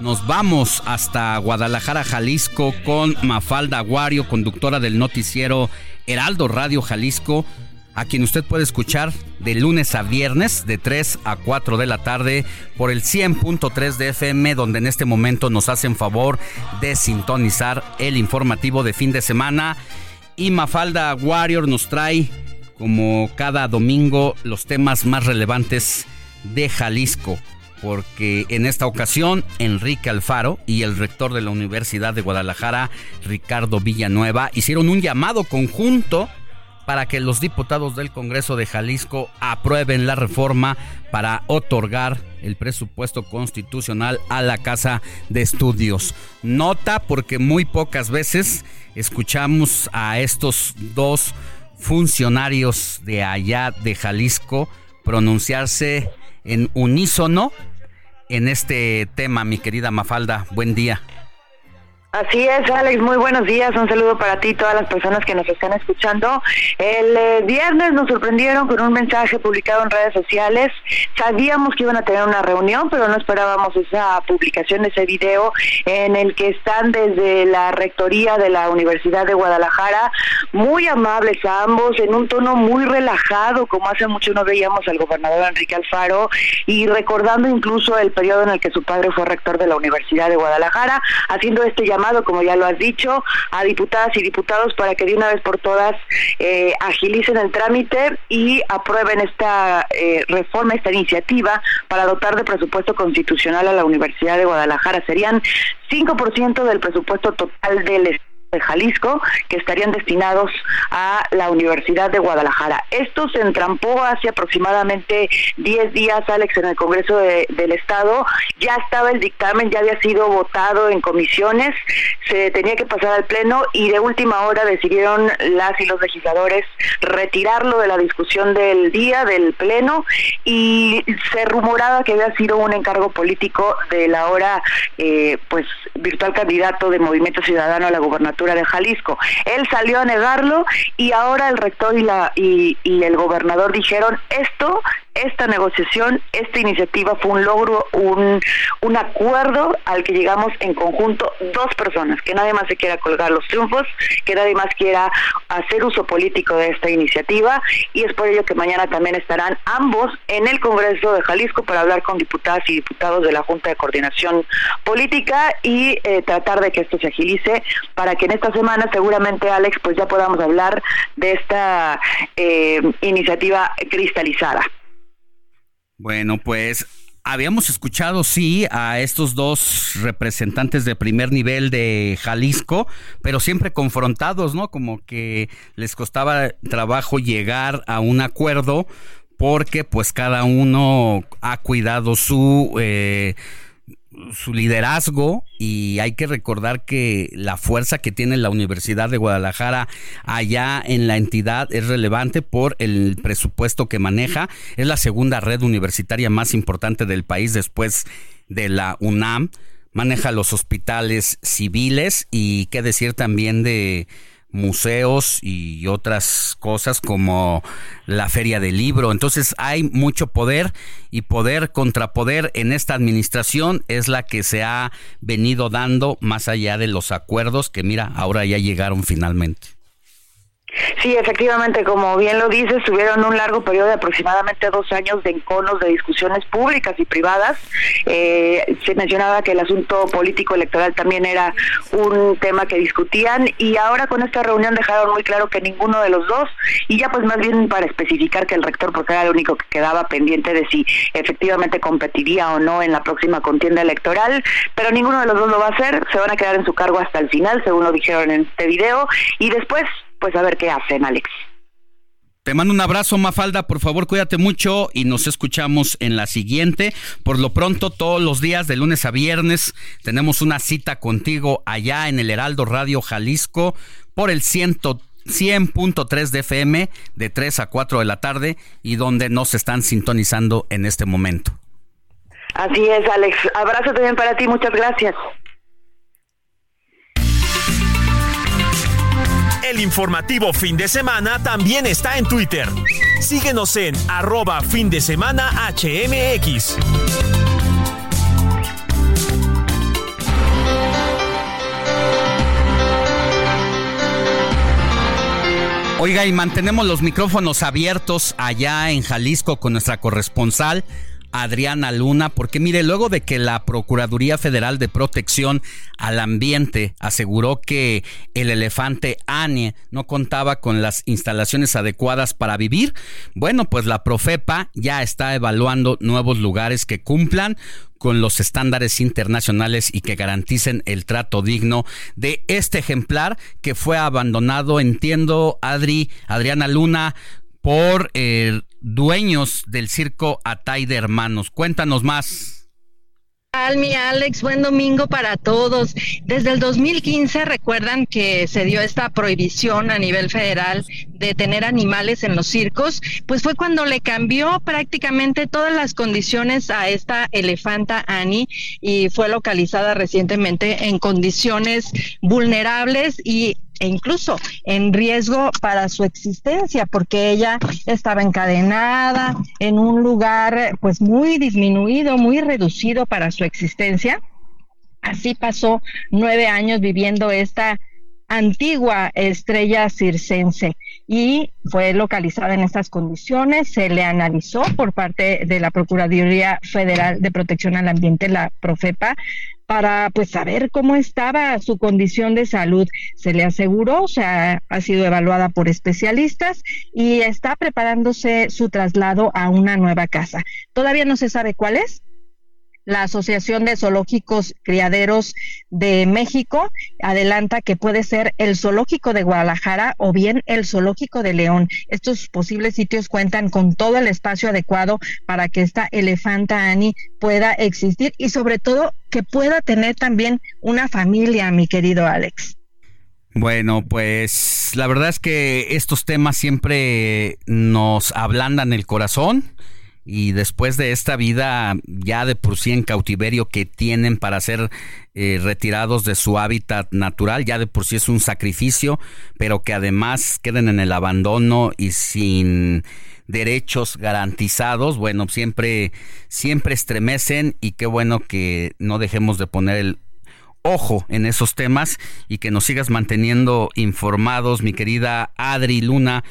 nos vamos hasta Guadalajara, Jalisco, con Mafalda Aguario, conductora del noticiero Heraldo Radio Jalisco, a quien usted puede escuchar de lunes a viernes, de 3 a 4 de la tarde, por el 100.3 de FM, donde en este momento nos hacen favor de sintonizar el informativo de fin de semana. Y Mafalda Warrior nos trae como cada domingo los temas más relevantes de Jalisco, porque en esta ocasión Enrique Alfaro y el rector de la Universidad de Guadalajara, Ricardo Villanueva, hicieron un llamado conjunto para que los diputados del Congreso de Jalisco aprueben la reforma para otorgar el presupuesto constitucional a la Casa de Estudios. Nota porque muy pocas veces escuchamos a estos dos funcionarios de allá de Jalisco pronunciarse en unísono en este tema, mi querida Mafalda. Buen día. Así es, Alex, muy buenos días. Un saludo para ti y todas las personas que nos están escuchando. El eh, viernes nos sorprendieron con un mensaje publicado en redes sociales. Sabíamos que iban a tener una reunión, pero no esperábamos esa publicación, ese video en el que están desde la rectoría de la Universidad de Guadalajara, muy amables a ambos, en un tono muy relajado, como hace mucho no veíamos al gobernador Enrique Alfaro, y recordando incluso el periodo en el que su padre fue rector de la Universidad de Guadalajara, haciendo este llamado como ya lo has dicho, a diputadas y diputados para que de una vez por todas eh, agilicen el trámite y aprueben esta eh, reforma, esta iniciativa para dotar de presupuesto constitucional a la Universidad de Guadalajara. Serían 5% del presupuesto total del Estado de Jalisco que estarían destinados a la Universidad de Guadalajara. Esto se entrampó hace aproximadamente 10 días, Alex, en el Congreso del Estado. Ya estaba el dictamen, ya había sido votado en comisiones, se tenía que pasar al Pleno y de última hora decidieron las y los legisladores retirarlo de la discusión del día, del Pleno, y se rumoraba que había sido un encargo político del ahora eh, pues virtual candidato de Movimiento Ciudadano a la gubernatura de Jalisco. Él salió a negarlo y ahora el rector y, la, y, y el gobernador dijeron esto esta negociación, esta iniciativa fue un logro, un, un acuerdo al que llegamos en conjunto dos personas, que nadie más se quiera colgar los triunfos, que nadie más quiera hacer uso político de esta iniciativa y es por ello que mañana también estarán ambos en el Congreso de Jalisco para hablar con diputadas y diputados de la Junta de Coordinación Política y eh, tratar de que esto se agilice para que esta semana seguramente Alex pues ya podamos hablar de esta eh, iniciativa cristalizada. Bueno, pues habíamos escuchado, sí, a estos dos representantes de primer nivel de Jalisco, pero siempre confrontados, ¿no? Como que les costaba trabajo llegar a un acuerdo porque pues cada uno ha cuidado su... Eh, su liderazgo y hay que recordar que la fuerza que tiene la Universidad de Guadalajara allá en la entidad es relevante por el presupuesto que maneja. Es la segunda red universitaria más importante del país después de la UNAM. Maneja los hospitales civiles y qué decir también de museos y otras cosas como la feria del libro. Entonces hay mucho poder y poder contra poder en esta administración es la que se ha venido dando más allá de los acuerdos que mira, ahora ya llegaron finalmente. Sí, efectivamente, como bien lo dices, tuvieron un largo periodo de aproximadamente dos años de enconos de discusiones públicas y privadas. Eh, se mencionaba que el asunto político electoral también era un tema que discutían y ahora con esta reunión dejaron muy claro que ninguno de los dos, y ya pues más bien para especificar que el rector, porque era el único que quedaba pendiente de si efectivamente competiría o no en la próxima contienda electoral, pero ninguno de los dos lo va a hacer, se van a quedar en su cargo hasta el final, según lo dijeron en este video, y después pues a ver qué hacen, Alex. Te mando un abrazo, Mafalda. Por favor, cuídate mucho y nos escuchamos en la siguiente. Por lo pronto, todos los días, de lunes a viernes, tenemos una cita contigo allá en el Heraldo Radio Jalisco por el 100.3 de FM de 3 a 4 de la tarde y donde nos están sintonizando en este momento. Así es, Alex. Abrazo también para ti. Muchas gracias. El informativo fin de semana también está en Twitter. Síguenos en arroba fin de semana HMX. Oiga, y mantenemos los micrófonos abiertos allá en Jalisco con nuestra corresponsal Adriana Luna, porque mire, luego de que la Procuraduría Federal de Protección al Ambiente aseguró que el elefante Anie no contaba con las instalaciones adecuadas para vivir, bueno, pues la Profepa ya está evaluando nuevos lugares que cumplan con los estándares internacionales y que garanticen el trato digno de este ejemplar que fue abandonado, entiendo, Adri, Adriana Luna, por eh, dueños del circo Atay de Hermanos. Cuéntanos más. Almi, Alex, buen domingo para todos. Desde el 2015 recuerdan que se dio esta prohibición a nivel federal de tener animales en los circos, pues fue cuando le cambió prácticamente todas las condiciones a esta elefanta Annie y fue localizada recientemente en condiciones vulnerables y e incluso en riesgo para su existencia, porque ella estaba encadenada en un lugar pues muy disminuido, muy reducido para su existencia. Así pasó nueve años viviendo esta antigua estrella circense y fue localizada en estas condiciones. Se le analizó por parte de la Procuraduría Federal de Protección al Ambiente, la Profepa, para pues saber cómo estaba su condición de salud. Se le aseguró, o sea, ha sido evaluada por especialistas y está preparándose su traslado a una nueva casa. Todavía no se sabe cuál es, la Asociación de Zoológicos Criaderos de México adelanta que puede ser el Zoológico de Guadalajara o bien el Zoológico de León. Estos posibles sitios cuentan con todo el espacio adecuado para que esta elefanta Ani pueda existir y sobre todo que pueda tener también una familia, mi querido Alex. Bueno, pues la verdad es que estos temas siempre nos ablandan el corazón y después de esta vida ya de por sí en cautiverio que tienen para ser eh, retirados de su hábitat natural, ya de por sí es un sacrificio, pero que además queden en el abandono y sin derechos garantizados, bueno, siempre siempre estremecen y qué bueno que no dejemos de poner el ojo en esos temas y que nos sigas manteniendo informados, mi querida Adri Luna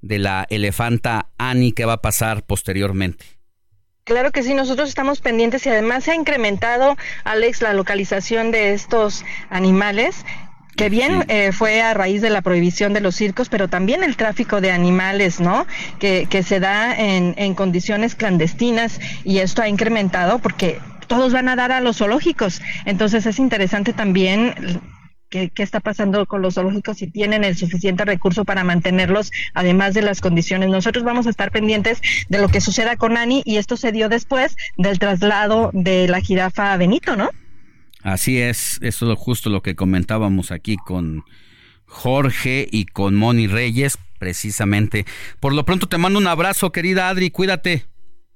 de la elefanta Annie que va a pasar posteriormente. Claro que sí, nosotros estamos pendientes y además se ha incrementado, Alex, la localización de estos animales que bien eh, fue a raíz de la prohibición de los circos, pero también el tráfico de animales, ¿no? Que, que se da en, en condiciones clandestinas y esto ha incrementado porque todos van a dar a los zoológicos. Entonces es interesante también qué, está pasando con los zoológicos, si tienen el suficiente recurso para mantenerlos, además de las condiciones. Nosotros vamos a estar pendientes de lo que suceda con Ani y esto se dio después del traslado de la jirafa a Benito, ¿no? Así es, eso es justo lo que comentábamos aquí con Jorge y con Moni Reyes, precisamente. Por lo pronto te mando un abrazo, querida Adri, cuídate.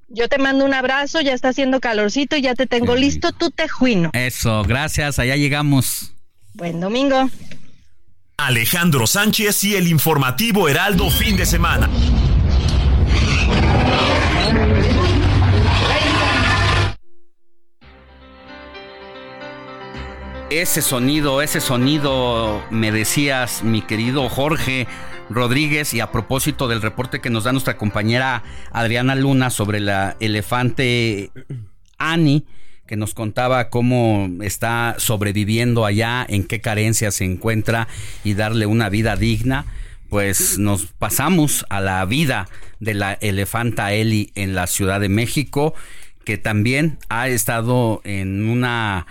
Yo te mando un abrazo, ya está haciendo calorcito, ya te tengo listo, tú te juino. Eso, gracias, allá llegamos. Buen domingo. Alejandro Sánchez y el informativo Heraldo fin de semana. Ese sonido, ese sonido, me decías, mi querido Jorge, Rodríguez y a propósito del reporte que nos da nuestra compañera Adriana Luna sobre la elefante Annie, que nos contaba cómo está sobreviviendo allá, en qué carencia se encuentra y darle una vida digna, pues nos pasamos a la vida de la elefanta Eli en la Ciudad de México, que también ha estado en una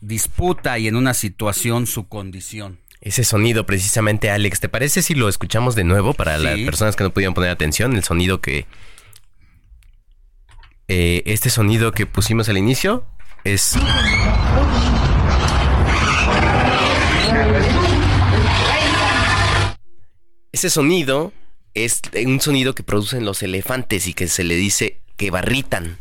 disputa y en una situación su condición. Ese sonido, precisamente, Alex, ¿te parece si lo escuchamos de nuevo para las personas que no pudieron poner atención? El sonido que. Eh, este sonido que pusimos al inicio es. Ese sonido es un sonido que producen los elefantes y que se le dice que barritan.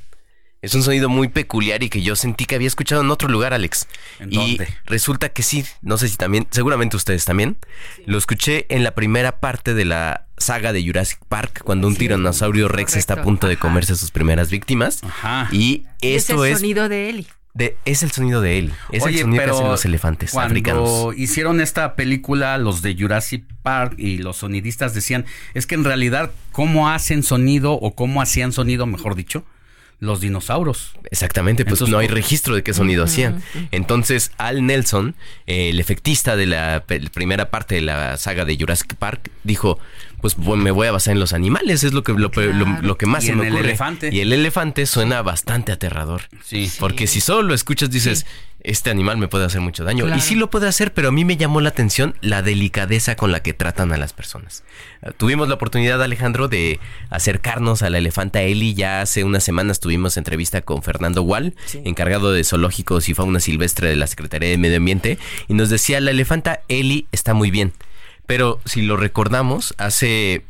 Es un sonido muy peculiar y que yo sentí que había escuchado en otro lugar, Alex. y resulta que sí, no sé si también, seguramente ustedes también. Lo escuché en la primera parte de la saga de Jurassic Park, cuando un tiranosaurio Rex está a punto de comerse a sus primeras víctimas. Ajá. Y esto es... El sonido de Eli. De, es el sonido de él. Es el sonido que hacen los elefantes cuando africanos. hicieron esta película, los de Jurassic Park y los sonidistas decían, es que en realidad, ¿cómo hacen sonido o cómo hacían sonido, mejor dicho? Los dinosaurios. Exactamente, pues no hay registro de qué sonido hacían. Entonces, Al Nelson, el efectista de la primera parte de la saga de Jurassic Park, dijo, pues me voy a basar en los animales, es lo que, lo, que más se me ocurre. Elefante. Y el elefante suena bastante aterrador. Sí. Porque si solo lo escuchas dices, este animal me puede hacer mucho daño. Y sí lo puede hacer, pero a mí me llamó la atención la delicadeza con la que tratan a las personas. Tuvimos la oportunidad, Alejandro, de acercarnos a la elefanta Eli. Ya hace unas semanas tuvimos entrevista con Fernando Wall, encargado de zoológicos y fauna silvestre de la Secretaría de Medio Ambiente, y nos decía, la elefanta Eli está muy bien. Pero si lo recordamos, hace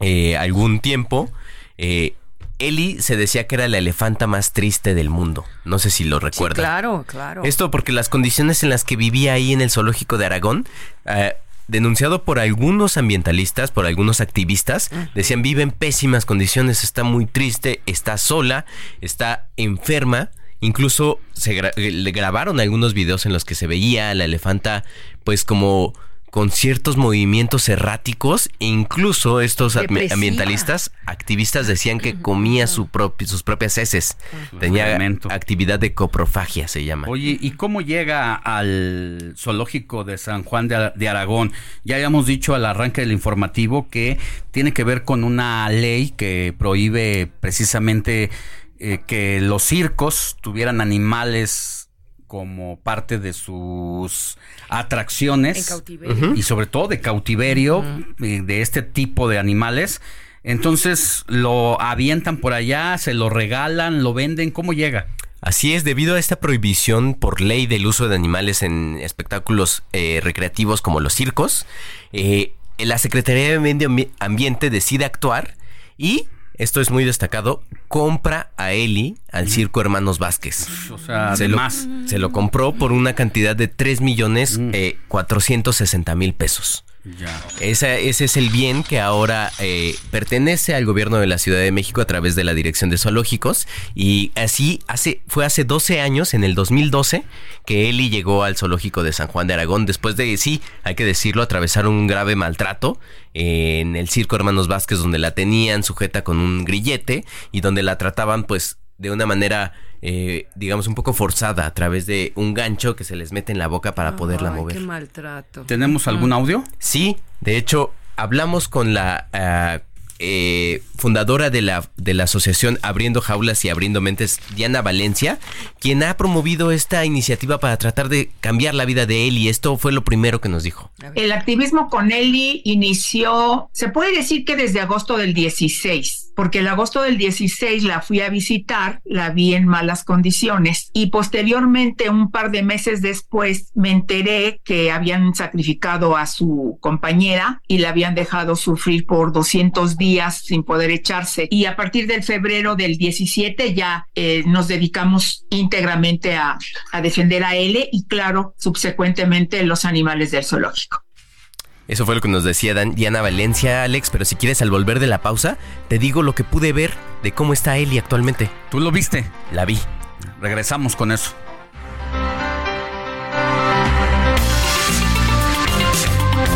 eh, algún tiempo, eh, Eli se decía que era la elefanta más triste del mundo. No sé si lo recuerda. claro, claro. Esto porque las condiciones en las que vivía ahí en el zoológico de Aragón, eh, denunciado por algunos ambientalistas, por algunos activistas, decían vive en pésimas condiciones, está muy triste, está sola, está enferma. Incluso se le grabaron algunos videos en los que se veía a la elefanta pues como con ciertos movimientos erráticos e incluso estos ambientalistas, activistas decían que comía su sus propias heces. Tenía actividad de coprofagia, se llama. Oye, ¿y cómo llega al zoológico de San Juan de, Aragón? Ya habíamos dicho al arranque del informativo que tiene que ver con una ley que prohíbe precisamente eh, que los circos tuvieran animales como parte de sus atracciones y sobre todo de cautiverio eh, de este tipo de animales. Entonces lo avientan por allá, se lo regalan, lo venden, ¿cómo llega? Así es, debido a esta prohibición por ley del uso de animales en espectáculos eh, recreativos como los circos, eh, la Secretaría de Medio Ambiente decide actuar y esto es muy destacado, compra a Eli al Circo Hermanos Vázquez. O sea, se, lo, se lo compró por una cantidad de 3 millones mm. eh, 460 mil pesos. Ese es el bien que ahora eh, pertenece al gobierno de la Ciudad de México a través de la Dirección de Zoológicos. Y así hace, fue hace 12 años, en el 2012, que Eli llegó al Zoológico de San Juan de Aragón después de, sí, hay que decirlo, atravesar un grave maltrato en el Circo Hermanos Vázquez, donde la tenían sujeta con un grillete y donde la trataban, pues, de una manera, eh, digamos, un poco forzada a través de un gancho que se les mete en la boca para poderla mover. Qué maltrato. ¿Tenemos algún audio? Sí, de hecho, hablamos con la ah, eh, fundadora de la, de la asociación Abriendo Jaulas y Abriendo Mentes, Diana Valencia, quien ha promovido esta iniciativa para tratar de cambiar la vida de Eli. Esto fue lo primero que nos dijo. El activismo con Eli inició, se puede decir que desde agosto del 16 porque el agosto del 16 la fui a visitar, la vi en malas condiciones y posteriormente, un par de meses después, me enteré que habían sacrificado a su compañera y la habían dejado sufrir por 200 días sin poder echarse. Y a partir del febrero del 17 ya eh, nos dedicamos íntegramente a, a defender a L y claro, subsecuentemente los animales del zoológico. Eso fue lo que nos decía Diana Valencia, Alex, pero si quieres al volver de la pausa, te digo lo que pude ver de cómo está Eli actualmente. ¿Tú lo viste? La vi. Regresamos con eso.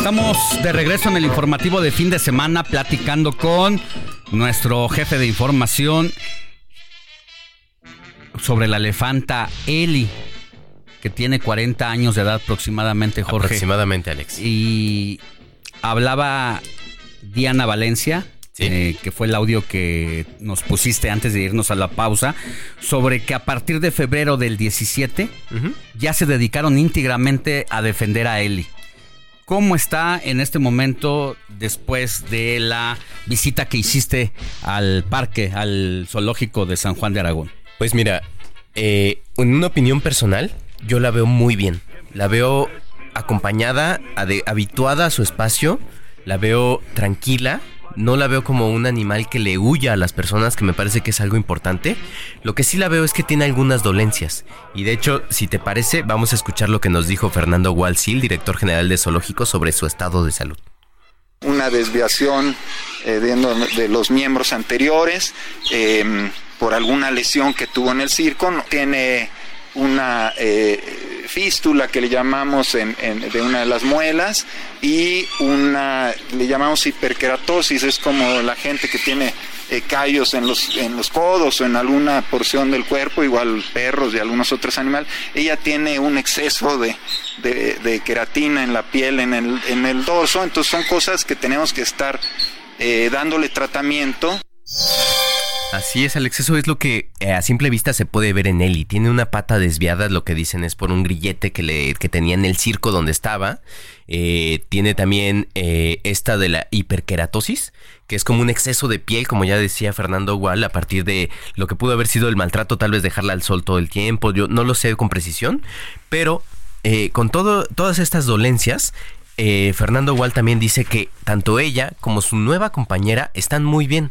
Estamos de regreso en el informativo de fin de semana platicando con nuestro jefe de información sobre la elefanta Eli, que tiene 40 años de edad aproximadamente, Jorge. Aproximadamente, Alex. Y hablaba Diana Valencia, eh, que fue el audio que nos pusiste antes de irnos a la pausa, sobre que a partir de febrero del 17 ya se dedicaron íntegramente a defender a Eli. ¿Cómo está en este momento después de la visita que hiciste al parque, al zoológico de San Juan de Aragón? Pues mira, eh, en una opinión personal, yo la veo muy bien. La veo acompañada, habituada a su espacio, la veo tranquila, no la veo como un animal que le huya a las personas, que me parece que es algo importante. Lo que sí la veo es que tiene algunas dolencias. Y de hecho, si te parece, vamos a escuchar lo que nos dijo Fernando Walsil, director general de Zoológico, sobre su estado de salud. Una desviación eh, de, los miembros anteriores eh, por alguna lesión que tuvo en el circo. Tiene una eh, fístula que le llamamos en, de una de las muelas y una, le llamamos hiperkeratosis, es como la gente que tiene eh, callos en los, en los codos o en alguna porción del cuerpo, igual perros y algunos otros animales, ella tiene un exceso de, de, queratina en la piel, en el, en el dorso, entonces son cosas que tenemos que estar eh, dándole tratamiento. Así es, Alex, eso es lo que eh, a simple vista se puede ver en Eli. Tiene una pata desviada, lo que dicen es por un grillete que, le, que tenía en el circo donde estaba. Eh, tiene también eh, esta de la hiperkeratosis, que es como un exceso de piel, como ya decía Fernando Wall, a partir de lo que pudo haber sido el maltrato, tal vez dejarla al sol todo el tiempo. Yo no lo sé con precisión, pero con todo, todas estas dolencias, Fernando Wall también dice que tanto ella como su nueva compañera están muy bien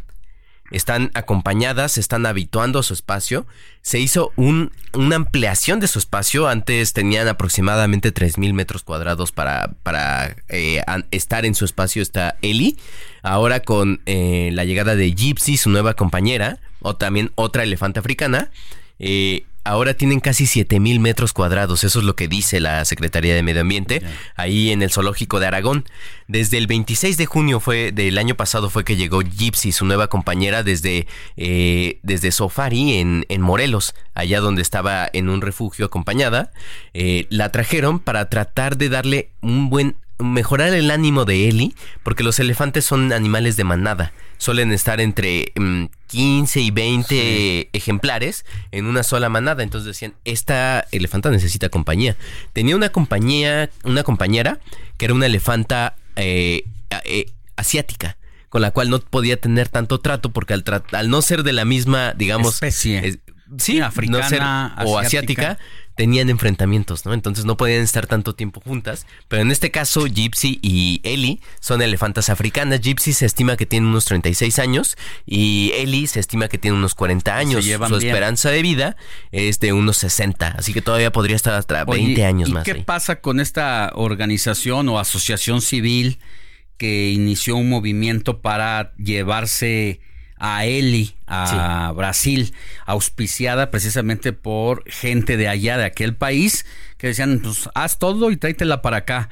están acompañadas, se están habituando a su espacio. Se hizo un, una ampliación de su espacio. Antes tenían aproximadamente 3.000 metros cuadrados para, para eh, estar en su espacio. Está Eli. Ahora con eh, la llegada de Gypsy, su nueva compañera, o también otra elefante africana, eh, ahora tienen casi 7000 metros cuadrados. Eso es lo que dice la Secretaría de Medio Ambiente ahí en el zoológico de Aragón. Desde el 26 de junio fue del año pasado fue que llegó Gypsy, su nueva compañera, desde, eh, desde Sofari en, en, Morelos, allá donde estaba en un refugio acompañada. Eh, la trajeron para tratar de darle un buen mejorar el ánimo de Eli, porque los elefantes son animales de manada. Suelen estar entre 15 mm, y 20 ejemplares en una sola manada. Entonces decían, esta elefanta necesita compañía. Tenía una compañía, una compañera que era una elefanta eh, eh, asiática con la cual no podía tener tanto trato porque al, al no ser de la misma, digamos, especie, sí, africana o asiática tenían enfrentamientos, ¿no? Entonces no podían estar tanto tiempo juntas. Pero en este caso, Gypsy y Ellie son elefantas africanas. Gypsy se estima que tiene unos 36 años y Ellie se estima que tiene unos 40 años. Su esperanza de vida es de unos 60, así que todavía podría estar hasta 20 años ¿y más. ¿Qué pasa con esta organización o asociación civil que inició un movimiento para llevarse a Eli, a Brasil, auspiciada precisamente por gente de allá, de aquel país, que decían, pues haz todo y tráetela para acá.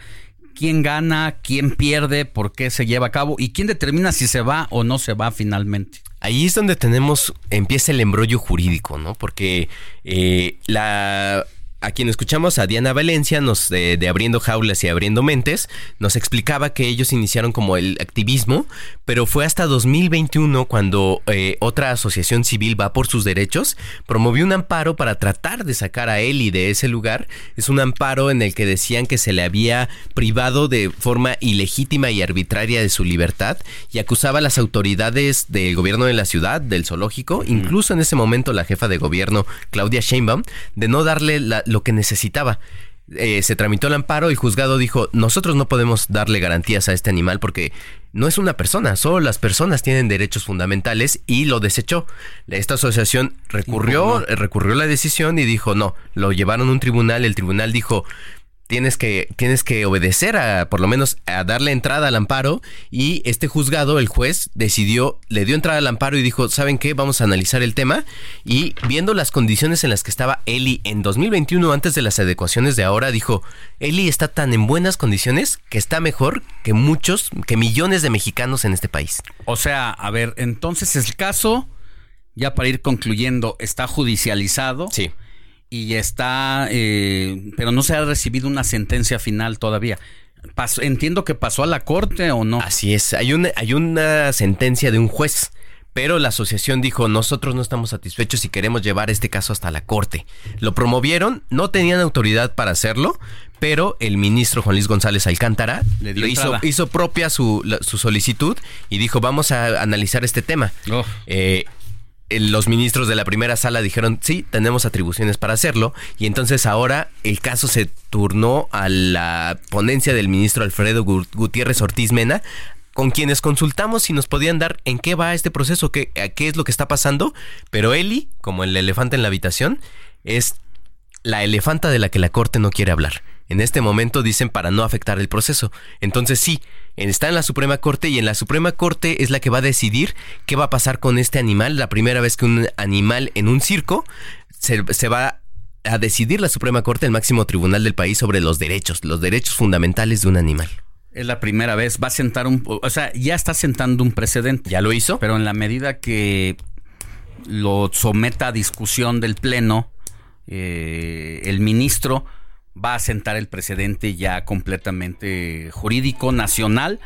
¿Quién gana? ¿Quién pierde? ¿Por qué se lleva a cabo? ¿Y quién determina si se va o no se va finalmente? Ahí es donde tenemos, empieza el embrollo jurídico, ¿no? Porque eh, la a quien escuchamos, a Diana Valencia, nos, de, Abriendo Jaulas y Abriendo Mentes, nos explicaba que ellos iniciaron como el activismo, pero fue hasta 2021 cuando eh, otra asociación civil va por sus derechos, promovió un amparo para tratar de sacar a Eli de ese lugar. Es un amparo en el que decían que se le había privado de forma ilegítima y arbitraria de su libertad y acusaba a las autoridades del gobierno de la ciudad, del zoológico, incluso en ese momento la jefa de gobierno, Claudia Sheinbaum, de no darle la, lo que necesitaba. eh, se tramitó el amparo, el juzgado dijo, nosotros no podemos darle garantías a este animal porque no es una persona, solo las personas tienen derechos fundamentales y lo desechó. Esta asociación recurrió, recurrió la decisión y dijo, no, lo llevaron a un tribunal, el tribunal dijo, tienes que, tienes que obedecer a, por lo menos, a darle entrada al amparo. Y este juzgado, el juez, decidió, le dio entrada al amparo y dijo, ¿saben qué? Vamos a analizar el tema. Y viendo las condiciones en las que estaba Eli en 2021, antes de las adecuaciones de ahora, dijo, Eli está tan en buenas condiciones que está mejor que muchos, que millones de mexicanos en este país. O sea, a ver, entonces el caso, ya para ir concluyendo, está judicializado. Sí y está, eh, pero no se ha recibido una sentencia final todavía. entiendo que pasó a la corte o no. Así es, hay una, hay una sentencia de un juez. Pero la asociación dijo, nosotros no estamos satisfechos y queremos llevar este caso hasta la corte. Lo promovieron, no tenían autoridad para hacerlo, pero el ministro Juan Luis González Alcántara Le hizo, hizo, propia su, su, solicitud y dijo, vamos a analizar este tema. Oh. Eh, los ministros de la primera sala dijeron, sí, tenemos atribuciones para hacerlo, y entonces ahora el caso se turnó a la ponencia del ministro Alfredo Gutiérrez Ortiz Mena, con quienes consultamos si nos podían dar en qué va este proceso, qué, qué es lo que está pasando, pero Eli, como el elefante en la habitación, es la elefanta de la que la corte no quiere hablar. En este momento dicen para no afectar el proceso. Entonces sí, está en la Suprema Corte y en la Suprema Corte es la que va a decidir qué va a pasar con este animal. La primera vez que un animal en un circo se, va a decidir la Suprema Corte, el máximo tribunal del país, sobre los derechos, los derechos fundamentales de un animal. Es la primera vez, va a sentar un, o sea, ya está sentando un precedente. Ya lo hizo. Pero en la medida que lo someta a discusión del Pleno, eh, el ministro va a sentar el precedente ya completamente jurídico nacional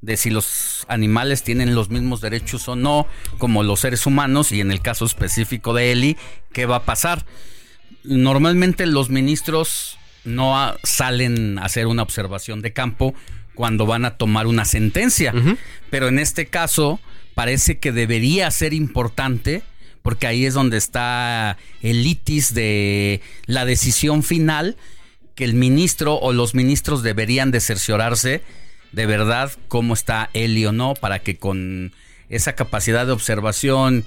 de si los animales tienen los mismos derechos o no como los seres humanos y en el caso específico de Eli, ¿qué va a pasar? Normalmente los ministros no salen a hacer una observación de campo cuando van a tomar una sentencia, pero en este caso parece que debería ser importante porque ahí es donde está el litis de la decisión final que el ministro o los ministros deberían de cerciorarse de verdad cómo está Eli o no, para que con esa capacidad de observación,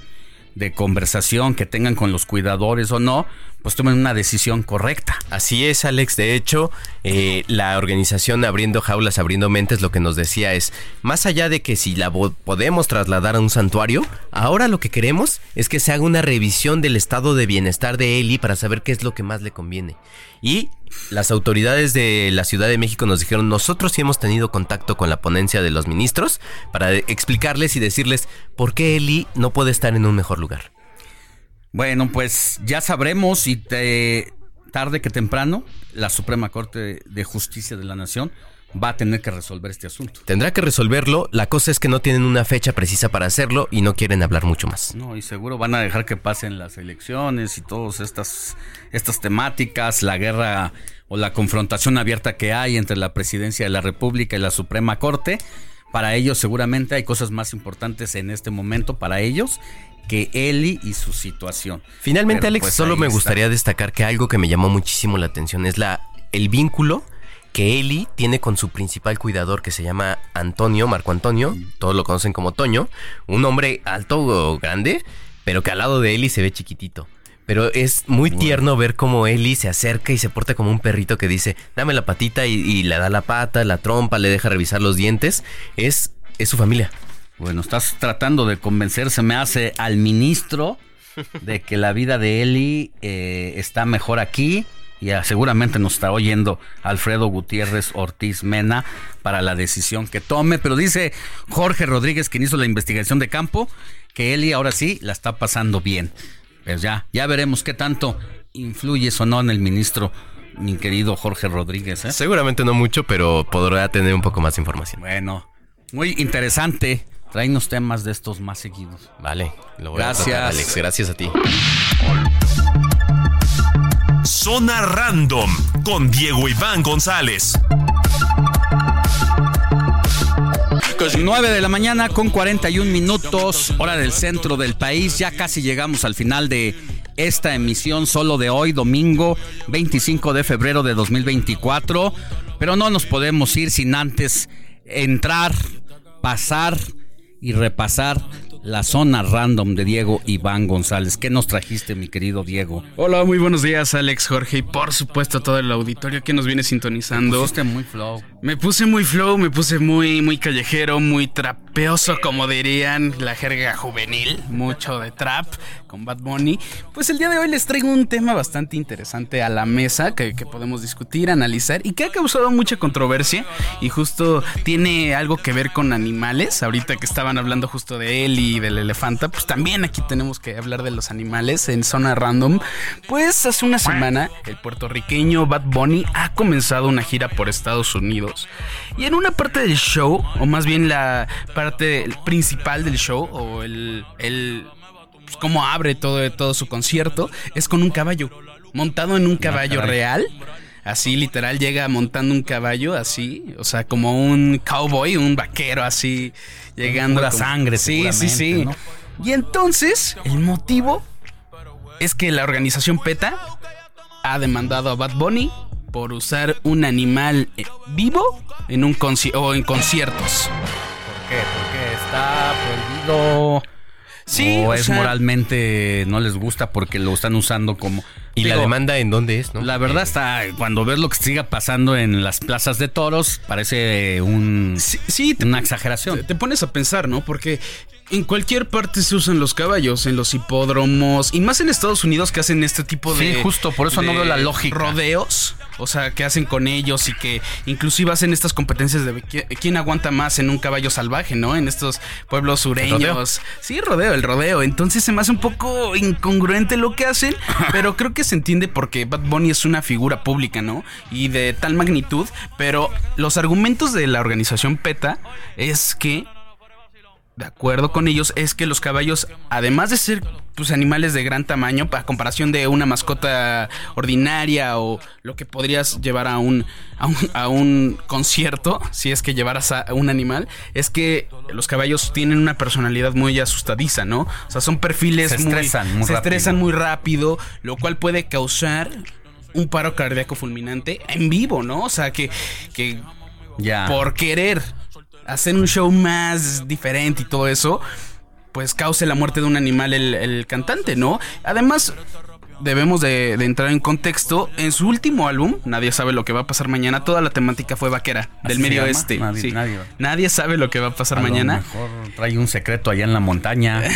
de conversación que tengan con los cuidadores o no, pues tomen una decisión correcta. Así es, Alex. De hecho, eh, la organización Abriendo Jaulas, Abriendo Mentes lo que nos decía es, más allá de que si la podemos trasladar a un santuario, ahora lo que queremos es que se haga una revisión del estado de bienestar de Eli para saber qué es lo que más le conviene. Y las autoridades de la Ciudad de México nos dijeron, nosotros sí hemos tenido contacto con la ponencia de los ministros para explicarles y decirles por qué Eli no puede estar en un mejor lugar. Bueno, pues ya sabremos y tarde que temprano la Suprema Corte de Justicia de la Nación va a tener que resolver este asunto. Tendrá que resolverlo. La cosa es que no tienen una fecha precisa para hacerlo y no quieren hablar mucho más. No, y seguro van a dejar que pasen las elecciones y todas estas, estas temáticas, la guerra o la confrontación abierta que hay entre la presidencia de la República y la Suprema Corte. Para ellos seguramente hay cosas más importantes en este momento para ellos que Eli y su situación. Finalmente, Alex, pues, solo me gustaría destacar que algo que me llamó muchísimo la atención es la el vínculo que Eli tiene con su principal cuidador que se llama Antonio, Marco Antonio, todos lo conocen como Toño, un hombre alto o grande, pero que al lado de Eli se ve chiquitito. Pero es muy tierno ver cómo Eli se acerca y se porta como un perrito que dice, dame la patita y, le da la pata, la trompa, le deja revisar los dientes. Es, es su familia. Bueno, estás tratando de convencerse, me hace al ministro de que la vida de Eli eh, está mejor aquí y seguramente nos está oyendo Alfredo Gutiérrez Ortiz Mena para la decisión que tome, pero dice Jorge Rodríguez, quien hizo la investigación de campo, que Eli ahora sí la está pasando bien. Pues ya, ya veremos qué tanto influye o no en el ministro, mi querido Jorge Rodríguez. ¿eh? Seguramente no mucho, pero podrá tener un poco más de información. Bueno, muy interesante. Traenos temas de estos más seguidos. Vale, lo voy Gracias. a Alex. Gracias a ti. Zona Random con Diego Iván González. 9 de la mañana con 41 minutos, hora del centro del país. Ya casi llegamos al final de esta emisión solo de hoy, domingo 25 de febrero de 2024. Pero no nos podemos ir sin antes entrar, pasar y repasar la zona random de Diego Iván González. ¿Qué nos trajiste, mi querido Diego? Hola, muy buenos días, Alex, Jorge y por supuesto todo el auditorio que nos viene sintonizando. Me pusiste muy flow. Me puse muy flow, me puse muy, muy callejero, muy trapeoso, como dirían la jerga juvenil. Mucho de trap con Bad Bunny. Pues el día de hoy les traigo un tema bastante interesante a la mesa que, que podemos discutir, analizar y que ha causado mucha controversia y justo tiene algo que ver con animales. Ahorita que estaban hablando justo de él y del elefanta, pues también aquí tenemos que hablar de los animales en zona random. Pues hace una semana el puertorriqueño Bad Bunny ha comenzado una gira por Estados Unidos y en una parte del show, o más bien la parte principal del show, o el, el pues, cómo abre todo, todo su concierto, es con un caballo, montado en un caballo real. Así literal llega montando un caballo así, o sea, como un cowboy, un vaquero así, llegando a sangre, Sí, sí, sí. Y entonces, el motivo es que la organización PETA ha demandado a Bad Bunny por usar un animal eh, vivo en un o en conciertos. Está prohibido. Sí, o, es moralmente no les gusta porque lo están usando como ¿Y la demanda en dónde es? ¿no? La verdad está, cuando ves lo que siga pasando en las plazas de toros, parece un, sí, una exageración. Te, te, pones a pensar, ¿no? Porque en cualquier parte se usan los caballos, en los hipódromos, y más en Estados Unidos que hacen este tipo de... Sí, justo, por eso no veo la lógica. Rodeos, o sea, que hacen con ellos y que inclusive hacen estas competencias de quién aguanta más en un caballo salvaje, ¿no? En estos pueblos sureños. Sí, rodeo, el rodeo. Entonces se me hace un poco incongruente lo que hacen, <laughs> pero creo que se entiende porque Bad Bunny es una figura pública, ¿no? Y de tal magnitud, pero los argumentos de la organización PETA es que de acuerdo con ellos, es que los caballos, además de ser pues, animales de gran tamaño, a comparación de una mascota ordinaria o lo que podrías llevar a un, a un, concierto, si es que llevaras a un animal, es que los caballos tienen una personalidad muy asustadiza, ¿no? O sea, son perfiles se estresan muy, muy se rápido. estresan muy rápido, lo cual puede causar un paro cardíaco fulminante en vivo, ¿no? O sea, que, que ya. por querer hacer un show más diferente y todo eso, pues cause la muerte de un animal el, el cantante, ¿no? Además, debemos de, de, entrar en contexto. En su último álbum, Nadie sabe lo que va a pasar mañana, toda la temática fue vaquera, del medio oeste. Nadie, sí. nadie, nadie, sabe lo que va a pasar a mañana. Lo mejor trae un secreto allá en la montaña. <laughs>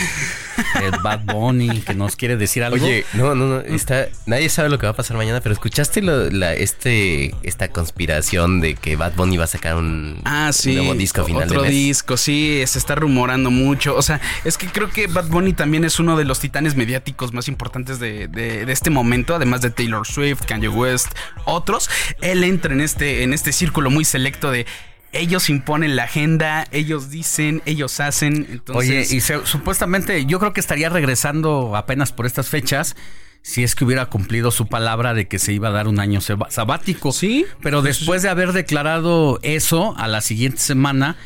el Bad Bunny, que nos quiere decir algo. Oye, no, no, no. Está, nadie sabe lo que va a pasar mañana, pero ¿escuchaste lo, la, este, esta conspiración de que Bad Bunny va a sacar un, ah, sí, un nuevo disco final otro de mes? disco, sí, se está rumorando mucho. O sea, es que creo que Bad Bunny también es uno de los titanes mediáticos más importantes de, de, de este momento, además de Taylor Swift, Kanye West, otros. Él entra en este, en este círculo muy selecto de ellos imponen la agenda, ellos dicen, ellos hacen. Entonces... Oye, y se, supuestamente yo creo que estaría regresando apenas por estas fechas. Si es que hubiera cumplido su palabra de que se iba a dar un año sabático. Sí. Pero después de haber declarado eso, a la siguiente semana,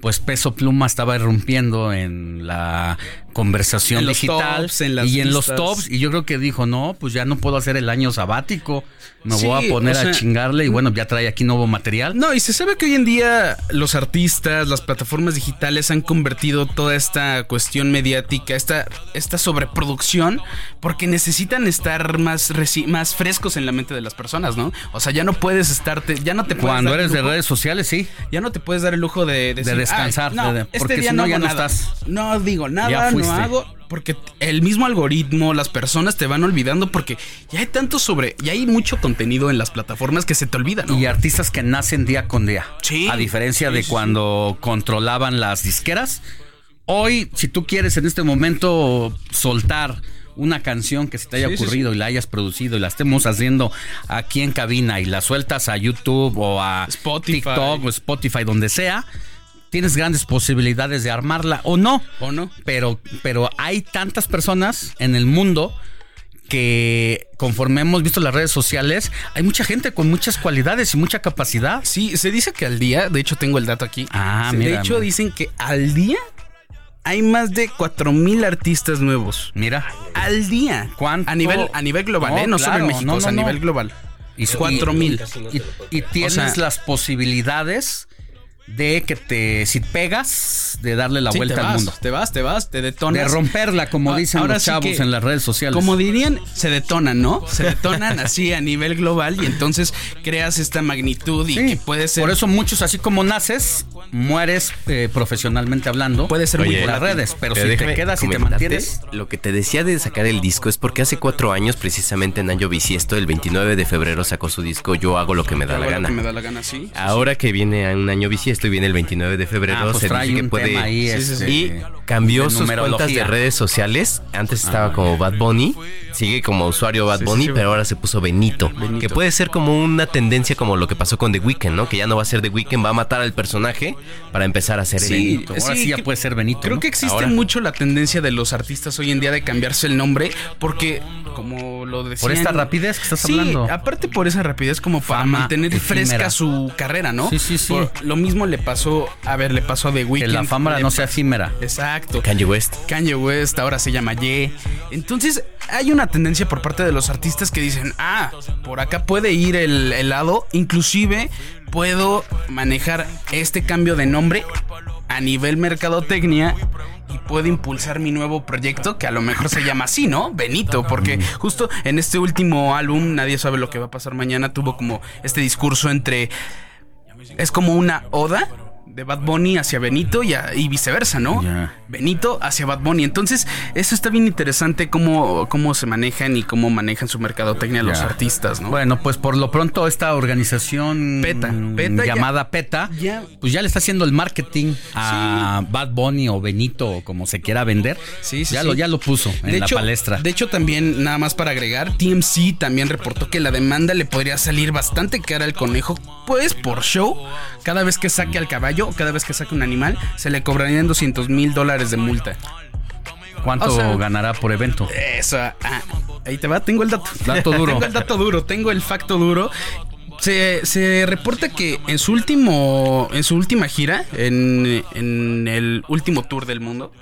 pues Peso Pluma estaba irrumpiendo en la conversación en digital tops, en las y en los tops. Y yo creo que dijo, no, pues ya no puedo hacer el año sabático. Me sí, voy a poner o sea, a chingarle y bueno, ya trae aquí nuevo material. No, y se sabe que hoy en día los artistas, las plataformas digitales han convertido toda esta cuestión mediática, esta, esta sobreproducción, porque necesitan estar más, más frescos en la mente de las personas, ¿no? O sea, ya no puedes estarte, ya no te puedes Cuando eres de redes sociales, sí. Ya no te puedes dar el lujo de, de, de descansar. no, de, este día si no, no, ya no nada. estás. No digo nada, no hago porque el mismo algoritmo, las personas te van olvidando porque ya hay tanto sobre, ya hay mucho contenido en las plataformas que se te olvida, ¿no? Y artistas que nacen día con día. Sí. A diferencia de cuando controlaban las disqueras. Hoy, si tú quieres en este momento soltar una canción que se te haya Sí, sí, ocurrido y la hayas producido y la estemos haciendo aquí en cabina y la sueltas a YouTube o a Spotify. TikTok o Spotify, donde sea, tienes grandes posibilidades de armarla o no. ¿O no? Pero, pero hay tantas personas en el mundo que conforme hemos visto las redes sociales, hay mucha gente con muchas cualidades y mucha capacidad. Sí, se dice que al día, de hecho tengo el dato aquí. Ah, de mira, hecho mira. dicen que al día hay más de 4000 artistas nuevos. Mira. al día. ¿Cuánto? A nivel, a nivel global, No, ¿eh? No solo en México, no, o sea, no, a nivel global. Y, Cuatro mil. Y, y tienes O sea- las posibilidades de que te, si pegas, de darle la Sí, vuelta al mundo. Te vas, te vas, te detonas. De romperla, como Ah, dicen ahora los sí chavos que, en las redes sociales. Como dirían, se detonan, ¿no? Se detonan así a nivel global y entonces creas esta magnitud y que puede ser. Por eso muchos, así como naces, mueres eh, profesionalmente hablando. Puede ser Oye, por las redes, pero, si te quedas y te mantienes. Lo que te decía de sacar el disco es porque hace cuatro años, precisamente en año bisiesto, el 29 de febrero sacó su disco Yo hago lo que me da la Hago lo gana. que me da la gana, sí. Ahora que viene a un año bisiesto y viene el 29 de febrero, Ah, pues se trae dice que puede. tema ahí, este, y cambió sus cuentas de redes sociales. Antes estaba como Bad Bunny, sigue como usuario Bad Bunny, sí. pero ahora se puso Benito, Que puede ser como una tendencia como lo que pasó con The Weeknd, ¿no? Que ya no va a ser The Weeknd, va a matar al personaje para empezar a ser Sí, Benito. Ahora sí, ya puede ser Benito. Creo ¿no? que existe Ahora. mucho la tendencia de los artistas hoy en día de cambiarse el nombre porque, como lo decían... Por esta rapidez que estás Sí, hablando. aparte por esa rapidez como para Fama mantener efímera. fresca su carrera, ¿no? Sí, sí, sí. Por- lo mismo le pasó, a ver, le pasó a The Que Weeknd. la fama no sea efímera. Exacto. Kanye West. Kanye West ahora se llama Ye. Entonces hay una tendencia por parte de los artistas que dicen, ah, por acá puede ir el helado, inclusive puedo manejar este cambio de nombre a nivel mercadotecnia y puedo impulsar mi nuevo proyecto que a lo mejor se llama así, ¿no? Benito, porque justo en este último álbum, nadie sabe lo que va a pasar mañana, tuvo como este discurso entre... Es como una oda de Bad Bunny hacia Benito y, a- y viceversa, ¿no? Benito hacia Bad Bunny. Entonces, eso está bien interesante cómo, cómo se manejan y cómo manejan su mercadotecnia los Ya. artistas, ¿no? Bueno, pues por lo pronto esta organización PETA, PETA ya- llamada PETA, ya- pues ya le está haciendo el marketing a Bad Bunny o Benito o como se quiera vender. Sí, sí, ya sí. lo ya lo puso en de la hecho, palestra. De hecho, también, nada más para agregar, TMC también reportó que la demanda le podría salir bastante cara al conejo, pues por show, cada vez que saque al caballo, cada vez que saque un animal, se le cobrarían 200 mil dólares de multa. ¿Cuánto o sea- ganará por evento? Eso, ah, ahí te va, tengo el dato. Dato duro. <laughs> tengo el dato duro, tengo el facto duro. Se, se reporta que en su último. En su última gira, en, en el último tour del mundo,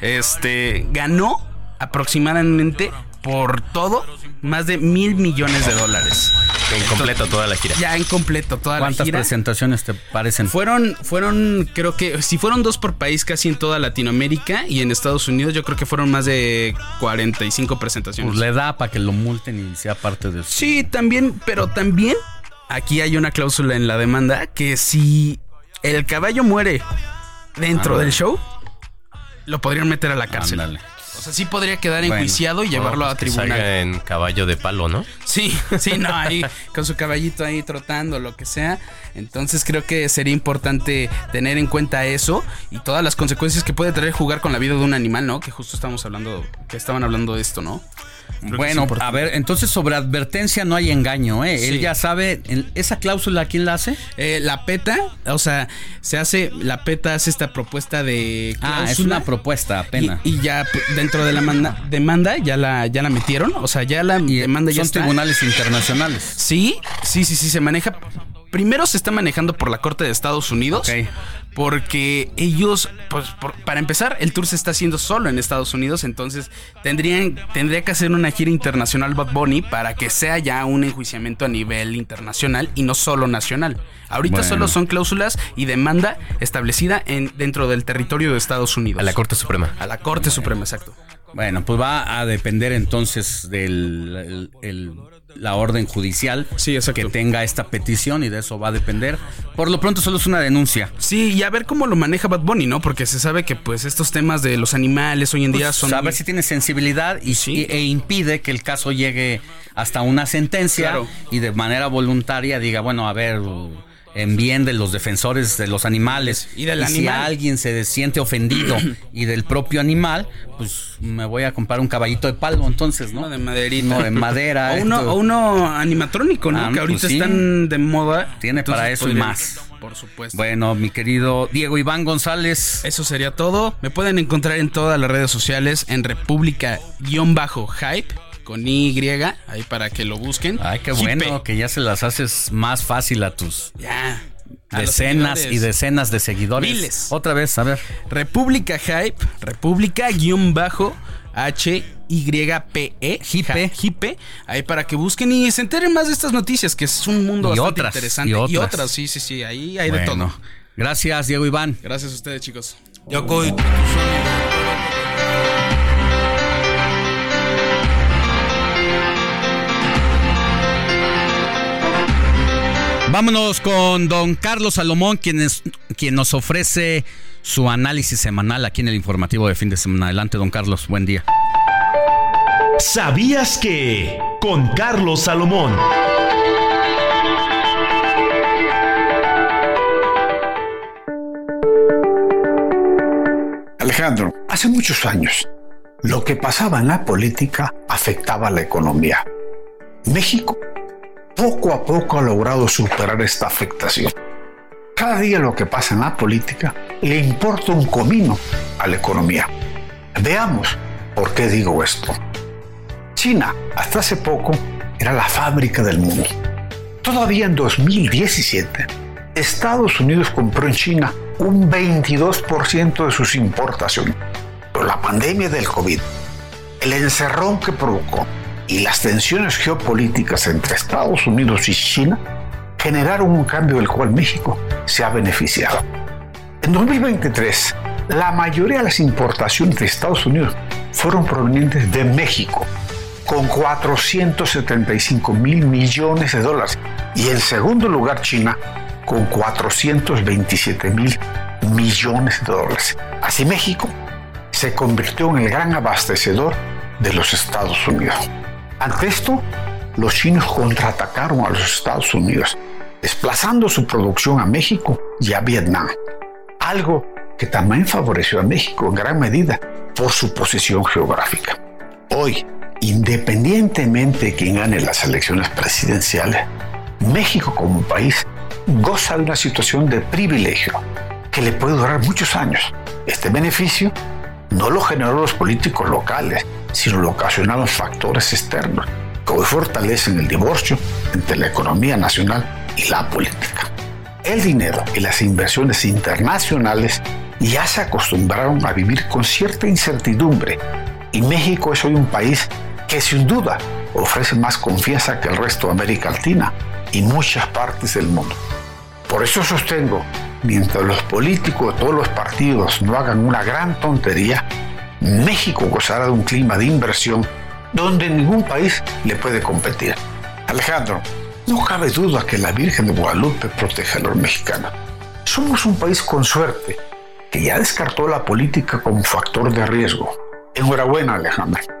este ganó aproximadamente por todo más de mil millones de dólares. En completo toda la gira. Ya en completo toda la ¿Cuántas gira. presentaciones te parecen? Fueron, fueron, creo que, si fueron dos por país casi en toda Latinoamérica y en Estados Unidos, yo creo que fueron más de 45 presentaciones. Pues le da para que lo multen y sea parte de su... Sí, también, pero también aquí hay una cláusula en la demanda que si el caballo muere dentro Ándale. del show, lo podrían meter a la cárcel. Ándale. O sea, sí podría quedar Bueno. enjuiciado y llevarlo No, a pues que tribunal. salga en caballo de palo, ¿no? Sí, <laughs> sí, no, ahí con su caballito ahí trotando, lo que sea. Entonces creo que sería importante tener en cuenta eso y todas las consecuencias que puede traer jugar con la vida de un animal, ¿no? Que justo estamos hablando, que estaban hablando de esto, ¿no? Creo Bueno, a ver, entonces sobre advertencia no hay engaño, ¿eh? Sí. Él ya sabe, ¿esa cláusula quién la hace? Eh, la PETA, o sea, se hace, la PETA hace esta propuesta de Ah, es cláusula una propuesta apenas. y, y ya dentro de la manda- demanda ya la, ya la metieron, o sea, ya la demanda ya Son está. tribunales internacionales. Sí, sí, sí, sí, se maneja. Primero se está manejando por la Corte de Estados Unidos. Ok. Porque ellos, pues, por- para empezar, el tour se está haciendo solo en Estados Unidos, entonces tendrían, tendría que hacer una gira internacional Bad Bunny para que sea ya un enjuiciamiento a nivel internacional y no solo nacional. Ahorita Bueno. solo son cláusulas y demanda establecida en, dentro del territorio de Estados Unidos. A la Corte Suprema. A la Corte Suprema, exacto. Bueno, pues va a depender entonces del el- el- la orden judicial Sí, que tenga esta petición y de eso va a depender. Por lo pronto solo es una denuncia. Sí, y a ver cómo lo maneja Bad Bunny, ¿no? Porque se sabe que pues estos temas de los animales hoy en día Pues, son... a ver si tiene sensibilidad y, Sí. e impide que el caso llegue hasta una sentencia Claro. y de manera voluntaria diga, bueno, a ver, en bien de los defensores de los animales Y del si animal. alguien se siente ofendido <clears throat> y del propio animal, pues me voy a comprar un caballito de palo entonces, ¿no? Uno de maderita. Uno de madera. <laughs> O uno, o uno animatrónico, ¿no? Ah, que ahorita pues sí. están de moda. Tiene para eso y más. Por supuesto. Bueno, mi querido Diego Iván González. Eso sería todo. Me pueden encontrar en todas las redes sociales en República-Hype con Y, ahí para que lo busquen. Ay, qué Hipe. bueno que ya se las haces más fácil a tus Ya. A los decenas y decenas de seguidores. Miles. Otra vez, a ver. República Hype, República-H H-Y-P-E. Hipe. Hipe. Ahí para que busquen y se enteren más de estas noticias, que es un mundo bastante interesante. Y otras. sí, sí, sí. Ahí hay de todo. Gracias, Diego Iván. Gracias a ustedes, chicos. Vámonos con don Carlos Salomón, quien, es, quien nos ofrece su análisis semanal aquí en el informativo de fin de semana. Adelante, don Carlos, buen día. ¿Sabías que? Con Carlos Salomón. Alejandro, hace muchos años, lo que pasaba en la política afectaba a la economía. México poco a poco ha logrado superar esta afectación. Cada día lo que pasa en la política le importa un comino a la economía. Veamos por qué digo esto. China, hasta hace poco, era la fábrica del mundo. Todavía en 2017, Estados Unidos compró en China un 22% de sus importaciones. Pero la pandemia del COVID, el encerrón que provocó y las tensiones geopolíticas entre Estados Unidos y China generaron un cambio del cual México se ha beneficiado. En 2023, la mayoría de las importaciones de Estados Unidos fueron provenientes de México, con 475 mil millones de dólares, y en segundo lugar China, con 427 mil millones de dólares. Así México se convirtió en el gran abastecedor de los Estados Unidos. Ante esto, los chinos contraatacaron a los Estados Unidos, desplazando su producción a México y a Vietnam, algo que también favoreció a México en gran medida por su posición geográfica. Hoy, independientemente de quién gane las elecciones presidenciales, México como país goza de una situación de privilegio que le puede durar muchos años. Este beneficio no lo generó los políticos locales, sino lo ocasionaron factores externos que hoy fortalecen el divorcio entre la economía nacional y la política. El dinero y las inversiones internacionales ya se acostumbraron a vivir con cierta incertidumbre y México es hoy un país que sin duda ofrece más confianza que el resto de América Latina y muchas partes del mundo. Por eso sostengo, mientras los políticos de todos los partidos no hagan una gran tontería, México gozará de un clima de inversión donde ningún país le puede competir. Alejandro, no cabe duda que la Virgen de Guadalupe protege a los mexicanos. Somos un país con suerte que ya descartó la política como factor de riesgo. Enhorabuena, Alejandro.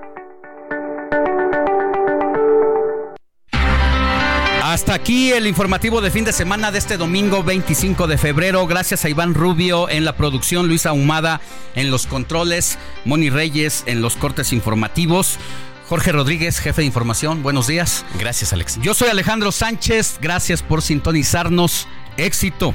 Hasta aquí el informativo de fin de semana de este domingo 25 de febrero. Gracias a Iván Rubio en la producción, Luis Ahumada en los controles, Moni Reyes en los cortes informativos. Jorge Rodríguez, jefe de información, buenos días. Gracias, Alex. Yo soy Alejandro Sánchez, gracias por sintonizarnos. Éxito.